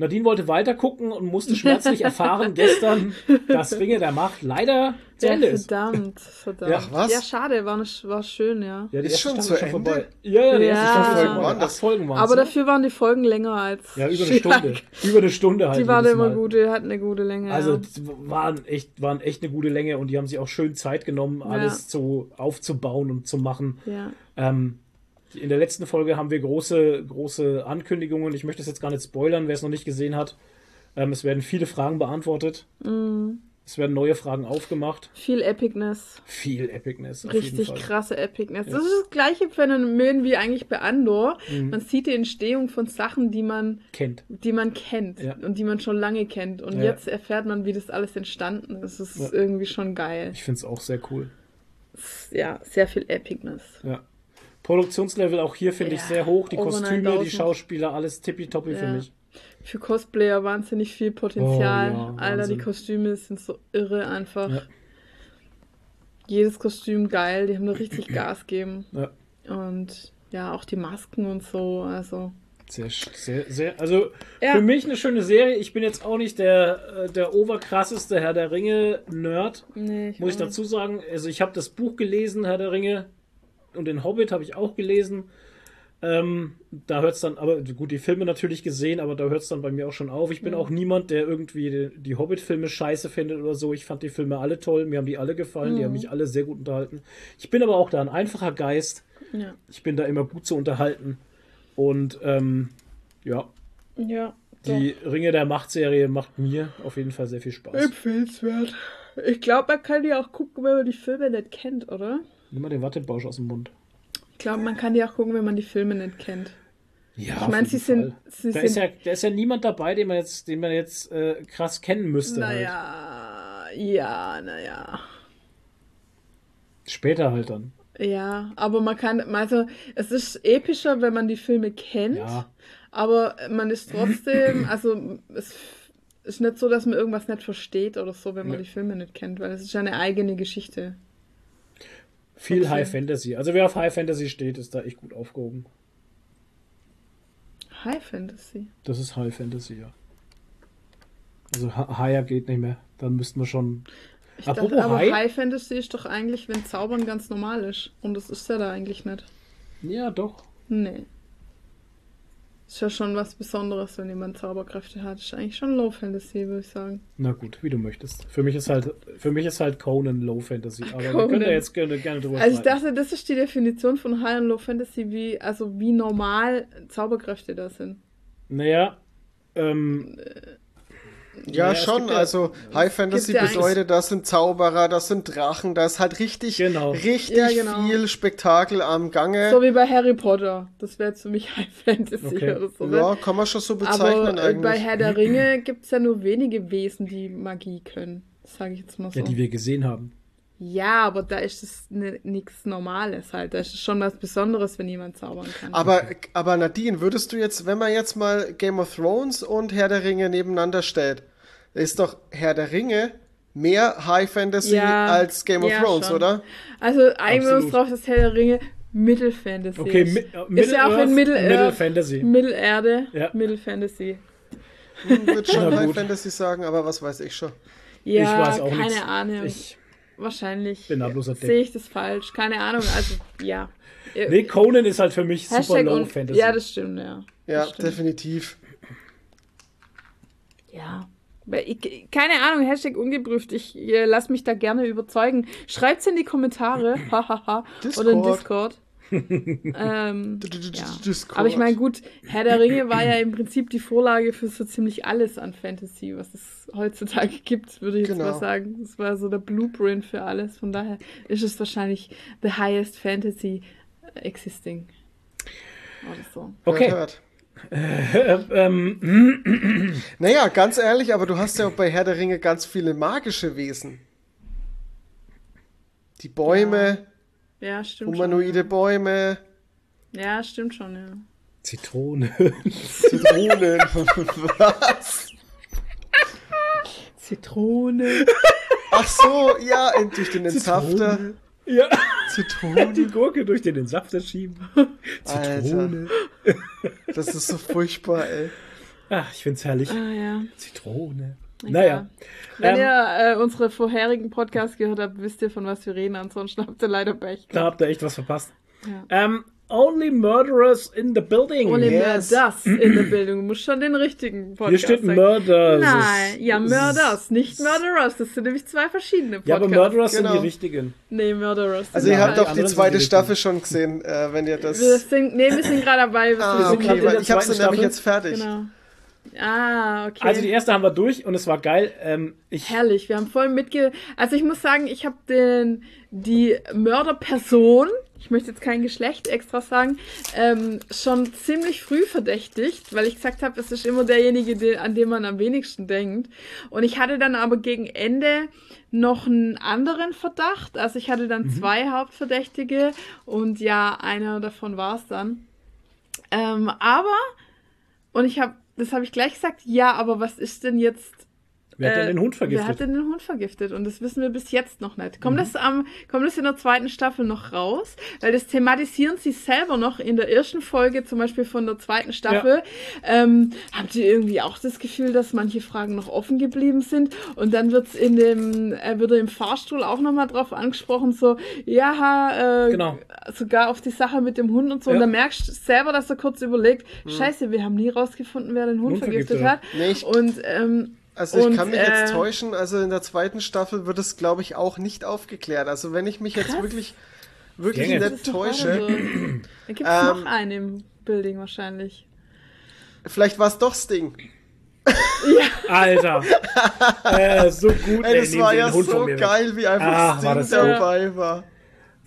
Nadine wollte weiter gucken und musste schmerzlich erfahren (laughs) gestern, dass Ringe der Macht leider zu Ja, Ende ist. verdammt, verdammt. Ja, Ach, was? Ja, schade, war, nicht, war schön, ja. Ja, die Ist erste schon Staffel zu ist Ende? Ja, ja, die erste Ja. Staffel ist Folgen vorbei. waren das? Folgen waren Aber dafür waren die Folgen länger als. Ja, über eine Stunde. Über eine Stunde halt. Die waren immer Mal. gut, die hatten eine gute Länge. Also ja. die waren echt, waren echt eine gute Länge und die haben sich auch schön Zeit genommen, alles so aufzubauen und zu machen. ja. Ähm, in der letzten Folge haben wir große, große Ankündigungen. Ich möchte es jetzt gar nicht spoilern, wer es noch nicht gesehen hat. Ähm, es werden viele Fragen beantwortet. Mm. Es werden neue Fragen aufgemacht. Viel Epicness. Viel Epicness. Richtig krasse Epicness. Das ist das gleiche Phänomen wie eigentlich bei Andor. Mhm. Man sieht die Entstehung von Sachen, die man, Kennt. die man kennt Ja. und die man schon lange kennt. Und Ja. jetzt erfährt man, wie das alles entstanden ist. Das ist Ja. irgendwie schon geil. Ich finde es auch sehr cool. Ja, sehr viel Epicness. Ja. Produktionslevel auch hier finde ich Ja, sehr hoch. Die Kostüme, die 9000. Schauspieler, alles tippitoppi für Ja. mich. Für Cosplayer wahnsinnig viel Potenzial. Oh ja, Alter, die Kostüme sind so irre einfach. Jedes Kostüm geil, die haben da richtig (clears throat) Gas gegeben. Ja. Und ja, auch die Masken und so. Also, Sehr, sehr, sehr. Also Ja. für mich eine schöne Serie. Ich bin jetzt auch nicht der, äh, der oberkrasseste Herr der Ringe-Nerd. nee, Muss ich dazu sagen. Also ich habe das Buch gelesen, Herr der Ringe. Und den Hobbit habe ich auch gelesen. Ähm, da hört es dann, aber gut, die Filme natürlich gesehen, aber da hört es dann bei mir auch schon auf. Ich bin auch niemand, der irgendwie die, die Hobbit-Filme scheiße findet oder so. Ich fand die Filme alle toll, mir haben die alle gefallen, die haben mich alle sehr gut unterhalten. Ich bin aber auch da ein einfacher Geist. Ja. Ich bin da immer gut zu unterhalten. Und ähm, ja, Ja. die Ringe der Macht-Serie macht mir auf jeden Fall sehr viel Spaß. Empfehlenswert. Ich glaube, man kann die auch gucken, wenn man die Filme nicht kennt, oder? Nimm mal den Wattebausch aus dem Mund. Ich glaube, man kann die auch gucken, wenn man die Filme nicht kennt. Ja, Ich meine, sie sind, sie Da sind ist, ja, da ist ja niemand dabei, den man jetzt, den man jetzt äh, krass kennen müsste. Halt. naja, ja, naja. Später halt dann. Ja, aber man kann, also es ist epischer, wenn man die Filme kennt, Ja. aber man ist trotzdem, (clears throat) also es ist nicht so, dass man irgendwas nicht versteht oder so, wenn man Nee. die Filme nicht kennt, weil es ist ja eine eigene Geschichte. Viel Okay. High Fantasy. Also wer auf High Fantasy steht, ist da echt gut aufgehoben. High Fantasy. Das ist High Fantasy, ja. Also hi- higher geht nicht mehr. Dann müssten wir schon. Ich Apropos dachte, aber High? High Fantasy ist doch eigentlich, wenn Zaubern ganz normal ist. Und das ist ja da eigentlich nicht. Ja, doch. Nee. Ist ja schon was Besonderes, wenn jemand Zauberkräfte hat. Ist eigentlich schon Low Fantasy, würde ich sagen. Na gut, wie du möchtest. Für mich ist halt, für mich ist halt Conan Low Fantasy. Aber wir Conan. können da jetzt gerne, gerne drüber Also ich dachte, das ist die Definition von High und Low Fantasy, wie, also wie normal Zauberkräfte da sind. Naja, ähm, Ja, es schon. ja- Also High Fantasy ja bedeutet, das sind Zauberer, das sind Drachen, da ist halt richtig, Genau. richtig Ja, genau. viel Spektakel am Gange. So wie bei Harry Potter. Das wäre jetzt für mich (laughs) High Fantasy Okay. oder so. ne? ja, kann man schon so bezeichnen Aber äh, bei eigentlich. Herr der Ringe (clears throat) gibt es ja nur wenige Wesen, die Magie können. Sage ich jetzt mal so. ja, die wir gesehen haben. Ja, aber da ist es nichts Normales halt. Da ist es schon was Besonderes, wenn jemand zaubern kann. Aber, aber Nadine, würdest du jetzt, wenn man jetzt mal Game of Thrones und Herr der Ringe nebeneinander stellt, ist doch Herr der Ringe mehr High Fantasy Ja, als Game of ja, Thrones, schon. oder? Also uns Absolut. drauf, dass Herr der Ringe Mittelfantasy Okay, ist. mi äh, ist ja auch in Mittel Middle Fantasy. Mittelerde, Ja. Mittelfantasy. Hm, Würde (laughs) schon High. Fantasy sagen, aber was weiß ich schon. Ja, ich weiß auch keine nichts. Ahnung. Ich, Wahrscheinlich sehe ich das falsch. Keine Ahnung. Also, ja. (laughs) nee, Conan ist halt für mich super Hashtag Low und, Fantasy. Ja, das stimmt, ja. Ja, stimmt. definitiv. Ja. Keine Ahnung, Hashtag ungeprüft. Ich äh, lass mich da gerne überzeugen. Schreibt's in die Kommentare. (laughs) Hahaha. Oder in Discord. Ähm, ja. Aber ich meine, gut, Herr der Ringe war ja im Prinzip die Vorlage für so ziemlich alles an Fantasy, was es heutzutage gibt, würde ich jetzt Genau. mal sagen. Das war so der Blueprint für alles. Von daher ist es wahrscheinlich the highest fantasy existing. Oder so. Okay. Hört, Äh, hört. ähm, (clears throat) Naja, ganz ehrlich, aber du hast ja auch bei Herr der Ringe ganz viele magische Wesen. Die Bäume, Ja, stimmt humanoide Bäume, schon. Ja, stimmt schon, ja. Zitrone. (laughs) Zitronen. Was? Zitrone. Ach so, ja, durch den Entsafter. ja, Zitronen. die Gurke durch den Entsafter schieben. (laughs) Zitrone. Das ist so furchtbar, ey. Ach, ich find's herrlich. Ah, ja. Zitrone. Naja. Wenn Ähm, ihr äh, unsere vorherigen Podcasts gehört habt, wisst ihr, von was wir reden. Ansonsten habt ihr leider Pech. Da habt ihr echt was verpasst. Ja. Ähm, only Murderers in the Building. Ohne Yes. Mörders in der Bildung. Du musst schon den richtigen Podcast Hier steht sagen. Murders. Nein, ja, Mörders, nicht Murderers. Das sind nämlich zwei verschiedene Podcasts. Ja, aber Murderers sind Genau. die richtigen. Nee, Murderers. Also sind ihr habt doch die sind zweite die Staffel schon gesehen, äh, wenn ihr das... Wir sind, nee, wir sind gerade dabei. Wir Ah, sind sind gerade okay, in weil der ich hab's dann nämlich jetzt fertig. Genau. Ah, okay. Also die erste haben wir durch und es war geil. Ähm, ich, Herrlich, wir haben voll mitge... Also ich muss sagen, ich habe den die Mörderperson, ich möchte jetzt kein Geschlecht extra sagen, ähm, schon ziemlich früh verdächtigt, weil ich gesagt habe, es ist immer derjenige, der, an den man am wenigsten denkt. Und ich hatte dann aber gegen Ende noch einen anderen Verdacht. Also ich hatte dann zwei Hauptverdächtige und ja, einer davon war es dann. Ähm, aber, und ich habe, das habe ich gleich gesagt, ja, aber was ist denn jetzt Wer hat denn Äh, den Hund vergiftet? Wer hat denn den Hund vergiftet? Und das wissen wir bis jetzt noch nicht. Mhm. Kommt, das, am, kommt das in der zweiten Staffel noch raus? Weil das thematisieren sie selber noch in der ersten Folge, zum Beispiel von der zweiten Staffel. Ähm, habt ihr irgendwie auch das Gefühl, dass manche Fragen noch offen geblieben sind? Und dann wird's in dem, äh, wird er im Fahrstuhl auch nochmal drauf angesprochen, so, ja, äh, Genau. sogar auf die Sache mit dem Hund und so. Und Ja. dann merkst du selber, dass er kurz überlegt, scheiße, wir haben nie rausgefunden, wer den Hund, Hund vergiftet vergiftet hat. Nee, ich- Und ähm, Also ich Und, kann mich jetzt äh, täuschen, also in der zweiten Staffel wird es, glaube ich, auch nicht aufgeklärt. Also wenn ich mich jetzt Krass. wirklich, wirklich Gänge. Das nicht täusche, so. Dann gibt es Ähm, noch einen im Building wahrscheinlich. vielleicht war es doch Sting. (laughs) Alter. äh, so gut. Ey, das nehmen war ja so mir weg. geil, wie einfach Ah, war Sting das dabei war.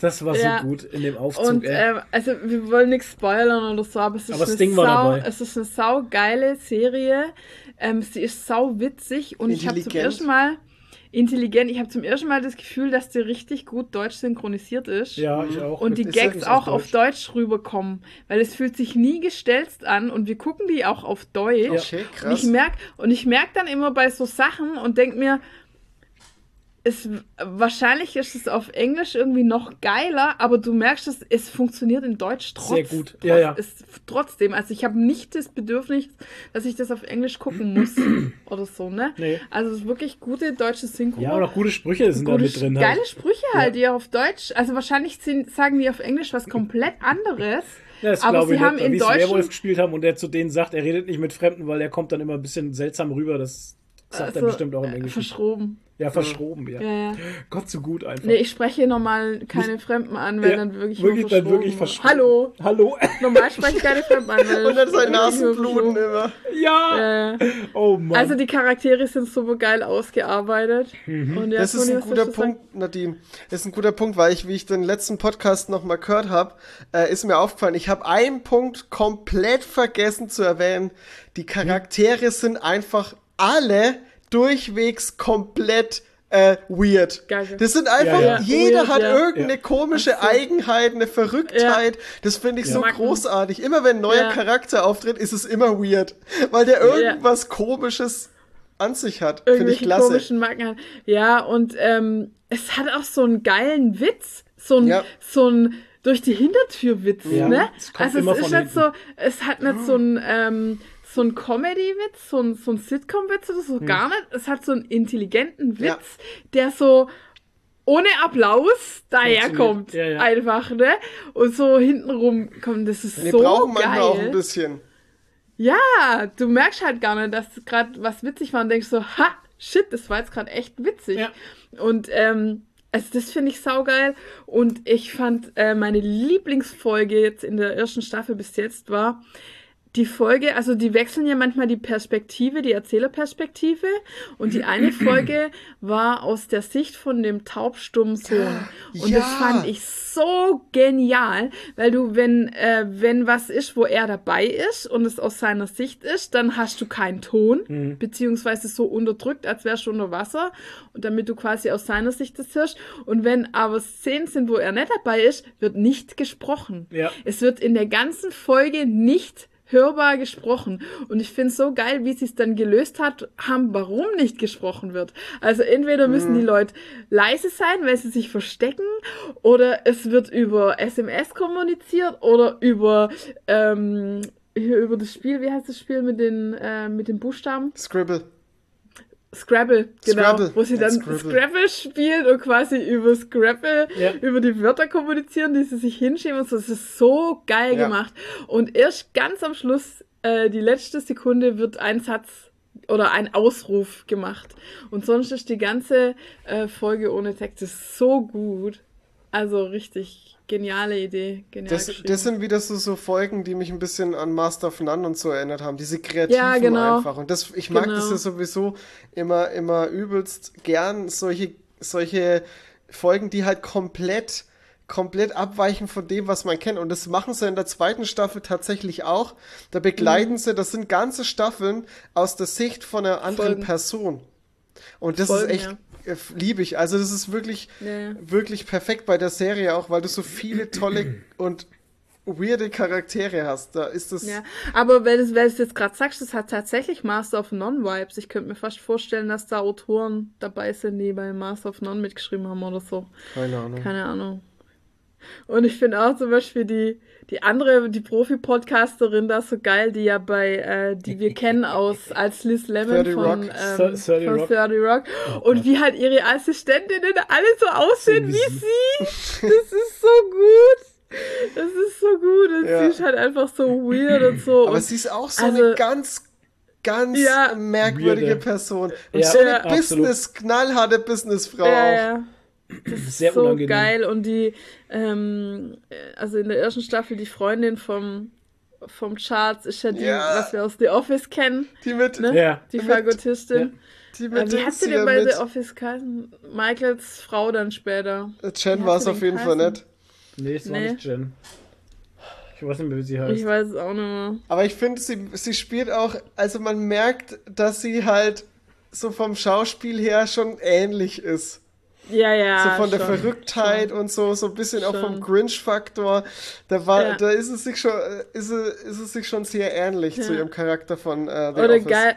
Das war so Ja. gut in dem Aufzug, Und ey. ähm, also wir wollen nichts spoilern oder so, aber es ist, Aber eine, war sau, es ist eine saugeile Serie. Ähm, sie ist sau witzig und ich habe zum ersten Mal intelligent, ich habe zum ersten Mal das Gefühl, dass die richtig gut deutsch synchronisiert ist. ja, ich auch. Und die Ist Gags auch auf auf Deutsch rüberkommen, weil es fühlt sich nie gestelzt an und wir gucken die auch auf Deutsch. Okay, Und krass. ich merk und ich merk dann immer bei so Sachen und denk mir, es, wahrscheinlich ist es auf Englisch irgendwie noch geiler, aber du merkst, es, es funktioniert in Deutsch trotz, Sehr gut. Ja, ja. Ist, trotzdem. Also ich habe nicht das Bedürfnis, dass ich das auf Englisch gucken muss (clears throat) oder so, ne? Nee. Also es ist wirklich gute deutsche Synchro. Ja, und auch gute Sprüche sind da Gute, mit drin. geile Halt. Sprüche halt, die auf Deutsch, also wahrscheinlich sind, sagen die auf Englisch was komplett anderes. Ja, das aber sie ich haben nicht, in Deutschen Werwolf gespielt haben und der zu denen sagt, er redet nicht mit Fremden, weil er kommt dann immer ein bisschen seltsam rüber. Das sagt er so, bestimmt auch im äh, Englischen. Verschroben. Ja, verschroben, ja. Ja, ja. Gott, so gut einfach. Nee, ich spreche normal keine Fremden an, wenn Ja, dann wirklich, wirklich dann wirklich verschroben. Hallo, Hallo. normal spreche ich keine Fremden an. Weil (laughs) Und dann sein Nasenbluten immer. ja. Äh, Oh Mann. also die Charaktere sind super geil ausgearbeitet. Und ja, Das ist Toni, ein was guter du sagen? Punkt, Nadine. Das ist ein guter Punkt, weil ich, wie ich den letzten Podcast nochmal gehört habe, äh, ist mir aufgefallen, ich habe einen Punkt komplett vergessen zu erwähnen. Die Charaktere sind einfach alle durchwegs komplett äh, weird. Geil. Das sind einfach, Ja, ja. jeder Weird, hat ja. irgendeine Ja. komische Eigenheit, eine Verrücktheit. Das finde ich so Mag man. großartig. Immer wenn ein neuer Ja. Charakter auftritt, ist es immer weird. Weil der irgendwas komisches an sich hat. Finde ich klasse. komischen Marken hat. Ja, und ähm, es hat auch so einen geilen Witz. So ein, Ja. so ein durch die Hintertür Witz, Ja, ne? Also immer es ist von nicht so, es hat nicht so ein, ähm, so ein Comedy-Witz, so ein, so ein Sitcom-Witz oder so, gar nicht. Es hat so einen intelligenten Witz, Ja. der so ohne Applaus daherkommt. Ja, ja. Einfach, ne? Und so hintenrum kommt, das ist Wir so brauchen geil. manchmal auch ein bisschen. Ja, du merkst halt gar nicht, dass gerade was witzig war und denkst so, ha, shit, das war jetzt gerade echt witzig. Ja. Und ähm, also das finde ich saugeil. Und ich fand äh, meine Lieblingsfolge jetzt in der ersten Staffel bis jetzt war die Folge, also die wechseln ja manchmal die Perspektive, die Erzählerperspektive. Und die eine (clears throat) Folge war aus der Sicht von dem taubstummen Sohn. Und Ja. das fand ich so genial, weil du, wenn, äh, wenn was ist, wo er dabei ist und es aus seiner Sicht ist, dann hast du keinen Ton, beziehungsweise so unterdrückt, als wärst du unter Wasser. Und damit du quasi aus seiner Sicht das hörst. Und wenn aber Szenen sind, wo er nicht dabei ist, wird nicht gesprochen. Ja. Es wird in der ganzen Folge nicht hörbar gesprochen. Und ich finde es so geil, wie sie es dann gelöst hat, haben, warum nicht gesprochen wird. Also entweder müssen die Leute leise sein, weil sie sich verstecken, oder es wird über SMS kommuniziert oder über, ähm, über das Spiel, wie heißt das Spiel mit den, äh, mit den Buchstaben? Scribble. Scrabble, genau, Scrabble, wo sie dann Scrabble. Scrabble. spielen und quasi über Scrabble Ja. über die Wörter kommunizieren, die sie sich hinschieben und so. Das ist so geil Ja. gemacht. Und erst ganz am Schluss, äh, die letzte Sekunde, wird ein Satz oder ein Ausruf gemacht. Und sonst ist die ganze äh, Folge ohne Text ist so gut. Also richtig geniale Idee. Genial Das, das sind wieder so, so Folgen, die mich ein bisschen an Master of None und so erinnert haben. Diese kreativen Ja, genau. einfach. Und das, ich mag Genau. das ja sowieso immer, immer übelst gern, solche, solche Folgen, die halt komplett, komplett abweichen von dem, was man kennt. Und das machen sie in der zweiten Staffel tatsächlich auch. Da begleiten Mhm. sie, das sind ganze Staffeln aus der Sicht von einer anderen Folgen. Person. Und das Folgen, ist echt, äh, liebe ich. Also das ist wirklich, Ja, ja. wirklich perfekt bei der Serie auch, weil du so viele tolle und weirde Charaktere hast. Da ist das. Ja, aber wenn du es jetzt gerade sagst, das hat tatsächlich Master of None-Vibes. Ich könnte mir fast vorstellen, dass da Autoren dabei sind, die bei Master of None mitgeschrieben haben oder so. Keine Ahnung. Keine Ahnung. Und ich finde auch zum Beispiel die, die andere, die Profi-Podcasterin da so geil, die ja bei, äh, die wir (laughs) kennen aus, als Liz Lemon 30 von, Rock. ähm, 30 von Rock. 30 Rock. Oh und Gott. wie halt ihre Assistentinnen alle so aussehen wie sie. sie. (laughs) Das ist so gut. Das ist so gut. Und Ja. sie ist halt einfach so weird und so. Aber und sie ist auch so also- eine ganz, ganz Ja. merkwürdige Weirde. Person. Und Ja, so eine absolut. Business, knallharte Businessfrau ja, auch. Ja. Das ist Sehr so unangenehm. geil. Und die, ähm, äh, also in der ersten Staffel, die Freundin vom, vom Charles ist ja die, Ja. was wir aus The Office kennen. Die mit, Ne? Ja. Die Mit- Fagottistin. die Äh, mit wie hat Dings sie denn bei mit. The Office geheißen? Michaels Frau dann später. Jen war es auf jeden Fall nicht. Nee, es war Nee. nicht Jen. Ich weiß nicht mehr, wie sie heißt. Ich weiß es auch nicht mehr. Aber ich finde, sie, sie spielt auch, also man merkt, dass sie halt so vom Schauspiel her schon ähnlich ist. Ja, ja. so von der schon, Verrücktheit schon. und so, so ein bisschen auch vom Schon. Grinch-Faktor. Da war, Ja. da ist es sich schon, äh, ist es, ist es sich schon sehr ähnlich zu Ja. ihrem Charakter von äh, The Oder Office. geil,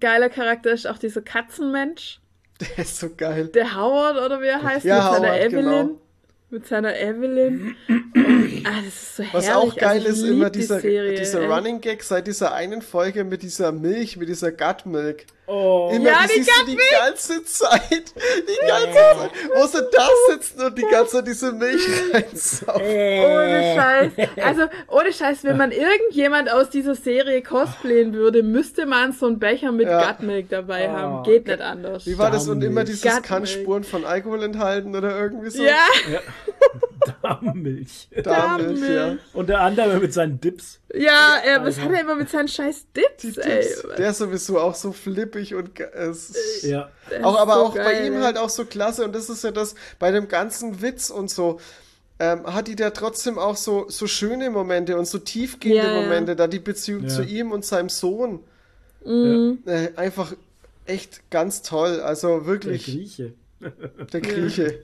geiler Charakter ist auch dieser Katzenmensch. (laughs) Der ist so geil. Der Howard oder wie er heißt, Ja, mit seiner Howard, Evelyn. genau. Mit seiner Evelyn. Und, ah, das ist so Was herrlich. auch geil also, ist, immer die dieser, Serie, dieser ey. Running Gag seit dieser einen Folge mit dieser Milch, mit dieser Gut Milk. Oh, Immer, Ja, die die siehst du die ganze Zeit. Die ganze Zeit. Wo sie da sitzen und die ganze Zeit diese Milch reinsaugen. Ohne Scheiß. Also, ohne Scheiß, wenn man irgendjemand aus dieser Serie cosplayen würde, müsste man so einen Becher mit Ja. Gutmilk dabei Oh, haben. Geht nicht anders. Wie war das? Und immer dieses Gut kann Milk. Spuren von Alkohol enthalten oder irgendwie so. Ja, Darmmilch. Darmmilch, ja. (laughs) Und der andere mit seinen Dips. Ja, er, was hat er immer mit seinen scheiß Die Dips, ey? Der ist sowieso auch so flippig und ist Ja. Der auch, ist aber so auch bei geil, ihm ey. halt auch so klasse und das ist ja das bei dem ganzen Witz und so. Ähm, hat die da trotzdem auch so, so schöne Momente und so tiefgehende Ja, ja. Momente, da die Beziehung Ja. zu ihm und seinem Sohn Mhm. äh, einfach echt ganz toll. Also Der wirklich Grieche. der Grieche.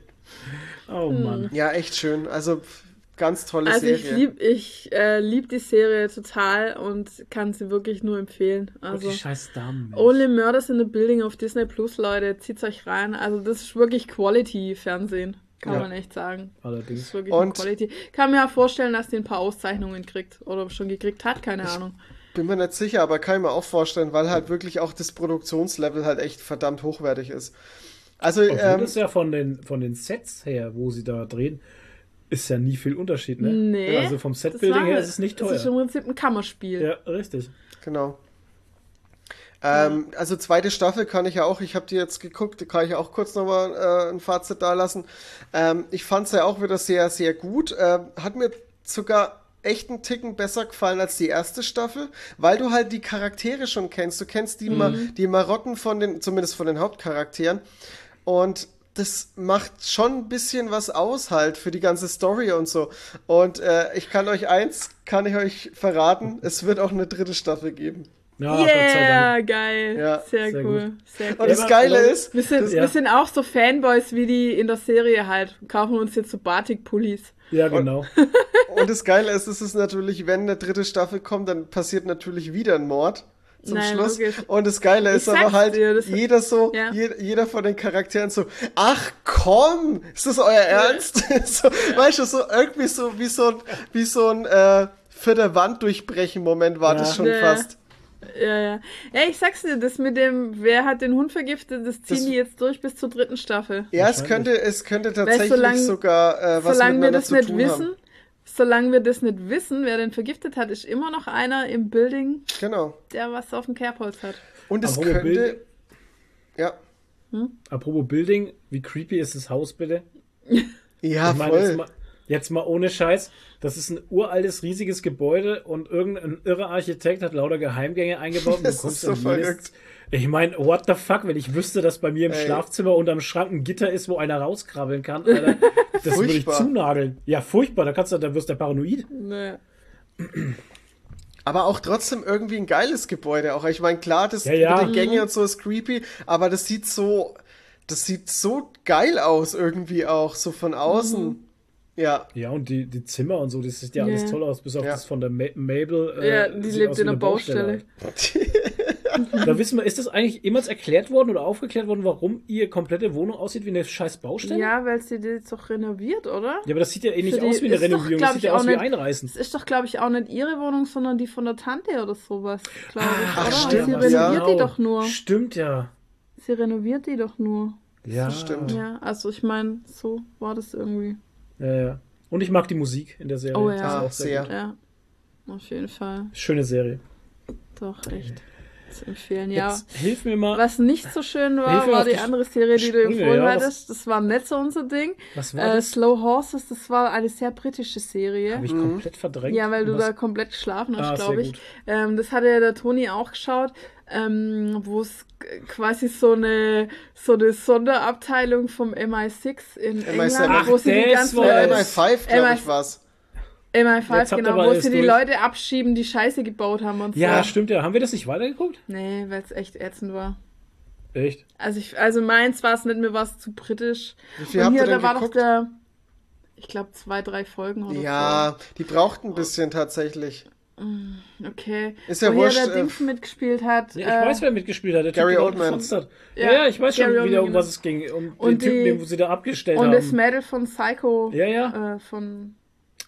Oh Mann. Ja, echt schön. Also ganz tolle Also Serie. ich lieb, ich äh, lieb die Serie total und kann sie wirklich nur empfehlen. Also die scheiß Darmmilch. Only Murders in the Building auf Disney Plus, Leute, zieht's euch rein. Also das ist wirklich Quality-Fernsehen, kann Ja. man echt sagen. Das Allerdings. ist wirklich Und- Quality. Kann mir ja vorstellen, dass die ein paar Auszeichnungen kriegt oder schon gekriegt hat, keine Ahnung. Bin mir nicht sicher, aber kann ich mir auch vorstellen, weil halt wirklich auch das Produktionslevel halt echt verdammt hochwertig ist. Also, Obwohl ähm, das ja von den, von den Sets her, wo sie da drehen, ist ja nie viel Unterschied, ne? Nee. Also vom Setbuilding her ist es nicht Das ist im teuer. Prinzip ein Kammerspiel. Ja, richtig. genau. Ähm, also zweite Staffel kann ich ja auch, ich habe die jetzt geguckt, die kann ich auch kurz nochmal äh, ein Fazit da lassen. Ähm, ich fand es ja auch wieder sehr, sehr gut. Ähm, hat mir sogar echt einen Ticken besser gefallen als die erste Staffel, weil du halt die Charaktere schon kennst. Du kennst die, Ma die Marotten von den, zumindest von den Hauptcharakteren. Und das macht schon ein bisschen was aus halt für die ganze Story und so. Und äh, ich kann euch eins, kann ich euch verraten, es wird auch eine dritte Staffel geben. Ja, yeah, geil. Ja. sehr, Sehr cool. gut. Sehr Und cool. das aber- Geile ist, Wir sind, Das- wir sind auch so Fanboys wie die in der Serie halt. Kaufen uns jetzt so Batik-Pullis. Ja, genau. Und (laughs) das Geile ist, es ist natürlich, wenn eine dritte Staffel kommt, dann passiert natürlich wieder ein Mord zum Nein, Schluss. logisch. Und das Geile Ich ist aber sag's halt, dir, das- jeder so, Ja. je, jeder von den Charakteren so, ach komm, ist das euer Ernst? (laughs) so, Weißt du, so irgendwie so wie so ein, wie so ein äh, vierter Wand durchbrechen Moment war Ja. das schon Ja, ja. fast. Ja, ja. Ja, ich sag's dir, das mit dem, wer hat den Hund vergiftet, das ziehen Das- die jetzt durch bis zur dritten Staffel. Ja, es könnte, es könnte tatsächlich solange- sogar äh, was solange wir miteinander das zu nicht tun wissen, haben. Solange wir das nicht wissen, wer den vergiftet hat, ist immer noch einer im Building, Genau. der was auf dem Kerbholz hat. Und es Apropos könnte, Bild- ja, Apropos Building, wie creepy ist das Haus bitte? (laughs) ja, ich meine, jetzt voll. mal, jetzt mal ohne Scheiß. Das ist ein uraltes, riesiges Gebäude und irgendein irrer Architekt hat lauter Geheimgänge eingebaut (laughs) und du kommst ist so in jedes-. Ich meine, what the fuck, wenn ich wüsste, dass bei mir im Ey. Schlafzimmer unterm Schrank ein Gitter ist, wo einer rauskrabbeln kann, Alter, (laughs) das würde ich zunageln. Ja, furchtbar, da kannst du, da wirst du paranoid. Naja. Aber auch trotzdem irgendwie ein geiles Gebäude. Auch ich meine, klar, das Ja, ja. mit den Gängen und so ist creepy, aber das sieht so, das sieht so geil aus irgendwie auch, so von außen. Ja, Ja, und die, die Zimmer und so, das sieht ja alles toll aus, bis auf Ja. das von der Ma Mabel. äh, Ja, die lebt aus in einer eine Baustelle. (laughs) Da wissen wir, ist das eigentlich jemals erklärt worden oder aufgeklärt worden, warum ihre komplette Wohnung aussieht wie eine scheiß Baustelle? Ja, weil sie die jetzt doch renoviert, oder? Ja, aber das sieht ja eh nicht Für die- aus wie eine ist doch, Renovierung, glaub das sieht ich, ja aus auch wie nicht- Einreißen. Es ist doch, glaube ich, auch nicht ihre Wohnung, sondern die von der Tante oder sowas, glaube ich, Ach, oder? stimmt, sie ja. renoviert die doch nur. Stimmt ja. Sie renoviert die doch nur. Ja, stimmt. Ja, also ich meine, so war das irgendwie. Ja, ja. Und ich mag die Musik in der Serie. Oh Das ja. ist Ah, auch sehr sehr. gut. Ja, auf jeden Fall. Schöne Serie. Doch, echt. Zu empfehlen, ja. Jetzt hilf mir mal. Was nicht so schön war, war die die andere Serie, die du Sprünge, empfohlen ja, was- hattest. Das war nicht so unser Ding. Was war Äh, das? Slow Horses, das war eine sehr britische Serie. Habe ich komplett verdrängt. Ja, weil du Was- da komplett geschlafen Ah, hast, sehr glaube ich. Ähm, das hatte ja der Toni auch geschaut, ähm, wo es quasi so eine, so eine Sonderabteilung vom MI6 in MI7. England, wo Ach, sie die Leute, MI5, glaube ich, war's. MI5, Jetzt genau, wo sie die durch. Leute abschieben, die Scheiße gebaut haben und Ja, so. stimmt ja. Haben wir das nicht weitergeguckt? Nee, weil es echt ätzend war. Echt? Also, ich, also meins war es nicht, mir war es zu britisch. Wie viel und hier, da war geguckt? doch der, ich glaube, zwei, drei Folgen oder Ja, die braucht ein bisschen tatsächlich. so. Okay. Ist ja wo hier wurscht, der äh, Dings mitgespielt hat. Ja, ich äh, weiß, wer mitgespielt hat. Der Gary Typ, Oldman. Hat. Ja, Ja, ja, ich weiß schon Gary wieder, um was es ging. Um Und den Typen, die- den wo sie da abgestellt Und haben. das Mädel von Psycho. Ja, ja. Äh, von,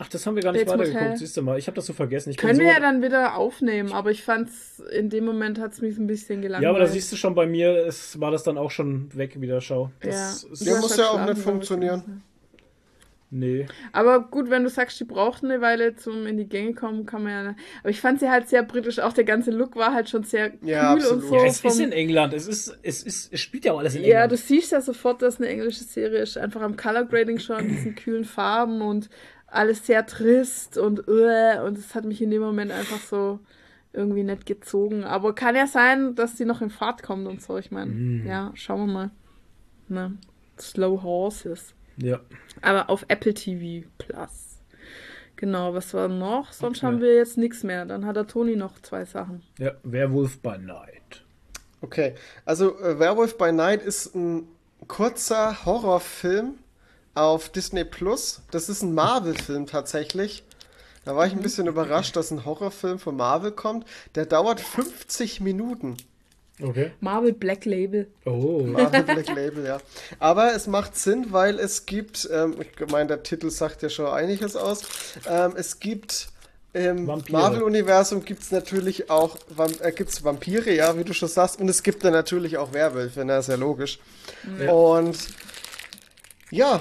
Ach, das haben wir gar nicht weitergeguckt. Siehst du mal, ich habe das so vergessen. Ich können so, wir ja dann wieder aufnehmen, aber ich fand's, in dem Moment hat's mich ein bisschen gelangweilt. Ja, aber da siehst du schon bei mir, es war das dann auch schon weg wieder, schau. Ja. Das ist, Du Der muss ja auch nicht funktionieren. Nee. Aber gut, wenn du sagst, die braucht eine Weile zum in die Gänge kommen, kann man ja. Aber ich fand sie halt sehr britisch. Auch der ganze Look war halt schon sehr Ja, kühl absolut. und so. Ja, es vom- ist in England. Es ist, es ist, es spielt ja auch alles in Ja, England. du siehst ja sofort, dass eine englische Serie ist. Einfach am Color Grading schon, diesen kühlen Farben und alles sehr trist und äh, und es hat mich in dem Moment einfach so irgendwie nicht gezogen. Aber kann ja sein, dass die noch in Fahrt kommt und so. Ich meine, Mhm. ja, schauen wir mal. Ne? Slow Horses. ja. Aber auf Apple TV Plus. Genau, was war noch? Sonst Okay. haben wir jetzt nichts mehr. Dann hat der Toni noch zwei Sachen. ja, Werewolf by Night. Okay, also äh, Werewolf by Night ist ein kurzer Horrorfilm auf Disney Plus. Das ist ein Marvel-Film tatsächlich. Da war ich ein bisschen überrascht, dass ein Horrorfilm von Marvel kommt. Der dauert 50 Minuten. Okay. Marvel Black Label. Oh. Marvel Black Label, ja. Aber es macht Sinn, weil es gibt, ähm, ich meine, der Titel sagt ja schon einiges aus. Ähm, es gibt im. Marvel-Universum gibt es natürlich auch Vam äh, gibt's Vampire, ja, wie du schon sagst. Und es gibt dann natürlich auch Werwölfe, ne, ist ja logisch. Und ja,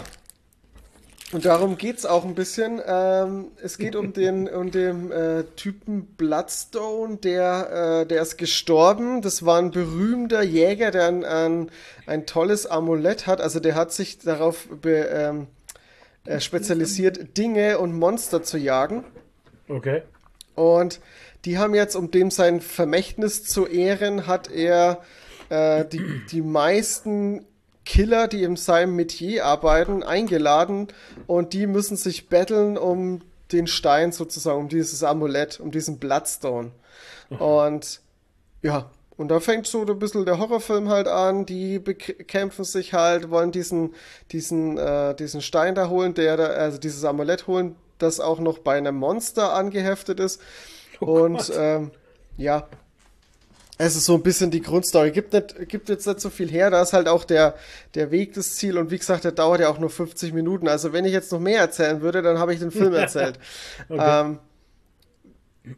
und darum geht's auch ein bisschen. Ähm, es geht um den, um den äh, Typen Bloodstone, der, äh, der ist gestorben. Das war ein berühmter Jäger, der ein, ein, ein tolles Amulett hat. Also der hat sich darauf be, ähm, äh, spezialisiert, Dinge und Monster zu jagen. Okay. Und die haben jetzt, um dem sein Vermächtnis zu ehren, hat er äh, die, die meisten Killer, die in seinem Metier arbeiten, eingeladen und die müssen sich betteln um den Stein sozusagen, um dieses Amulett, um diesen Bloodstone. Und ja, und da fängt so ein bisschen der Horrorfilm halt an, die bekämpfen sich halt, wollen diesen, diesen, äh, diesen Stein da holen, der da, also dieses Amulett holen, das auch noch bei einem Monster angeheftet ist. und ähm, ja, es ist so ein bisschen die Grundstory. Gibt, nicht, gibt jetzt nicht so viel her, da ist halt auch der, der Weg das Ziel und wie gesagt, der dauert ja auch nur 50 Minuten. Also wenn ich jetzt noch mehr erzählen würde, dann habe ich den Film (laughs) erzählt. ähm,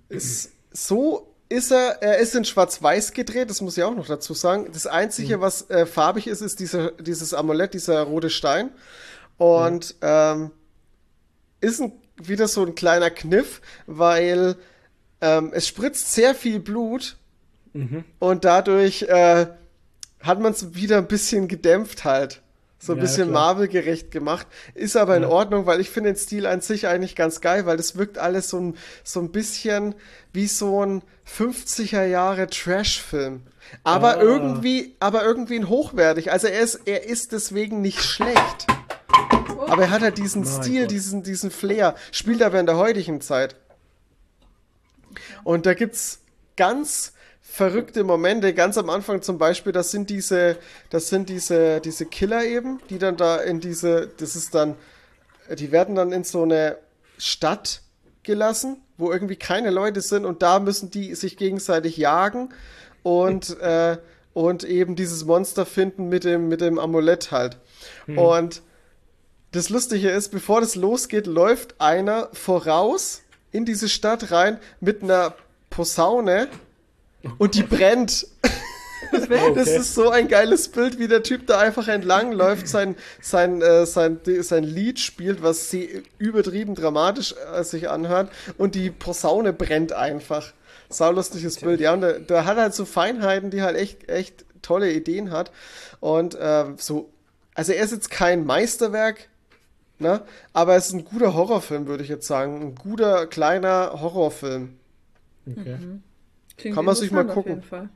ist, so ist er, er ist in Schwarz-Weiß gedreht, das muss ich auch noch dazu sagen. Das Einzige, was äh, farbig ist, ist dieser, dieses Amulett, dieser rote Stein. Und ähm, ist ein, wieder so ein kleiner Kniff, weil ähm, es spritzt sehr viel Blut und dadurch äh, hat man es wieder ein bisschen gedämpft halt. So ein Ja, bisschen. Marvel-gerecht gemacht. Ist aber in Ordnung, weil ich finde den Stil an sich eigentlich ganz geil, weil das wirkt alles so ein, so ein bisschen wie so ein 50er Jahre Trash-Film. Aber Ah. irgendwie, aber irgendwie ein hochwertig. Also er ist, er ist deswegen nicht schlecht. Aber er hat halt diesen Mein Stil, Gott. diesen, diesen Flair. Spielt aber in der heutigen Zeit. Und da gibt's ganz verrückte Momente. Ganz am Anfang zum Beispiel, das sind diese, das sind diese, diese Killer eben, die dann da in diese, das ist dann die werden dann in so eine Stadt gelassen, wo irgendwie keine Leute sind und da müssen die sich gegenseitig jagen und, (laughs) äh, und eben dieses Monster finden mit dem, mit dem Amulett halt. Und das Lustige ist, bevor das losgeht, läuft einer voraus in diese Stadt rein mit einer Posaune und die brennt. Das ist so ein geiles Bild, wie der Typ da einfach entlang läuft, sein, sein, äh, sein, sein Lied spielt, was sie übertrieben dramatisch äh, sich anhört und die Posaune brennt einfach. Saulustiges Bild, ja, und der, der hat halt so Feinheiten, die halt echt, echt tolle Ideen hat und äh, so, also er ist jetzt kein Meisterwerk, ne, aber es ist ein guter Horrorfilm, würde ich jetzt sagen, ein guter, kleiner Horrorfilm. Okay. Klingt Kann man sich mal gucken. jeden Fall.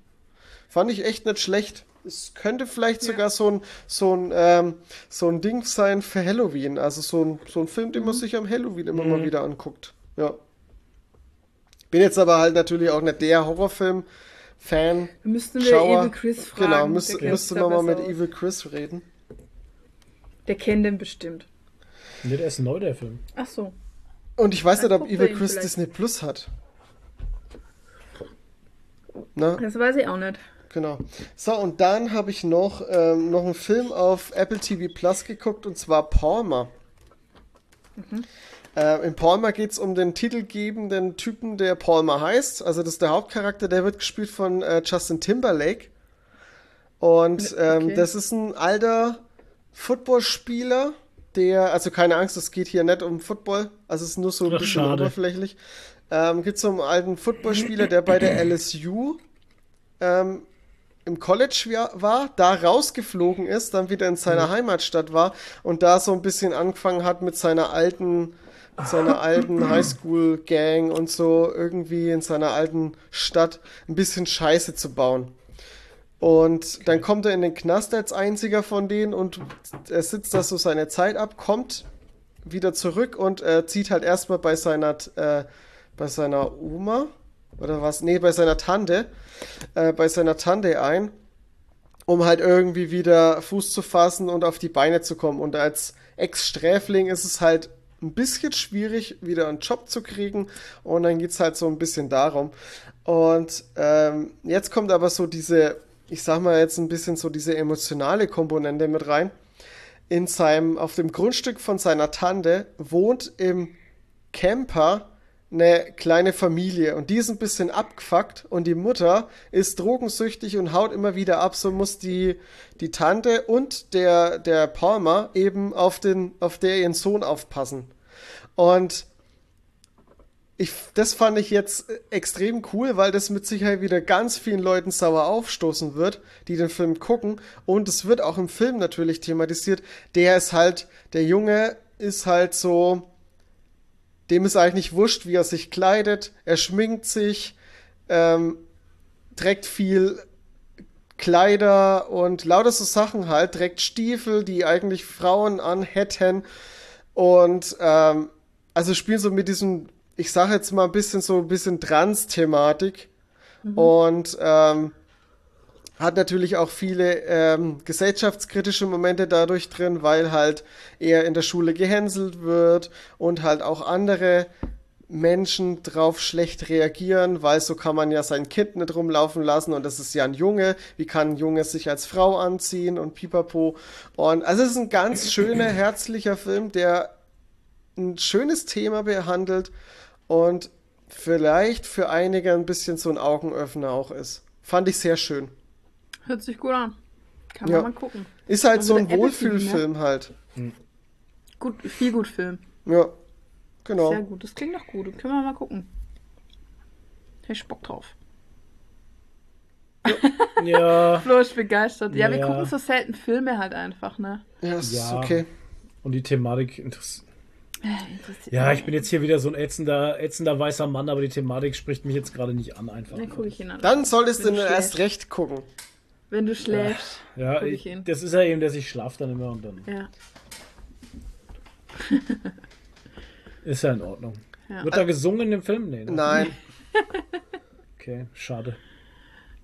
Fand ich echt nicht schlecht. Es könnte vielleicht sogar so ein, so ein, ähm, so ein Ding sein für Halloween. Also so ein, so ein Film, den man sich am Halloween immer mal wieder anguckt. Ja. Bin jetzt aber halt natürlich auch nicht der Horrorfilm-Fan. Müssten wir Schauer. Evil Chris fragen. Genau, der müsste, man mal mit aus. Evil Chris reden. Der kennt den bestimmt. Nee, der ist neu, der Film. Ach so. Und ich weiß Dann nicht, ob Evil er Chris vielleicht. Disney Plus hat. Na, Das weiß ich auch nicht. Genau. So, und dann habe ich noch, ähm, noch einen Film auf Apple TV Plus geguckt und zwar Palmer. Äh, in Palmer geht es um den titelgebenden Typen, der Palmer heißt. Also, das ist der Hauptcharakter, der wird gespielt von äh, Justin Timberlake. Und ähm, Okay. das ist ein alter Footballspieler, der, also keine Angst, es geht hier nicht um Football, also es ist nur so ein Ach, bisschen schade. oberflächlich. Ähm, geht so um einen alten Footballspieler, der bei der LSU ähm, im College wa- war, da rausgeflogen ist, dann wieder in seiner Heimatstadt war und da so ein bisschen angefangen hat mit seiner alten, seiner alten (laughs) Highschool-Gang und so irgendwie in seiner alten Stadt ein bisschen Scheiße zu bauen. Und dann kommt er in den Knast als einziger von denen und er sitzt da so seine Zeit ab, kommt wieder zurück und äh, zieht halt erstmal bei seiner, äh, bei seiner Oma oder was? Nee, bei seiner Tante, äh, bei seiner Tante ein, um halt irgendwie wieder Fuß zu fassen und auf die Beine zu kommen. Und als Ex-Sträfling ist es halt ein bisschen schwierig, wieder einen Job zu kriegen. Und dann geht's halt so ein bisschen darum. Und ähm, jetzt kommt aber so diese, ich sag mal jetzt ein bisschen so diese emotionale Komponente mit rein. In seinem, auf dem Grundstück von seiner Tante wohnt im Camper eine kleine Familie und die ist ein bisschen abgefuckt und die Mutter ist drogensüchtig und haut immer wieder ab, so muss die, die Tante und der, der Palmer eben auf den, auf der ihren Sohn aufpassen. Und ich, das fand ich jetzt extrem cool, weil das mit Sicherheit wieder ganz vielen Leuten sauer aufstoßen wird, die den Film gucken. Und es wird auch im Film natürlich thematisiert. Der ist halt, der Junge ist halt so, dem ist eigentlich nicht wurscht, wie er sich kleidet. Er schminkt sich, ähm, trägt viel Kleider und lauter so Sachen halt, trägt Stiefel, die eigentlich Frauen anhätten. Und ähm, also spielen so mit diesem, ich sage jetzt mal ein bisschen so ein bisschen Trans-Thematik. Und ähm, hat natürlich auch viele ähm, gesellschaftskritische Momente dadurch drin, weil halt er in der Schule gehänselt wird und halt auch andere Menschen drauf schlecht reagieren, weil so kann man ja sein Kind nicht rumlaufen lassen und das ist ja ein Junge. Wie kann ein Junge sich als Frau anziehen und pipapo. Und also es ist ein ganz schöner, (clears throat) herzlicher Film, der ein schönes Thema behandelt und vielleicht für einige ein bisschen so ein Augenöffner auch ist. Fand ich sehr schön. Hört sich gut an. Kann Ja. man mal gucken. Ist halt Also so ein TV, ne? Wohlfühlfilm halt. Gut, viel gut Film. Ja, genau. Sehr gut. Das klingt doch gut. Können wir mal gucken. Hätte ich Bock drauf. (laughs) Ja. Flo ist begeistert. Ja, wir Ja. gucken so selten Filme halt einfach, ne? Ja, ist Ja. okay. Und die Thematik interessiert. Äh, interessiert Ja, ich bin jetzt hier wieder so ein ätzender, ätzender weißer Mann, aber die Thematik spricht mich jetzt gerade nicht an einfach. Dann gucke ich ihn an. Dann solltest ihn du erst recht gucken. Wenn du schläfst. Ja, ich, ich ihn. das ist ja eben, dass ich schlaf dann immer und dann Ja. (laughs) ist ja in Ordnung. Ja. Wird da gesungen in dem Film? Nee, ne? Nein. (laughs) Okay, schade.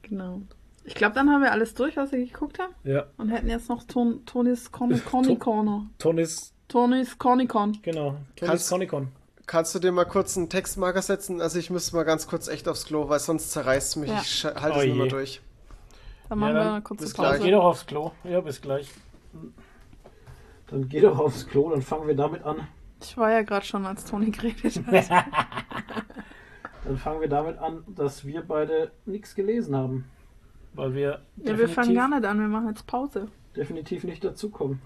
Genau. Ich glaube, dann haben wir alles durch, was wir geguckt haben. Ja, Und hätten jetzt noch Ton, Tonis (laughs) Comic Corner. Tonys Tonys Cornicon. Genau, Tonys Kannst- Conicon. Kannst du dir mal kurz einen Textmarker setzen? Also ich müsste mal ganz kurz echt aufs Klo, weil sonst zerreißt es mich. Ja. Ich halte Oh es nicht mehr je. durch. Dann machen Ja, wir eine kurze bis Pause. gleich. Geh doch aufs Klo. Ja, bis gleich. Dann geh doch aufs Klo, dann fangen wir damit an. Ich war ja gerade schon, als Toni geredet hat. (laughs) Dann fangen wir damit an, dass wir beide nichts gelesen haben. Weil wir ja, wir fangen definitiv- gar nicht an, wir machen jetzt Pause. definitiv nicht dazukommen.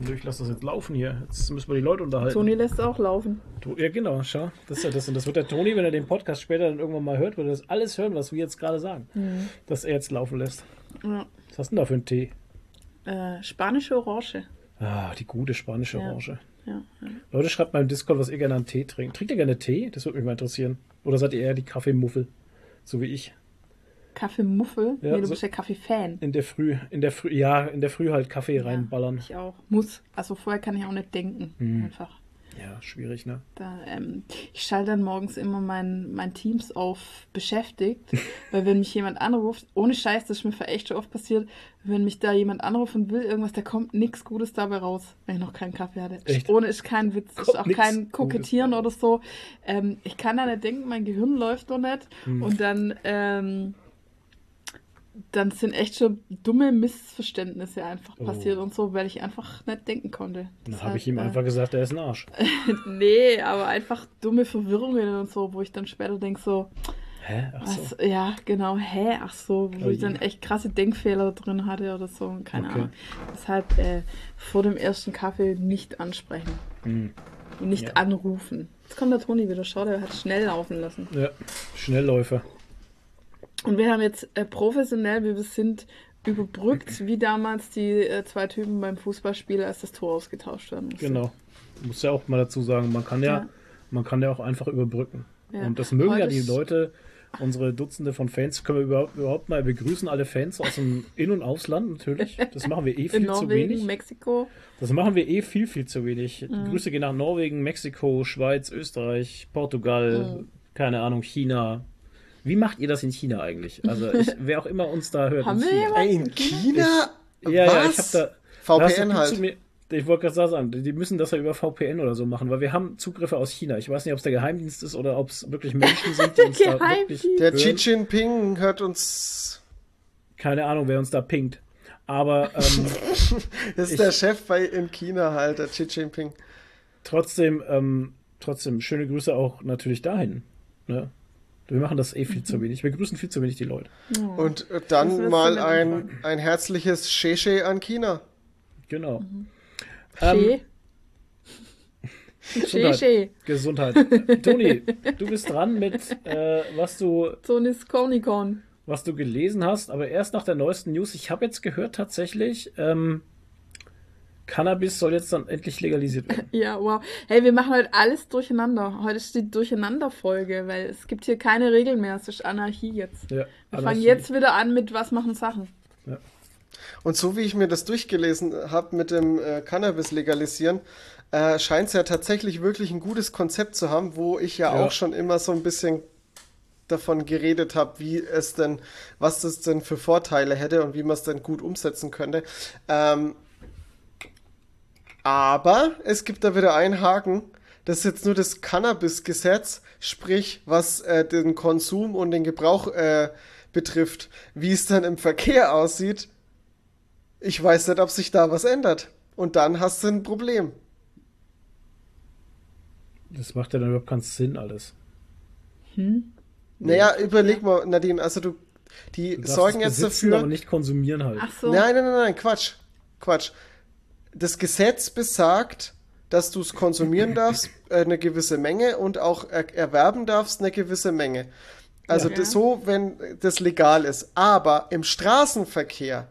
Ich lasse das jetzt laufen hier. Jetzt müssen wir die Leute unterhalten. Toni lässt auch laufen. Ja, genau, schau. Das ist ja das. Und das wird der Toni, wenn er den Podcast später dann irgendwann mal hört, wird er das alles hören, was wir jetzt gerade sagen. Mhm. Dass er jetzt laufen lässt. Ja. Was hast du denn da für einen Tee? Äh, spanische Orange. Ah, die gute spanische Ja. Orange. Ja. Leute, schreibt mal im Discord, was ihr gerne an Tee trinkt. Trinkt ihr gerne Tee? Das würde mich mal interessieren. Oder seid ihr eher die Kaffeemuffel? So wie ich. Kaffeemuffel? Ja, nee, du so- bist ja Kaffee-Fan. In der Früh, in der Früh, ja, in der Früh halt Kaffee reinballern. Ich auch. Muss. Also vorher kann ich auch nicht denken. Hm. Einfach. Ja, schwierig, ne? Da, ähm, ich schalte dann morgens immer mein, mein Teams auf beschäftigt, (laughs) weil wenn mich jemand anruft, ohne Scheiß, das ist mir echt schon oft passiert, wenn mich da jemand anruft und will irgendwas, da kommt nichts Gutes dabei raus, wenn ich noch keinen Kaffee hatte. Echt? Ohne ist kein Witz, ist auch kein Kokettieren oder so. Ähm, ich kann da nicht denken, mein Gehirn läuft doch nicht Hm. und dann ähm, dann sind echt schon dumme Missverständnisse einfach Oh. passiert und so, weil ich einfach nicht denken konnte. Dann Deshalb, habe ich ihm äh, einfach gesagt, er ist ein Arsch. (laughs) Nee, aber einfach dumme Verwirrungen und so, wo ich dann später denke so, Hä? Ach so. was, ja, genau, hä, ach so, wo Oh ich dann echt krasse Denkfehler drin hatte oder so, keine Okay. Ahnung. Deshalb äh, vor dem ersten Kaffee nicht ansprechen Hm. und nicht Ja. anrufen. Jetzt kommt der Toni wieder, schau, der hat schnell laufen lassen. Ja, Schnellläufer. Und wir haben jetzt äh, professionell, wie wir sind, überbrückt, wie damals die äh, zwei Typen beim Fußballspiel, als das Tor ausgetauscht werden musste. Genau. Muss ja auch mal dazu sagen, man kann ja, Ja. man kann ja auch einfach überbrücken. Ja. Und das mögen Heute ja die Leute, unsere Dutzende von Fans, können wir überhaupt, überhaupt mal begrüßen, alle Fans aus dem In- und Ausland natürlich. Das machen wir eh viel In zu Norwegen, wenig. Mexiko. Das machen wir eh viel, viel zu wenig. Mhm. Grüße gehen nach Norwegen, Mexiko, Schweiz, Österreich, Portugal, Mhm. keine Ahnung, China. Wie macht ihr das in China eigentlich? Also, ich, (laughs) wer auch immer uns da hört. Haben in China. Ey, in China? Ja, ja, ich Was? habe da. da hast du VPN halt. zu mir- Ich wollte gerade sagen, die müssen das ja über VPN oder so machen, weil wir haben Zugriffe aus China. Ich weiß nicht, ob es der Geheimdienst ist oder ob es wirklich Menschen sind, die uns da wirklich. Der Xi hören. Jinping hört uns. Keine Ahnung, wer uns da pinkt. Aber ähm, (laughs) Das ist Ich- der Chef bei in China halt, der Xi Jinping. trotzdem, ähm, trotzdem schöne Grüße auch natürlich dahin. Ne? Wir machen das eh viel zu wenig. Wir grüßen viel zu wenig die Leute. Und äh, dann mal ein, ein herzliches Sheshe an China. Genau. Mhm. Ähm, Schee. Schee, Schee. Gesundheit. Toni, du bist dran mit, äh, was du So ein Cornicon. was du gelesen hast, aber erst nach der neuesten News. Ich habe jetzt gehört tatsächlich, ähm, Cannabis soll jetzt dann endlich legalisiert werden. (laughs) Ja, wow. Hey, wir machen heute alles durcheinander. Heute ist die Durcheinander-Folge, weil es gibt hier keine Regeln mehr. Es ist Anarchie jetzt. Ja, Wir Anarchie. fangen jetzt wieder an mit Was machen Sachen. Und so wie ich mir das durchgelesen habe mit dem äh, Cannabis legalisieren, äh, scheint es ja tatsächlich wirklich ein gutes Konzept zu haben, wo ich ja, Ja. auch schon immer so ein bisschen davon geredet habe, wie es denn, was das denn für Vorteile hätte und wie man es denn gut umsetzen könnte. Ähm, aber es gibt da wieder einen Haken. Das ist jetzt nur das Cannabis-Gesetz, sprich, was äh, den Konsum und den Gebrauch äh, betrifft. Wie es dann im Verkehr aussieht, ich weiß nicht, ob sich da was ändert. Und dann hast du ein Problem. Das macht ja dann überhaupt keinen Sinn alles. Naja, überleg mal, Nadine, also du, die Du sorgen jetzt besitzen, dafür. aber nicht konsumieren halt. Ach so. Nein, nein, nein, nein, Quatsch. Quatsch. Das Gesetz besagt, dass du es konsumieren (laughs) darfst, äh, eine gewisse Menge und auch er erwerben darfst, eine gewisse Menge. Also Ja. das so, wenn das legal ist. Aber im Straßenverkehr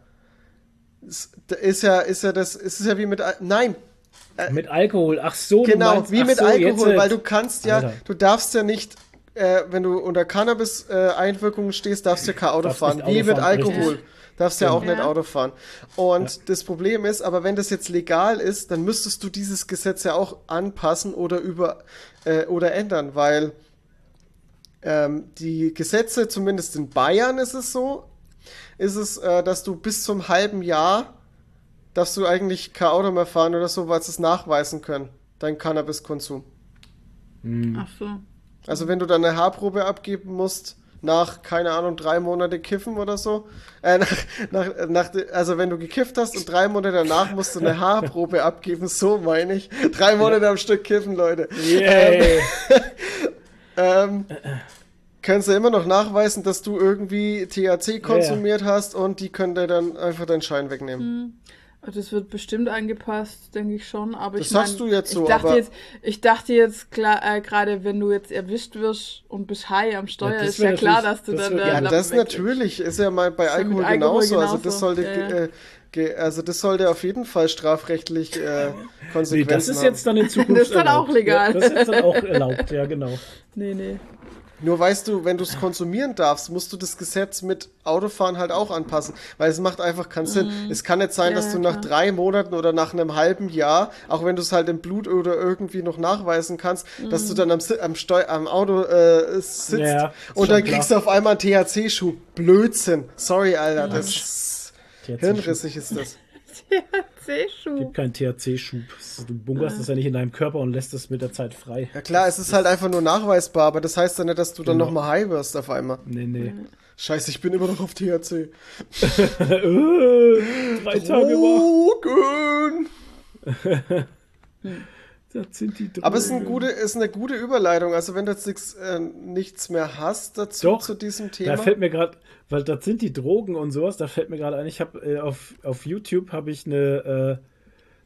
ist, ja, ist ja das, ist es ja wie mit, nein, Mit Alkohol, ach so, Genau, meinst, wie mit so, Alkohol, jetzt, weil du kannst ja, Alter. du darfst ja nicht, äh, wenn du unter Cannabis-Einwirkungen stehst, darfst du kein Auto Darfst fahren. Wie Auto mit fahren, Alkohol. richtig. Darfst ja auch Ja. nicht Auto fahren. Und das Problem ist, aber wenn das jetzt legal ist, dann müsstest du dieses Gesetz ja auch anpassen oder über äh, oder ändern, weil ähm, die Gesetze, zumindest in Bayern ist es so, ist es, äh, dass du bis zum halben Jahr darfst du eigentlich kein Auto mehr fahren oder so, weil sie es nachweisen können, dein Cannabiskonsum. Ach so. Also wenn du dann eine Haarprobe abgeben musst, nach, keine Ahnung, drei Monate kiffen oder so, äh, nach, nach, nach, also wenn du gekifft hast und drei Monate danach musst du eine Haarprobe abgeben, so meine ich. Drei Monate am Stück kiffen, Leute. Yay. Ähm, (laughs) können sie immer noch nachweisen, dass du irgendwie THC konsumiert hast und die können dir dann einfach deinen Schein wegnehmen. Also Das wird bestimmt angepasst, denke ich schon. Aber Das ich mein, sagst du jetzt so, Ich dachte aber- jetzt, ich dachte jetzt klar, äh, gerade wenn du jetzt erwischt wirst und bist high am Steuer, das ist ja klar, dass du das dann äh, Ja, Lappen das natürlich ist ja mal bei ja Alkohol, Alkohol genauso. Also genauso, das sollte, ja, ja. Äh, also das sollte auf jeden Fall strafrechtlich äh, Nee, Konsequenzen das ist haben. jetzt dann in Zukunft Das ist dann auch legal. Ja, das ist jetzt dann auch erlaubt, ja, genau. Nee, nee. Nur weißt du, wenn du es konsumieren darfst, musst du das Gesetz mit Autofahren halt auch anpassen, weil es macht einfach keinen Sinn. Es kann nicht sein, Mhm. Ja, dass du ja, nach klar. drei Monaten oder nach einem halben Jahr, auch wenn du es halt im Blut oder irgendwie noch nachweisen kannst, dass Mhm. du dann am, am, Steu am Auto äh, sitzt Ja, und dann klar. kriegst du auf einmal einen THC-Schub. Blödsinn. Sorry, Alter, das ist THC-Schub. hirnrissig ist das. C-Schub. Gibt keinen THC-Schub. Du bunkerst das ja nicht in deinem Körper und lässt es mit der Zeit frei. Ja klar, es ist halt einfach nur nachweisbar, aber das heißt ja nicht, dass du dann Genau. nochmal high wirst auf einmal. Nee, nee. Scheiße, ich bin immer noch auf THC. (laughs) äh, drei Tage war. Das sind die Drogen. Aber es ist, ein gute, ist eine gute Überleitung. Also wenn du jetzt nichts, äh, nichts mehr hast dazu Doch, zu diesem Thema. Da fällt mir gerade, weil das sind die Drogen und sowas, da fällt mir gerade ein, ich habe äh, auf, auf YouTube habe ich eine,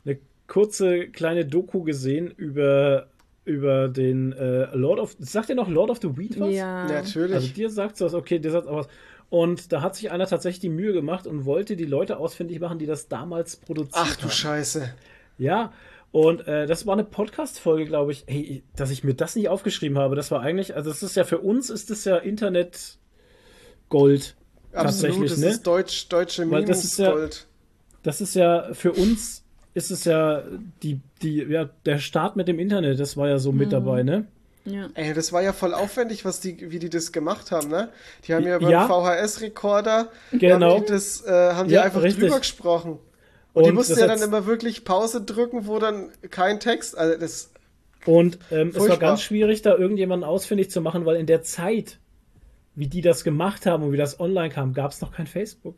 äh, eine kurze kleine Doku gesehen über, über den äh, Lord of, sagt ihr noch Lord of the Weed was? Ja. Natürlich. Also dir sagt was, okay, dir sagt auch was. Und da hat sich einer tatsächlich die Mühe gemacht und wollte die Leute ausfindig machen, die das damals produziert Ach du haben. Scheiße. Ja, und äh, das war eine Podcast-Folge, glaube ich. Hey, dass ich mir das nicht aufgeschrieben habe, das war eigentlich, also es ist ja für uns ist das ja Internet Gold. Absolut, das ne? ist deutsch, deutsche Weil das ist ja- Memes-Gold. Das ist ja für uns ist es ja die, die, ja, der Start mit dem Internet, das war ja so Mhm. mit dabei, ne? Ja. Ey, das war ja voll aufwendig, was die, wie die das gemacht haben, ne? Die haben ja beim Ja. VHS-Rekorder, Genau. haben die, das, äh, haben die Ja, einfach richtig. drüber gesprochen. Und, die Und mussten das ja dann immer wirklich Pause drücken, wo dann kein Text, also das, Und ähm, es war ganz schwierig, da irgendjemanden ausfindig zu machen, weil in der Zeit, wie die das gemacht haben und wie das online kam, gab es noch kein Facebook.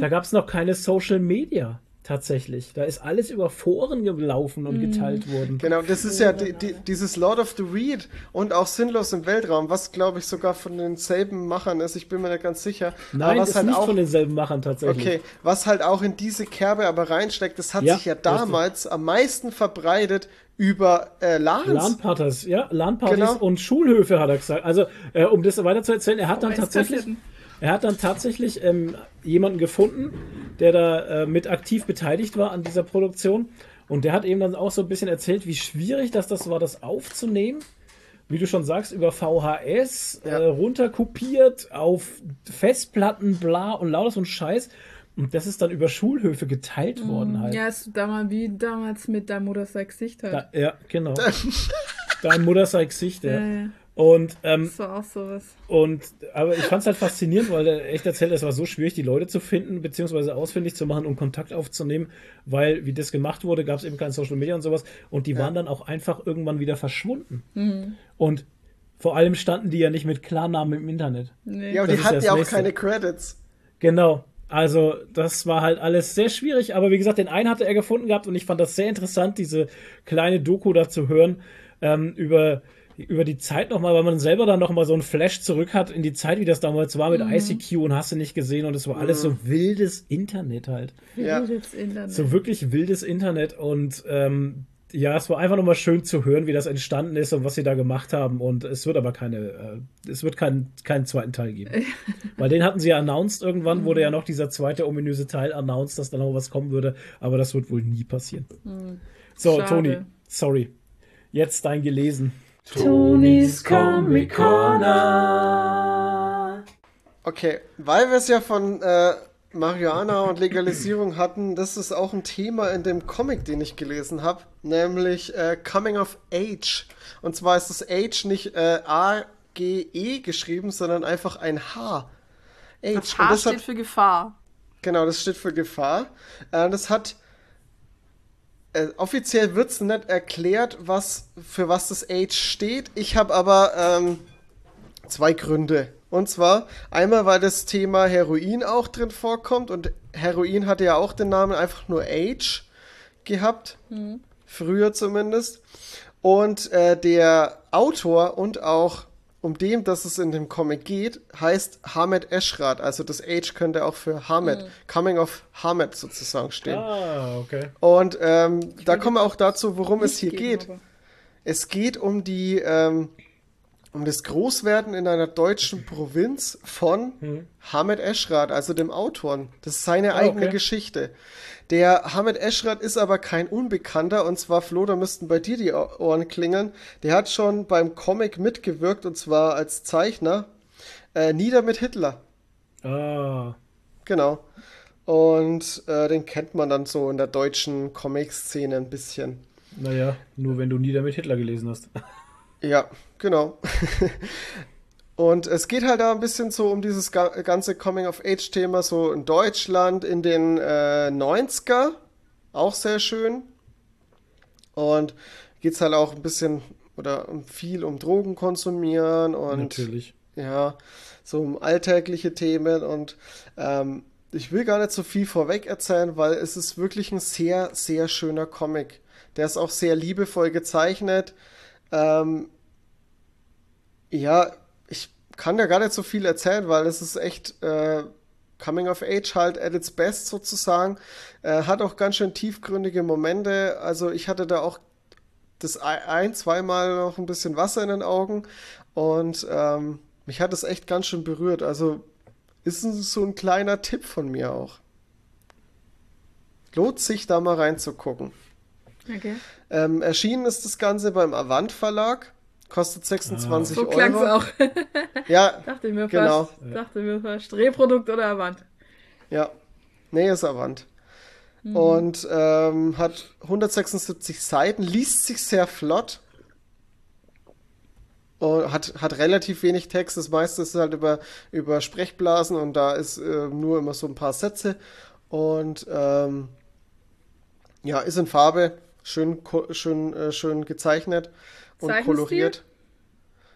Da gab es noch keine Social Media tatsächlich. Da ist alles über Foren gelaufen und geteilt worden. Genau, das ist ja die, die, dieses Lord of the Reed und auch Sinnlos im Weltraum, was glaube ich sogar von denselben Machern ist, ich bin mir nicht ganz sicher. Nein, aber was ist halt nicht auch, von denselben Machern tatsächlich. okay, was halt auch in diese Kerbe aber reinsteckt, das hat Ja, sich ja damals am meisten verbreitet über äh, LANs. LAN-Partys, ja, LAN-Partys Genau. und Schulhöfe hat er gesagt. Also, äh, um das weiter zu erzählen, er hat dann tatsächlich, Esskassetten. Er hat dann tatsächlich ähm, jemanden gefunden, der da äh, mit aktiv beteiligt war an dieser Produktion. Und der hat eben dann auch so ein bisschen erzählt, wie schwierig das, das war, das aufzunehmen. Wie du schon sagst, über VHS Ja. äh, runterkopiert auf Festplatten, bla und lauter so ein Scheiß. Und das ist dann über Schulhöfe geteilt worden halt. Ja, ist damals wie damals mit deinem Mutter sein Gesicht halt. Da, ja, genau. (laughs) Dein Mutter sei Gesicht, ja. Ja, ja. Und, ähm, Das war auch sowas. und, aber ich fand es halt faszinierend, weil er echt erzählt, es war so schwierig, die Leute zu finden, beziehungsweise ausfindig zu machen und Kontakt aufzunehmen, weil, wie das gemacht wurde, gab es eben kein Social Media und sowas. Und die waren dann auch einfach irgendwann wieder verschwunden. Und vor allem standen die ja nicht mit Klarnamen im Internet. Nee. Ja, und Das die hatten ja auch Nächste. keine Credits. Genau. Also, das war halt alles sehr schwierig, aber wie gesagt, den einen hatte er gefunden gehabt und ich fand das sehr interessant, diese kleine Doku da zu hören, ähm, über, über die Zeit nochmal, weil man selber dann nochmal so einen Flash zurück hat in die Zeit, wie das damals war mit ICQ und hast du nicht gesehen und es war alles so wildes Internet halt. Ja. Wildes Internet. So wirklich wildes Internet und ähm, ja, es war einfach nochmal schön zu hören, wie das entstanden ist und was sie da gemacht haben. Und es wird aber keine, äh, es wird keinen keinen zweiten Teil geben. (laughs) Weil den hatten sie ja announced irgendwann, wurde ja noch dieser zweite ominöse Teil announced, dass da noch was kommen würde. Aber das wird wohl nie passieren. So, Schade. Toni, sorry. Jetzt dein gelesen. Tonis Comic Okay, weil wir es ja von äh, Marihuana und Legalisierung hatten, das ist auch ein Thema in dem Comic, den ich gelesen habe, nämlich äh, Coming of Age. Und zwar ist das Age nicht äh, A-G-E geschrieben, sondern einfach ein H. Age. Das Und H das steht hat, für Gefahr. Genau, das steht für Gefahr. Äh, das hat äh, offiziell wird es nicht erklärt, was für was das Age steht. Ich habe aber ähm, zwei Gründe. Und zwar einmal, weil das Thema Heroin auch drin vorkommt und Heroin hatte ja auch den Namen einfach nur Age gehabt, früher zumindest. Und äh, der Autor und auch um dem, dass es in dem Comic geht, heißt Hamed Eschrat. Also das Age könnte auch für Hamed, Coming of Hamed sozusagen stehen. Ah, okay. Und ähm, da kommen wir auch dazu, worum es hier geht. aber- Es geht um die, ähm, um das Großwerden in einer deutschen Provinz von Hamed Eschrat, also dem Autoren. Das ist seine Ah, eigene okay. Geschichte. Der Hamed Eschrat ist aber kein Unbekannter, und zwar, Flo, da müssten bei dir die Ohr- Ohren klingeln. Der hat schon beim Comic mitgewirkt, und zwar als Zeichner. Äh, Nieder mit Hitler. Ah, Genau. Und äh, den kennt man dann so in der deutschen Comic-Szene ein bisschen. naja, nur wenn du nie damit Hitler gelesen hast. Ja, genau. (laughs) Und es geht halt da ein bisschen so um dieses ga- ganze Coming-of-Age-Thema, so in Deutschland in den äh, 90er. Auch sehr schön. Und geht es halt auch ein bisschen oder viel um Drogen konsumieren und Natürlich. ja, so um alltägliche Themen und ähm, ich will gar nicht so viel vorweg erzählen, weil es ist wirklich ein sehr, sehr schöner Comic. Der ist auch sehr liebevoll gezeichnet. Ähm, ja, kann da gar nicht so viel erzählen, weil es ist echt äh, Coming of Age halt at its best sozusagen. Äh, hat auch ganz schön tiefgründige Momente. Also ich hatte da auch das ein, zweimal noch ein bisschen Wasser in den Augen und ähm, mich hat es echt ganz schön berührt. Also ist so ein kleiner Tipp von mir auch. Lohnt sich da mal reinzugucken. Okay. Ähm, erschienen ist das Ganze beim Avant Verlag. Kostet 26 So klang's Euro. auch. Ja, (laughs) Dachte ich mir Genau. fast. Dachte mir fast. Drehprodukt oder Avant. ja. Nee, ist Avant. Und ähm, hat 176 Seiten, liest sich sehr flott. Und hat, hat relativ wenig Text. Das meiste ist halt über, über Sprechblasen und da ist äh, nur immer so ein paar Sätze. Und ähm, ja, ist in Farbe, schön, schön, äh, schön gezeichnet und koloriert.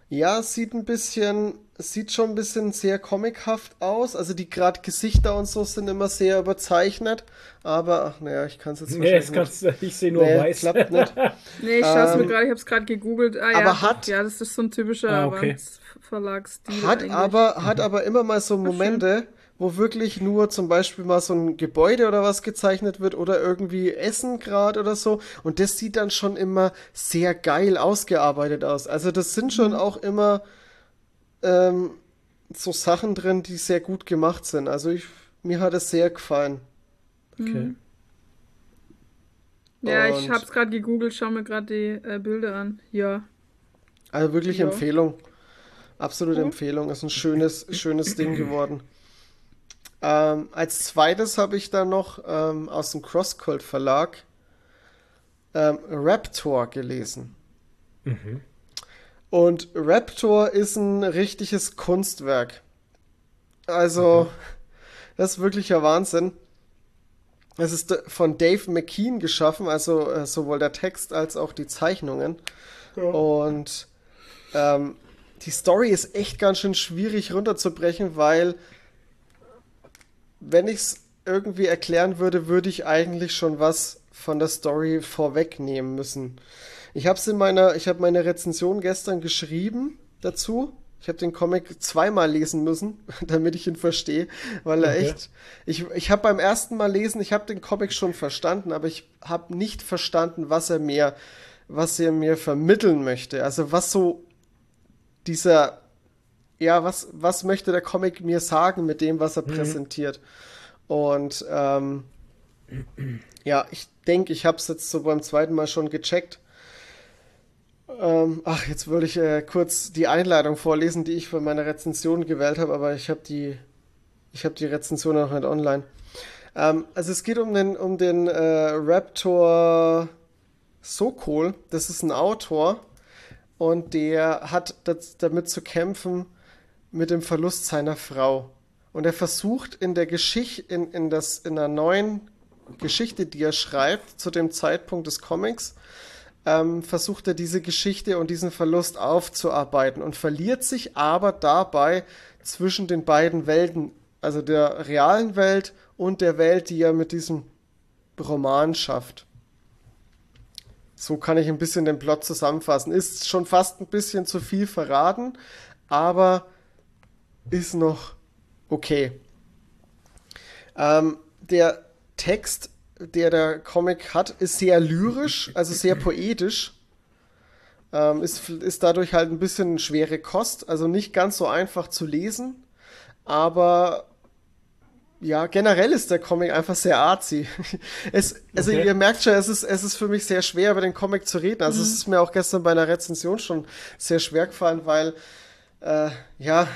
Ja, sieht ein bisschen, sieht schon ein bisschen sehr comichaft aus. Also die gerade Gesichter und so sind immer sehr überzeichnet. Aber, ach naja, ich kann es jetzt Nee, wahrscheinlich kannst, ich sehe nur Nee, weiß. klappt nicht. (laughs) Nee, ich schaue es mir Ähm, gerade, ich habe es gerade gegoogelt. Ah, aber ja, hat- ja, das ist so ein typischer Ah, okay. Avant-Verlagsstil. Hat eigentlich. aber, (laughs) hat aber immer mal so Momente, wo wirklich nur zum Beispiel mal so ein Gebäude oder was gezeichnet wird oder irgendwie Essen gerade oder so. Und das sieht dann schon immer sehr geil ausgearbeitet aus. Also das sind schon auch immer ähm, so Sachen drin, die sehr gut gemacht sind. Also ich, mir hat es sehr gefallen. Okay. Ja, ich und- habe es gerade gegoogelt, schau mir gerade die äh, Bilder an. Ja. Also wirklich Ja. Empfehlung. Absolute Empfehlung. Ist ein schönes, schönes Ding (clears throat) geworden. Ähm, als zweites habe ich dann noch ähm, aus dem Crosscult Verlag ähm, Raptor gelesen. Und Raptor ist ein richtiges Kunstwerk. Also, das ist wirklicher Wahnsinn. Es ist äh, von Dave McKean geschaffen, also äh, sowohl der Text als auch die Zeichnungen. Und ähm, die Story ist echt ganz schön schwierig runterzubrechen, weil wenn ich es irgendwie erklären würde, würde ich eigentlich schon was von der Story vorwegnehmen müssen. Ich habe es in meiner, ich habe meine Rezension gestern geschrieben dazu. Ich habe den Comic zweimal lesen müssen, (laughs) damit ich ihn verstehe, weil er Okay. echt. Ich, ich habe beim ersten Mal lesen, ich habe den Comic schon verstanden, aber ich habe nicht verstanden, was er mir, was er mir vermitteln möchte. Also was so dieser, ja, was, was möchte der Comic mir sagen mit dem, was er präsentiert? Und ähm, ja, ich denke, ich habe es jetzt so beim zweiten Mal schon gecheckt. Ähm, ach, jetzt würde ich äh, kurz die Einleitung vorlesen, die ich für meine Rezension gewählt habe, aber ich habe die, ich habe die Rezension noch nicht online. Ähm, also es geht um den, um den äh, Raptor Sokol. Das ist ein Autor und der hat das, damit zu kämpfen mit dem Verlust seiner Frau. und er versucht in der Geschichte, in, in, das, in der neuen Geschichte, die er schreibt, zu dem Zeitpunkt des Comics, ähm, versucht er diese Geschichte und diesen Verlust aufzuarbeiten und verliert sich aber dabei zwischen den beiden Welten, also der realen Welt und der Welt, die er mit diesem Roman schafft. So kann ich ein bisschen den Plot zusammenfassen. Ist schon fast ein bisschen zu viel verraten, aber ist noch okay. Ähm, der Text, der der Comic hat, ist sehr lyrisch, also sehr poetisch. Ähm, ist, ist dadurch halt ein bisschen schwere Kost, also nicht ganz so einfach zu lesen, aber ja, generell ist der Comic einfach sehr artsy. (laughs) Es, also Okay. ihr merkt schon, es ist, es ist für mich sehr schwer, über den Comic zu reden. Also es ist mir auch gestern bei einer Rezension schon sehr schwer gefallen, weil äh, ja,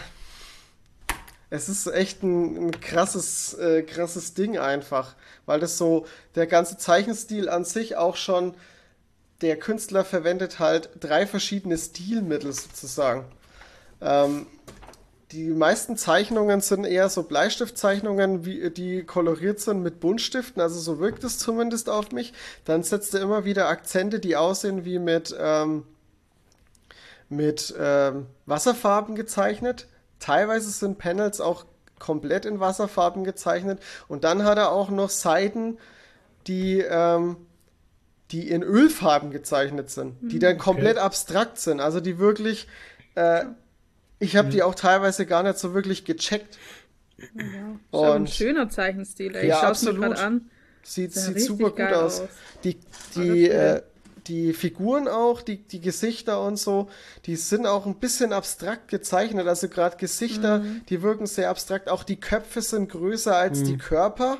es ist echt ein, ein krasses, äh, krasses Ding einfach, weil das so, der ganze Zeichenstil an sich auch schon, der Künstler verwendet halt drei verschiedene Stilmittel sozusagen. Ähm, die meisten Zeichnungen sind eher so Bleistiftzeichnungen, wie, die koloriert sind mit Buntstiften, also so wirkt es zumindest auf mich. Dann setzt er immer wieder Akzente, die aussehen wie mit, ähm, mit ähm, Wasserfarben gezeichnet. Teilweise sind Panels auch komplett in Wasserfarben gezeichnet. Und dann hat er auch noch Seiten, die, ähm, die in Ölfarben gezeichnet sind, die dann komplett abstrakt sind. Also die wirklich, äh, ich habe die auch teilweise gar nicht so wirklich gecheckt. Ist auch ein Und schöner Zeichenstil. Ey. Ja, ich schaue es mir gerade an. sieht, sieht super gut aus. aus. Die, die, äh, die Figuren auch, die, die Gesichter und so, die sind auch ein bisschen abstrakt gezeichnet. Also gerade Gesichter, Mhm. die wirken sehr abstrakt. Auch die Köpfe sind größer als die Körper.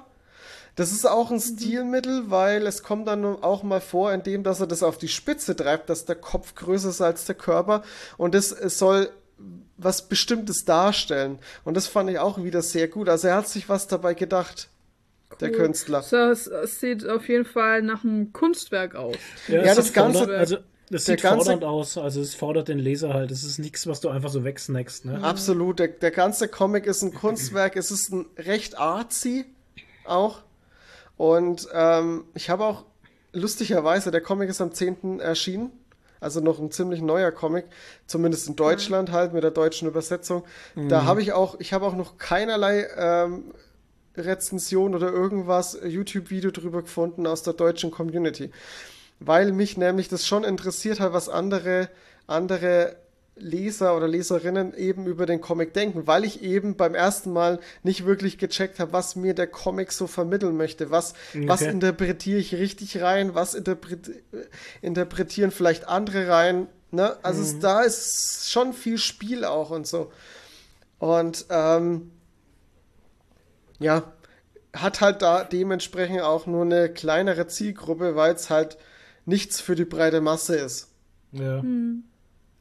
Das ist auch ein Mhm. Stilmittel, weil es kommt dann auch mal vor, indem dass er das auf die Spitze treibt, dass der Kopf größer ist als der Körper. Und das es soll was Bestimmtes darstellen. Und das fand ich auch wieder sehr gut. Also er hat sich was dabei gedacht, der Cool. Künstler. So, es, es sieht auf jeden Fall nach einem Kunstwerk aus. Ja, es das Ganze- also das der sieht ganze- fordernd aus, also es fordert den Leser halt. Es ist nichts, was du einfach so wegsnackst, ne? Absolut. Der, der ganze Comic ist ein Kunstwerk. Es ist ein recht artsy auch. Und ähm, ich habe auch lustigerweise, der Comic ist am 10. erschienen. Also noch ein ziemlich neuer Comic, zumindest in Deutschland halt mit der deutschen Übersetzung. Da habe ich auch, ich habe auch noch keinerlei ähm, Rezension oder irgendwas, äh, YouTube-Video drüber gefunden aus der deutschen Community. Weil mich nämlich das schon interessiert hat, was andere, andere Leser oder Leserinnen eben über den Comic denken, weil ich eben beim ersten Mal nicht wirklich gecheckt habe, was mir der Comic so vermitteln möchte. Was, was Okay. interpretiere ich richtig rein, was interpret, äh, interpretieren vielleicht andere rein. Ne? Also es, da ist schon viel Spiel auch und so. Und ähm, ja, hat halt da dementsprechend auch nur eine kleinere Zielgruppe, weil es halt nichts für die breite Masse ist. Ja. Also man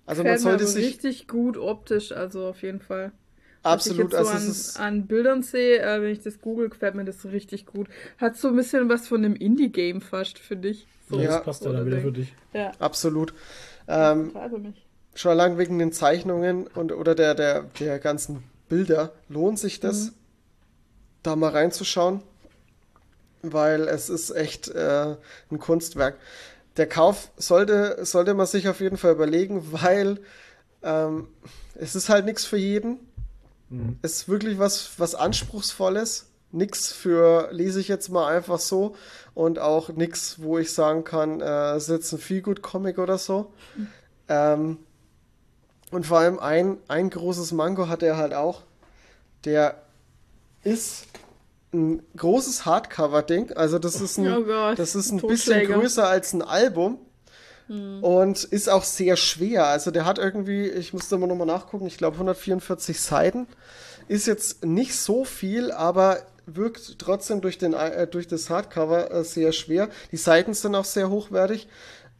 Gefällt mir sollte aber sich richtig gut optisch, also auf jeden Fall. Was ich absolut, jetzt so also an, an Bildern sehe, äh, wenn ich das google, gefällt mir das richtig gut. Hat so ein bisschen was von einem Indie-Game fast, finde ich. So, Ja. Das passt ja dann wieder für dich. Ja, absolut. Ähm, mich. schon allein wegen den Zeichnungen und oder der, der, der ganzen Bilder lohnt sich das, da mal reinzuschauen, weil es ist echt äh, ein Kunstwerk. Der Kauf sollte, sollte man sich auf jeden Fall überlegen, weil ähm, es ist halt nichts für jeden. Es ist wirklich was, was Anspruchsvolles. Nix für, lese ich jetzt mal einfach so. Und auch nix, wo ich sagen kann, äh, es ist jetzt ein Feelgood-Comic oder so. Ähm, und vor allem ein, ein großes Mango hat er halt auch. Der ist ein großes Hardcover-Ding. Also das ist ein, Oh Gott, das ist ein bisschen größer als ein Album. Und ist auch sehr schwer. Also der hat irgendwie, ich musste immer nochmal nachgucken, ich glaube 144 Seiten. Ist jetzt nicht so viel, aber wirkt trotzdem durch, den, äh, durch das Hardcover äh, sehr schwer. Die Seiten sind auch sehr hochwertig.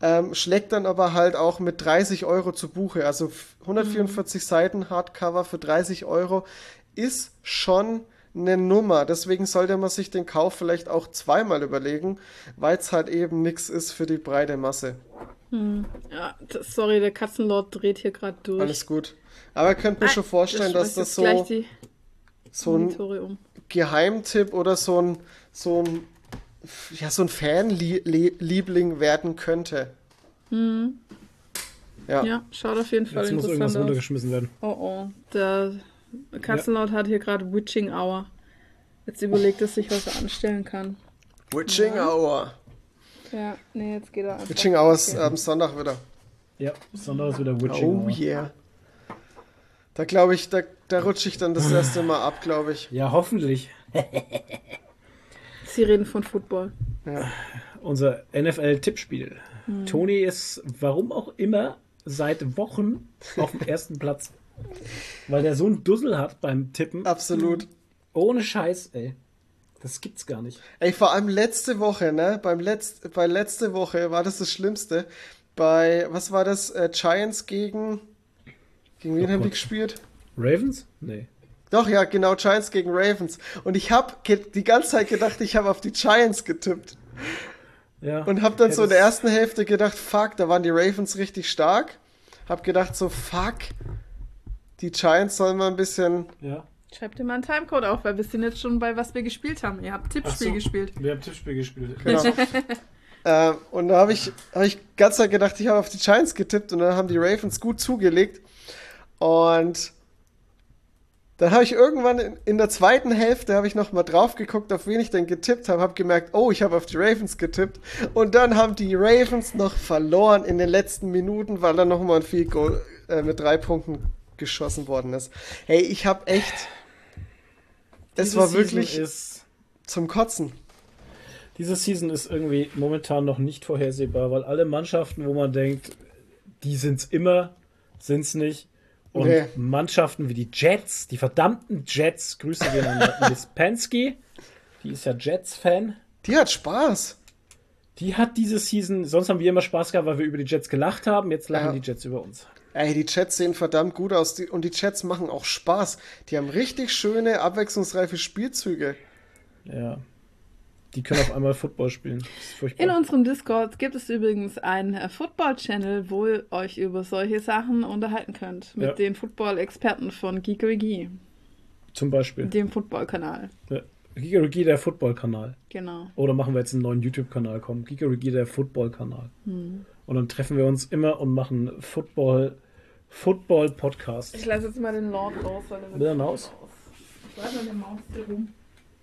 Ähm, schlägt dann aber halt auch mit 30 Euro zu Buche. Also f- 144 Seiten Hardcover für 30 Euro ist schon eine Nummer. Deswegen sollte man sich den Kauf vielleicht auch zweimal überlegen, weil es halt eben nichts ist für die breite Masse. Ja, das, sorry, der Katzenlord dreht hier gerade durch. Alles gut. Aber ihr könnt mir Ah, schon vorstellen, dass das jetzt gleich so, so ein um. Geheimtipp oder so ein, so ein, ja, so ein Fanliebling werden könnte. Ja. Ja, schaut auf jeden Fall Jetzt muss irgendwas interessant aus. runtergeschmissen werden. Oh oh, der Katzenlaut hat hier gerade Witching Hour. Jetzt überlegt er sich, was er anstellen kann. Witching Hour. Ja, nee, jetzt geht er einfach. Witching Hour ist Okay. am Sonntag wieder. Ja, Sonntag ist wieder Witching. Oh Hour. yeah. Da glaube ich, da, da rutsche ich dann das erste Mal ab, glaube ich. Ja, hoffentlich. Sie reden von Football. Unser NFL-Tippspiel. Hm. Toni ist, warum auch immer, seit Wochen auf dem ersten Platz. Weil der so einen Dussel hat beim Tippen. Absolut. Ohne Scheiß, ey. Das gibt's gar nicht. Ey, vor allem letzte Woche, ne? Beim Letz bei letzte Woche war das das Schlimmste. Bei, was war das? Äh, Giants gegen. Gegen wen Oh haben die gespielt? Ravens? Nee. Doch, ja, genau, Giants gegen Ravens. Und ich habe die ganze Zeit gedacht, ich habe auf die Giants getippt. Ja. Und habe dann so in der ersten Hälfte gedacht, fuck, da waren die Ravens richtig stark. Hab gedacht so, fuck, die Giants sollen mal ein bisschen... Ja. Schreibt dir mal einen Timecode auf, weil wir sind jetzt schon bei was wir gespielt haben. Ihr habt Tippspiel so. gespielt. Wir haben Tippspiel gespielt. Genau. (laughs) äh, und da habe ich, hab ich ganz Zeit gedacht, ich habe auf die Giants getippt und dann haben die Ravens gut zugelegt. Und dann habe ich irgendwann in, in der zweiten Hälfte habe ich noch mal drauf geguckt, auf wen ich denn getippt habe, habe gemerkt, oh, ich habe auf die Ravens getippt. Und dann haben die Ravens noch verloren in den letzten Minuten, weil dann noch mal ein Field Goal äh, mit drei Punkten geschossen worden ist. Hey, ich habe echt, es war wirklich Ist, zum Kotzen. diese Season ist irgendwie momentan noch nicht vorhersehbar, weil alle Mannschaften, wo man denkt, die sind's immer, sind's nicht. Und Nee. Mannschaften wie die Jets, die verdammten Jets, Grüße gehen an (laughs) Miss Pensky, die ist ja Jets-Fan. Die hat Spaß. Die hat diese Season, sonst haben wir immer Spaß gehabt, weil wir über die Jets gelacht haben. Jetzt lachen Ja. die Jets über uns. Ey, die Chats sehen verdammt gut aus die, und die Chats machen auch Spaß. Die haben richtig schöne, abwechslungsreiche Spielzüge. Ja. Die können auf einmal Football spielen. Das ist furchtbar. In unserem Discord gibt es übrigens einen äh, Football-Channel, wo ihr euch über solche Sachen unterhalten könnt. Mit Ja. den Football-Experten von Geekerigi, Zum Beispiel. dem Football-Kanal. Ja. Gigarigi, der Football-Kanal. Genau. Oder machen wir jetzt einen neuen YouTube-Kanal kommen. Gigarigi, der Football-Kanal. Hm. Und dann treffen wir uns immer und machen Football, Football-Podcast. Ich lasse jetzt mal den Lord raus, weil er Will er raus? Ich weiß der Maus hier rum.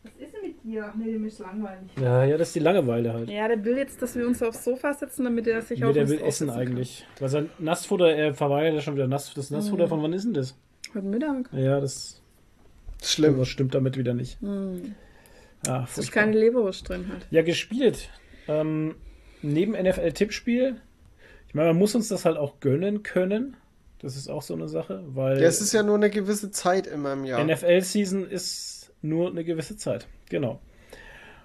Was ist denn mit dir? Ach nee, dem ist langweilig. Ja, ja, das ist die Langeweile halt. Ja, der will jetzt, dass wir uns aufs Sofa setzen, damit er sich Nee, auch der was will essen eigentlich. Weil sein Nassfutter, er verweigert ja schon wieder Nass, das Nassfutter Hm. von wann ist denn das? kann. Heute Mittag. Ja, das Schlimm. irgendwas stimmt damit wieder nicht. Hm. Ah, Es ist furchtbar. keine Leberwurst drin halt. Ja, gespielt. Ähm, neben NFL-Tippspiel. Meine, man muss uns das halt auch gönnen können. Das ist auch so eine Sache, weil Ja, es ist ja nur eine gewisse Zeit immer im Jahr. NFL-Season ist nur eine gewisse Zeit. Genau.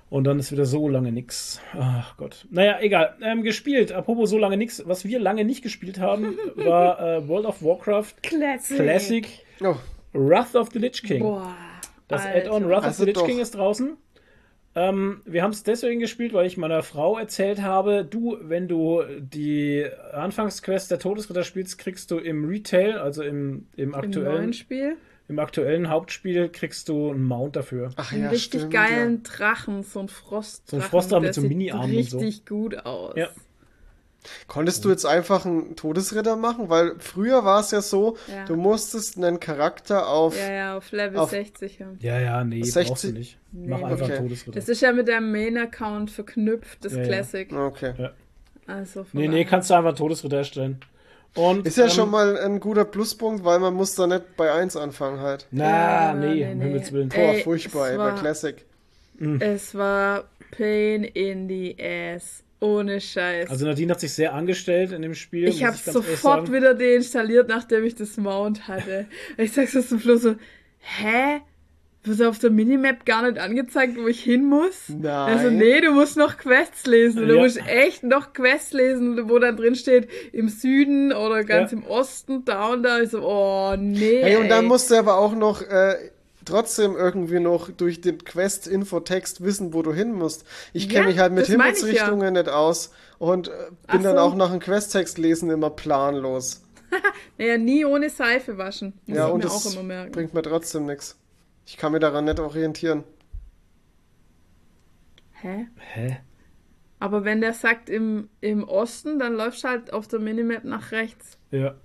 Und dann ist wieder so lange nix. Ach Gott. Naja, egal. Ähm, gespielt. Apropos so lange nix. Was wir lange nicht gespielt haben, (laughs) war äh, World of Warcraft Classic. Classic Oh, Wrath of the Lich King. Boah. Das. Add-on Wrath of Also the Lich doch. King ist draußen. Ähm, wir haben es deswegen gespielt, weil ich meiner Frau erzählt habe, du, wenn du die Anfangsquest der Todesritter spielst, kriegst du im Retail, also im, im, Im aktuellen, neuen Spiel. im aktuellen Hauptspiel, kriegst du einen Mount dafür. ach Einen ja, richtig stimmt. geilen Drachen, so ein Frostdrachen. So ein Frostdrachen der mit so sieht Mini-Armen und so. richtig gut aus. Ja. Ja. Konntest du jetzt einfach einen Todesritter machen? Weil früher war es ja so, Ja. du musstest einen Charakter auf. Ja, ja, auf Level Auf- 60. Ja. Ja, ja, nee, 60 brauchst du nicht. Mach Nee. einfach Okay. Todesritter. Das ist ja mit deinem Main-Account verknüpft, das Ja, ja. Classic. Okay. Also von nee, nee, kannst du einfach Todesritter erstellen. Und, Ist ja ähm, schon mal ein guter Pluspunkt, weil man muss da nicht bei 1 anfangen halt. Na, Ja, nee, nee, um nee. Himmels Willen. Boah, Ey, furchtbar, ey, bei war- Classic. Es war Pain in the Ass. Ohne Scheiß. Also Nadine hat sich sehr angestellt in dem Spiel. ich habe sofort wieder deinstalliert, nachdem ich das Mount hatte. ich sag so zum Flo so, hä? Wird auf der Minimap gar nicht angezeigt, wo ich hin muss? Nein. Also nee, du musst noch Quests lesen. Du Ja. musst echt noch Quests lesen, wo dann drin steht, im Süden oder ganz Ja. im Osten, da und da. Ich so, oh nee. Hey, und dann musst du aber auch noch äh, trotzdem irgendwie noch durch den Quest-Infotext wissen, wo du hin musst. Ich kenne Ja, mich halt mit Himmelsrichtungen nicht aus und äh, bin Ach dann so. auch nach dem Questtext lesen immer planlos. (laughs) Naja, nie ohne Seife waschen. Muss Ja, ich und mir das auch immer merken. bringt mir trotzdem nichts. Ich kann mir daran nicht orientieren. Hä? Hä? Aber wenn der sagt im, im Osten, dann läufst du halt auf der Minimap nach rechts. Ja.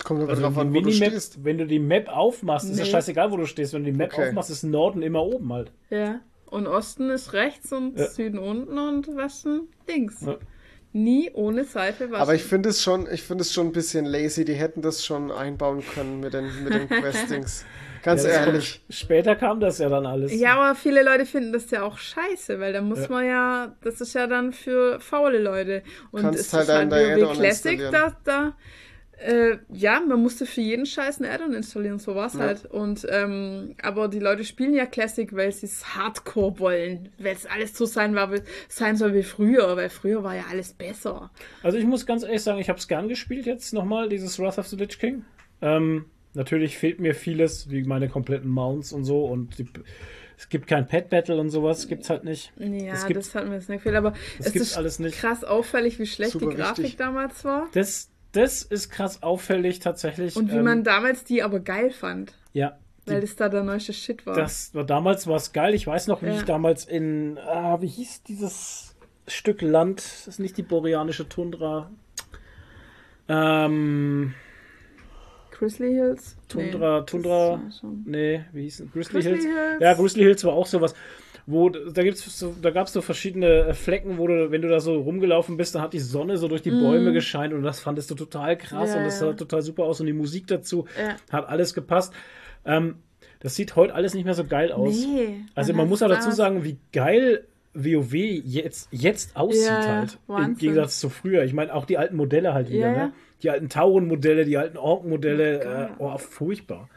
Es kommt aber Also drauf an, wo du stehst. wenn du die Map aufmachst, ist ja Nee. scheißegal, wo du stehst. Wenn du die Map Okay. aufmachst, ist Norden immer oben halt. Ja. Und Osten ist rechts und Ja. Süden unten und Westen links. Ja. Nie ohne Seife waschen. Aber ich finde es schon, ich finde es schon ein bisschen lazy. Die hätten das schon einbauen können mit den, mit den (laughs) Questings. Ganz Ja, das ehrlich. Später kam das ja dann alles. Ja, aber viele Leute finden das ja auch scheiße, weil da muss Ja. man ja, das ist ja dann für faule Leute. Und Kannst es halt ist halt der WoW Classic, da, da äh, ja, man musste für jeden Scheiß ein Add-on installieren, so war's Ja. halt. Und, ähm, aber die Leute spielen ja Classic, weil sie es Hardcore wollen, weil es alles so sein, war, wie, sein soll wie früher, weil früher war ja alles besser. Also ich muss ganz ehrlich sagen, ich habe es gern gespielt jetzt nochmal, dieses Wrath of the Lich King. Ähm, natürlich fehlt mir vieles, wie meine kompletten Mounts und so und die, es gibt kein Pet Battle und sowas, gibt's halt nicht. Ja, Es gibt- das hat mir jetzt nicht gefehlt, aber es ist alles nicht. krass auffällig, wie schlecht Super die Grafik wichtig. damals war. Das, das ist krass auffällig tatsächlich. Und wie ähm, man damals die aber geil fand, ja, weil das da der neueste Shit war. das war damals war es geil. Ich weiß noch, wie Ja. ich damals in, ah, wie hieß dieses Stück Land? Das ist nicht die boreanische Tundra. Ähm, Grizzly Hills? Tundra, Nee, Tundra, nee, wie hieß es? Grizzly, Grizzly Hills. Hills. Ja, Grizzly Hills war auch sowas. Wo, da gibt's so, da gab es so verschiedene äh, Flecken, wo du, wenn du da so rumgelaufen bist, dann hat die Sonne so durch die Bäume gescheint und das fandest du total krass Mhm. Ja, und das ja. sah total super aus und die Musik dazu Ja. hat alles gepasst. Ähm, das sieht heute alles nicht mehr so geil aus. Nee. Also man muss auch dazu sagen, wie geil WoW jetzt, jetzt aussieht Ja, ja, halt. Im Wahnsinn. Gegensatz zu früher. Ich meine, auch die alten Modelle halt wieder, Ja, ja. ne? Die alten Tauren-Modelle, die alten Ork-Modelle. geil. äh, oh, furchtbar.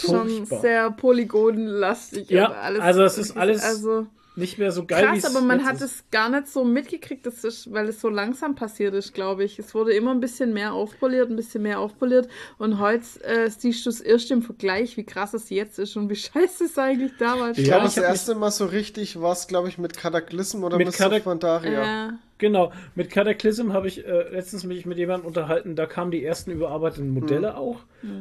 Schon sehr polygonlastig. Ja, und alles, also es ist alles Also Nicht mehr so geil, krass, aber man hat es gar nicht so mitgekriegt, das ist, weil es so langsam passiert ist, glaube ich. Es wurde immer ein bisschen mehr aufpoliert, ein bisschen mehr aufpoliert. Und heute äh, siehst du es erst im Vergleich, wie krass es jetzt ist und wie (laughs) scheiße es eigentlich damals Ich Ja, glaube, ich das erste Mal so richtig war es, glaube ich, mit Cataclysm oder Mit mit Catac- von Daria. Ja. Genau, mit Cataclysm habe ich äh, letztens mich mit jemandem unterhalten, da kamen die ersten überarbeiteten Modelle auch,